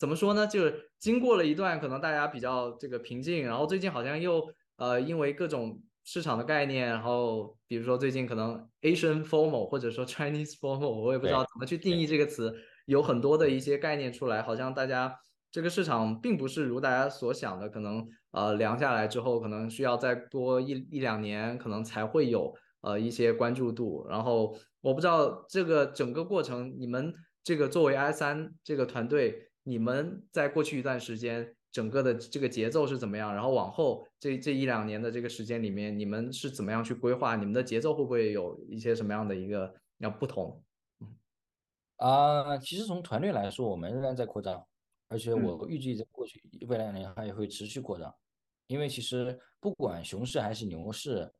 怎么说呢？就是经过了一段可能大家比较这个平静，然后最近好像又呃因为各种市场的概念，然后比如说最近可能 Asian formal 或者说 Chinese formal，我也不知道怎么去定义这个词，有很多的一些概念出来，好像大家这个市场并不是如大家所想的，可能呃凉下来之后，可能需要再多一一两年，可能才会有呃一些关注度。然后我不知道这个整个过程，你们这个作为 I 三这个团队。你们在过去一段时间，整个的这个节奏是怎么样？然后往后这这一两年的这个时间里面，你们是怎么样去规划？你们的节奏会不会有一些什么样的一个要不同？嗯，啊，其实从团队来说，我们仍然在扩张，而且我预计在过去未来两年还会持续扩张，因为其实不管熊市还是牛市，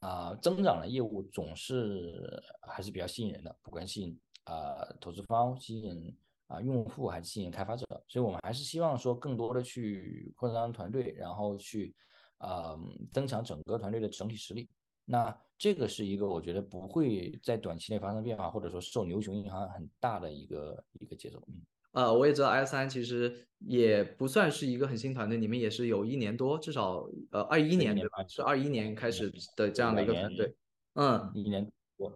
啊，增长的业务总是还是比较吸引人的，不管吸引啊投资方吸引。啊，用户还是吸引开发者，所以我们还是希望说更多的去扩张团队，然后去呃增强整个团队的整体实力。那这个是一个我觉得不会在短期内发生变化，或者说受牛熊影响很大的一个一个节奏。嗯，呃，我也知道 i 三其实也不算是一个很新团队，你们也是有一年多，至少呃二一年对吧？是二一年开始的这样的一个团队。嗯，一年多。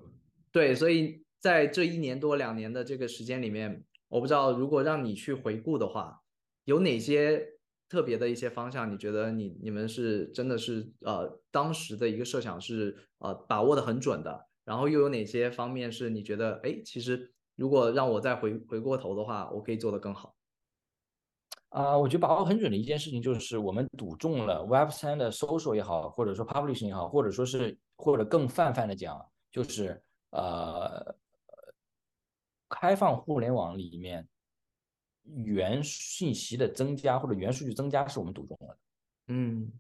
对，所以在这一年多两年的这个时间里面。我不知道，如果让你去回顾的话，有哪些特别的一些方向？你觉得你你们是真的是呃当时的一个设想是呃把握的很准的，然后又有哪些方面是你觉得哎，其实如果让我再回回过头的话，我可以做得更好？啊，我觉得把握很准的一件事情就是我们赌中了 Web 三的 social 也好，或者说 publishing 也好，或者说是或者更泛泛的讲，就是呃。开放互联网里面，原信息的增加或者原数据增加是我们赌中了的。嗯，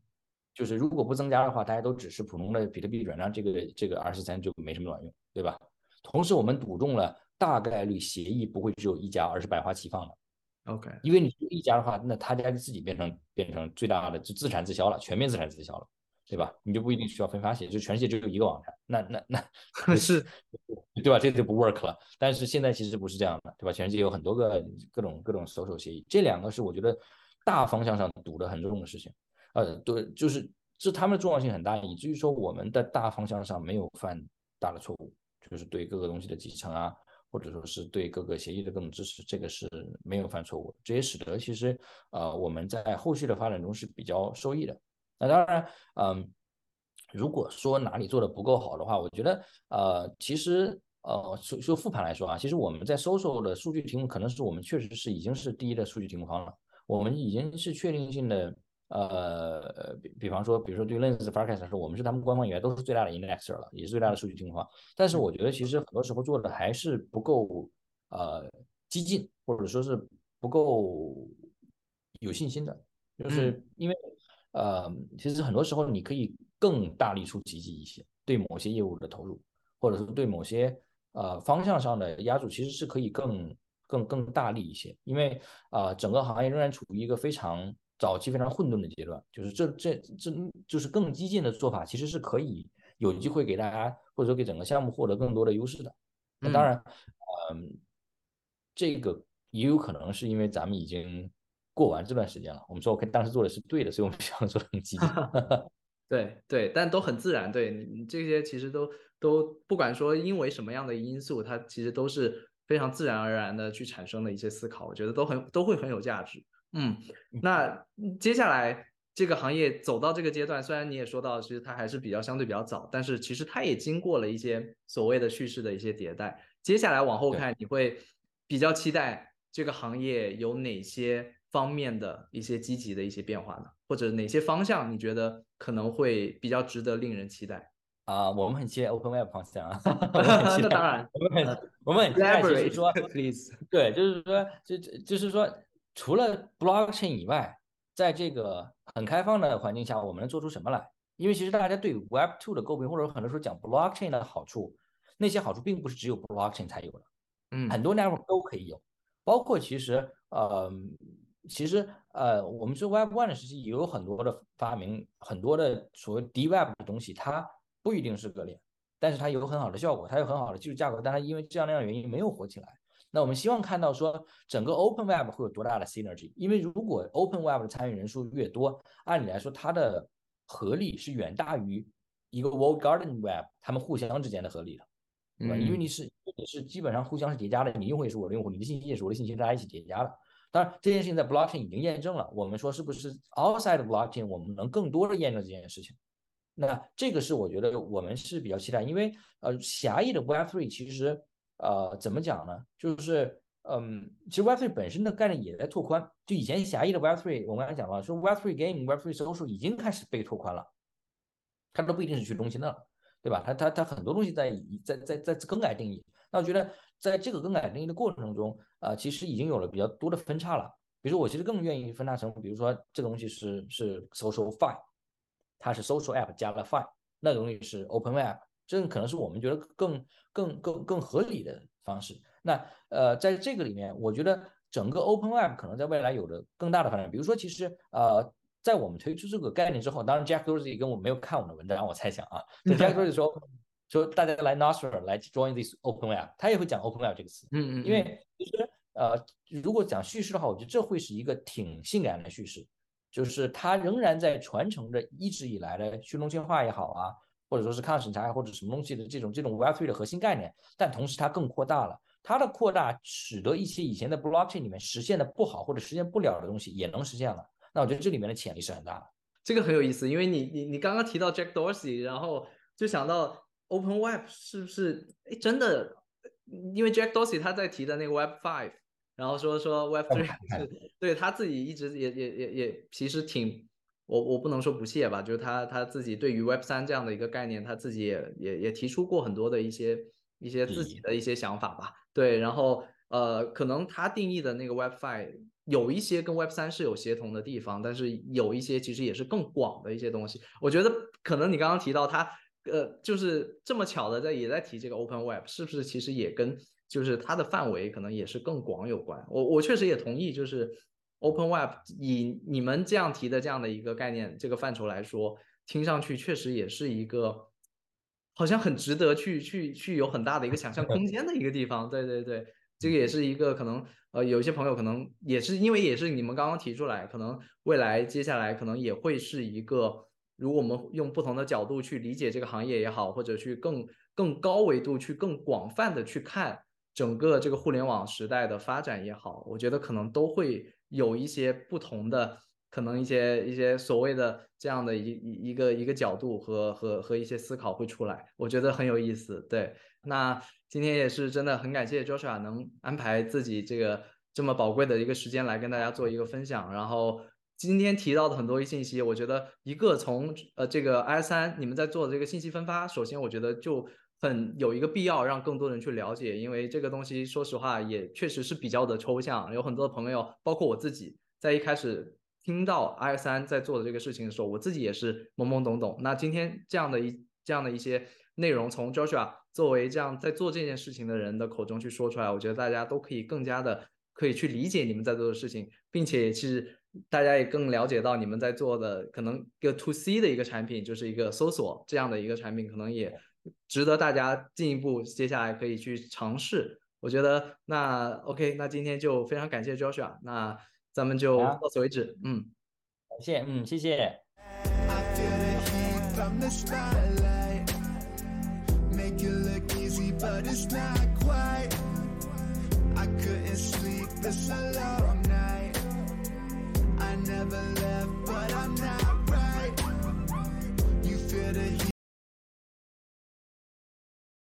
就是如果不增加的话，大家都只是普通的比特币转账，这个这个 R 十三就没什么卵用，对吧？同时，我们赌中了大概率协议不会只有一家，而是百花齐放的。OK，因为你一家的话，那他家就自己变成变成最大的就自产自销了，全面自产自销了。对吧？你就不一定需要分发协议，就全世界只有一个网站，那那那 是，对吧？这就不 work 了。但是现在其实不是这样的，对吧？全世界有很多个各种各种搜索协议，这两个是我觉得大方向上赌的很重的事情。呃，对，就是这他们的重要性很大，以至于说我们的大方向上没有犯大的错误。就是对各个东西的集成啊，或者说是对各个协议的各种支持，这个是没有犯错误。这也使得其实呃我们在后续的发展中是比较受益的。那当然，嗯，如果说哪里做的不够好的话，我觉得呃其实呃就就复盘来说啊，其实我们在搜索的数据题目可能是我们确实是已经是第一的数据题目方了，我们已经是确定性的。呃，比比方说，比如说对 Lens Forecast 来说，我们是他们官方以外都是最大的 indexer 了，也是最大的数据题目方。但是我觉得其实很多时候做的还是不够呃激进，或者说是不够有信心的，就是因为呃，其实很多时候你可以更大力出奇迹一些，对某些业务的投入，或者是对某些呃方向上的压注，其实是可以更更更大力一些，因为啊，整个行业仍然处于一个非常。早期非常混沌的阶段，就是这这这就是更激进的做法，其实是可以有机会给大家或者说给整个项目获得更多的优势的。那当然，嗯，这个也有可能是因为咱们已经过完这段时间了。我们说，我当时做的是对的，所以我们想做的很积极。对对，但都很自然。对你这些其实都都不管说因为什么样的因素，它其实都是非常自然而然的去产生的一些思考，我觉得都很都会很有价值。嗯，那接下来这个行业走到这个阶段，虽然你也说到，其实它还是比较相对比较早，但是其实它也经过了一些所谓的叙事的一些迭代。接下来往后看，你会比较期待这个行业有哪些方面的一些积极的一些变化呢？或者哪些方向你觉得可能会比较值得令人期待？啊，我们很期待 Open Web 方向啊，那当然，我们很我们很期待，就是说，对，就是说，就就是说。除了 blockchain 以外，在这个很开放的环境下，我们能做出什么来？因为其实大家对 Web2 的诟病，或者很多时候讲 blockchain 的好处，那些好处并不是只有 blockchain 才有的，嗯，很多 network 都可以有，包括其实呃，其实呃，我们说 Web One 的时期也有很多的发明，很多的所谓 d Web 的东西，它不一定是割裂，但是它有很好的效果，它有很好的技术架构，但它因为这样那样的原因没有火起来。那我们希望看到说整个 Open Web 会有多大的 synergy？因为如果 Open Web 的参与人数越多，按理来说它的合力是远大于一个 World Garden Web 他们互相之间的合力的，对吧？因为你是你是基本上互相是叠加的，你用户也是我的用户，你的信息也是我的信息，大家一起叠加的。当然这件事情在 Blockchain 已经验证了，我们说是不是 Outside Blockchain 我们能更多的验证这件事情？那这个是我觉得我们是比较期待，因为呃狭义的 Web3 其实。呃，怎么讲呢？就是，嗯，其实 Web3 本身的概念也在拓宽。就以前狭义的 Web3，我刚才讲了，说 Web3 Game、Web3 Social 已经开始被拓宽了，它都不一定是去中心的了，对吧？它它它很多东西在在在在更改定义。那我觉得在这个更改定义的过程中，啊，其实已经有了比较多的分叉了。比如说，我其实更愿意分叉成，比如说这个东西是是 Social Fi，它是 Social App 加了 Fi，那个东西是 Open Web。这可能是我们觉得更更更更合理的方式。那呃，在这个里面，我觉得整个 Open Web 可能在未来有着更大的发展。比如说，其实呃，在我们推出这个概念之后，当然 Jack Dorsey 跟我没有看我们的文章，我猜想啊，Jack Dorsey 说说大家来 Nostr 来 join this Open Web，他也会讲 Open Web 这个词。嗯嗯。因为其实呃，如果讲叙事的话，我觉得这会是一个挺性感的叙事，就是它仍然在传承着一直以来的去中心化也好啊。或者说是抗审查或者什么东西的这种这种 Web3 的核心概念，但同时它更扩大了，它的扩大使得一些以前的 Blockchain 里面实现的不好或者实现不了的东西也能实现了。那我觉得这里面的潜力是很大的。这个很有意思，因为你你你刚刚提到 Jack Dorsey，然后就想到 Open Web 是不是？哎，真的，因为 Jack Dorsey 他在提的那个 Web Five，然后说说 Web Three 是对他自己一直也也也也其实挺。我我不能说不屑吧，就是他他自己对于 Web 三这样的一个概念，他自己也也也提出过很多的一些一些自己的一些想法吧。对，然后呃，可能他定义的那个 Web five 有一些跟 Web 三是有协同的地方，但是有一些其实也是更广的一些东西。我觉得可能你刚刚提到他呃，就是这么巧的在也在提这个 Open Web，是不是其实也跟就是它的范围可能也是更广有关？我我确实也同意，就是。Open Web 以你们这样提的这样的一个概念、这个范畴来说，听上去确实也是一个好像很值得去去去有很大的一个想象空间的一个地方。对对对，这个也是一个可能呃，有一些朋友可能也是因为也是你们刚刚提出来，可能未来接下来可能也会是一个如果我们用不同的角度去理解这个行业也好，或者去更更高维度去更广泛的去看整个这个互联网时代的发展也好，我觉得可能都会有一些不同的，可能一些一些所谓的这样的一一一个一个角度和和和一些思考会出来，我觉得很有意思。对，那今天也是真的很感谢 Joshua 能安排自己这个这么宝贵的一个时间来跟大家做一个分享，然后。今天提到的很多信息，我觉得一个从呃这个 i 三你们在做的这个信息分发，首先我觉得就很有一个必要让更多人去了解，因为这个东西说实话也确实是比较的抽象，有很多朋友，包括我自己，在一开始听到 i 三在做的这个事情的时候，我自己也是懵懵懂懂。那今天这样的一这样的一些内容，从 Joshua 作为这样在做这件事情的人的口中去说出来，我觉得大家都可以更加的可以去理解你们在做的事情，并且其实。大家也更了解到你们在做的可能一个 to C 的一个产品，就是一个搜索这样的一个产品，可能也值得大家进一步接下来可以去尝试。我觉得那 OK，那今天就非常感谢 Joshua，那咱们就到此为止。嗯，感谢，嗯，谢谢。never left.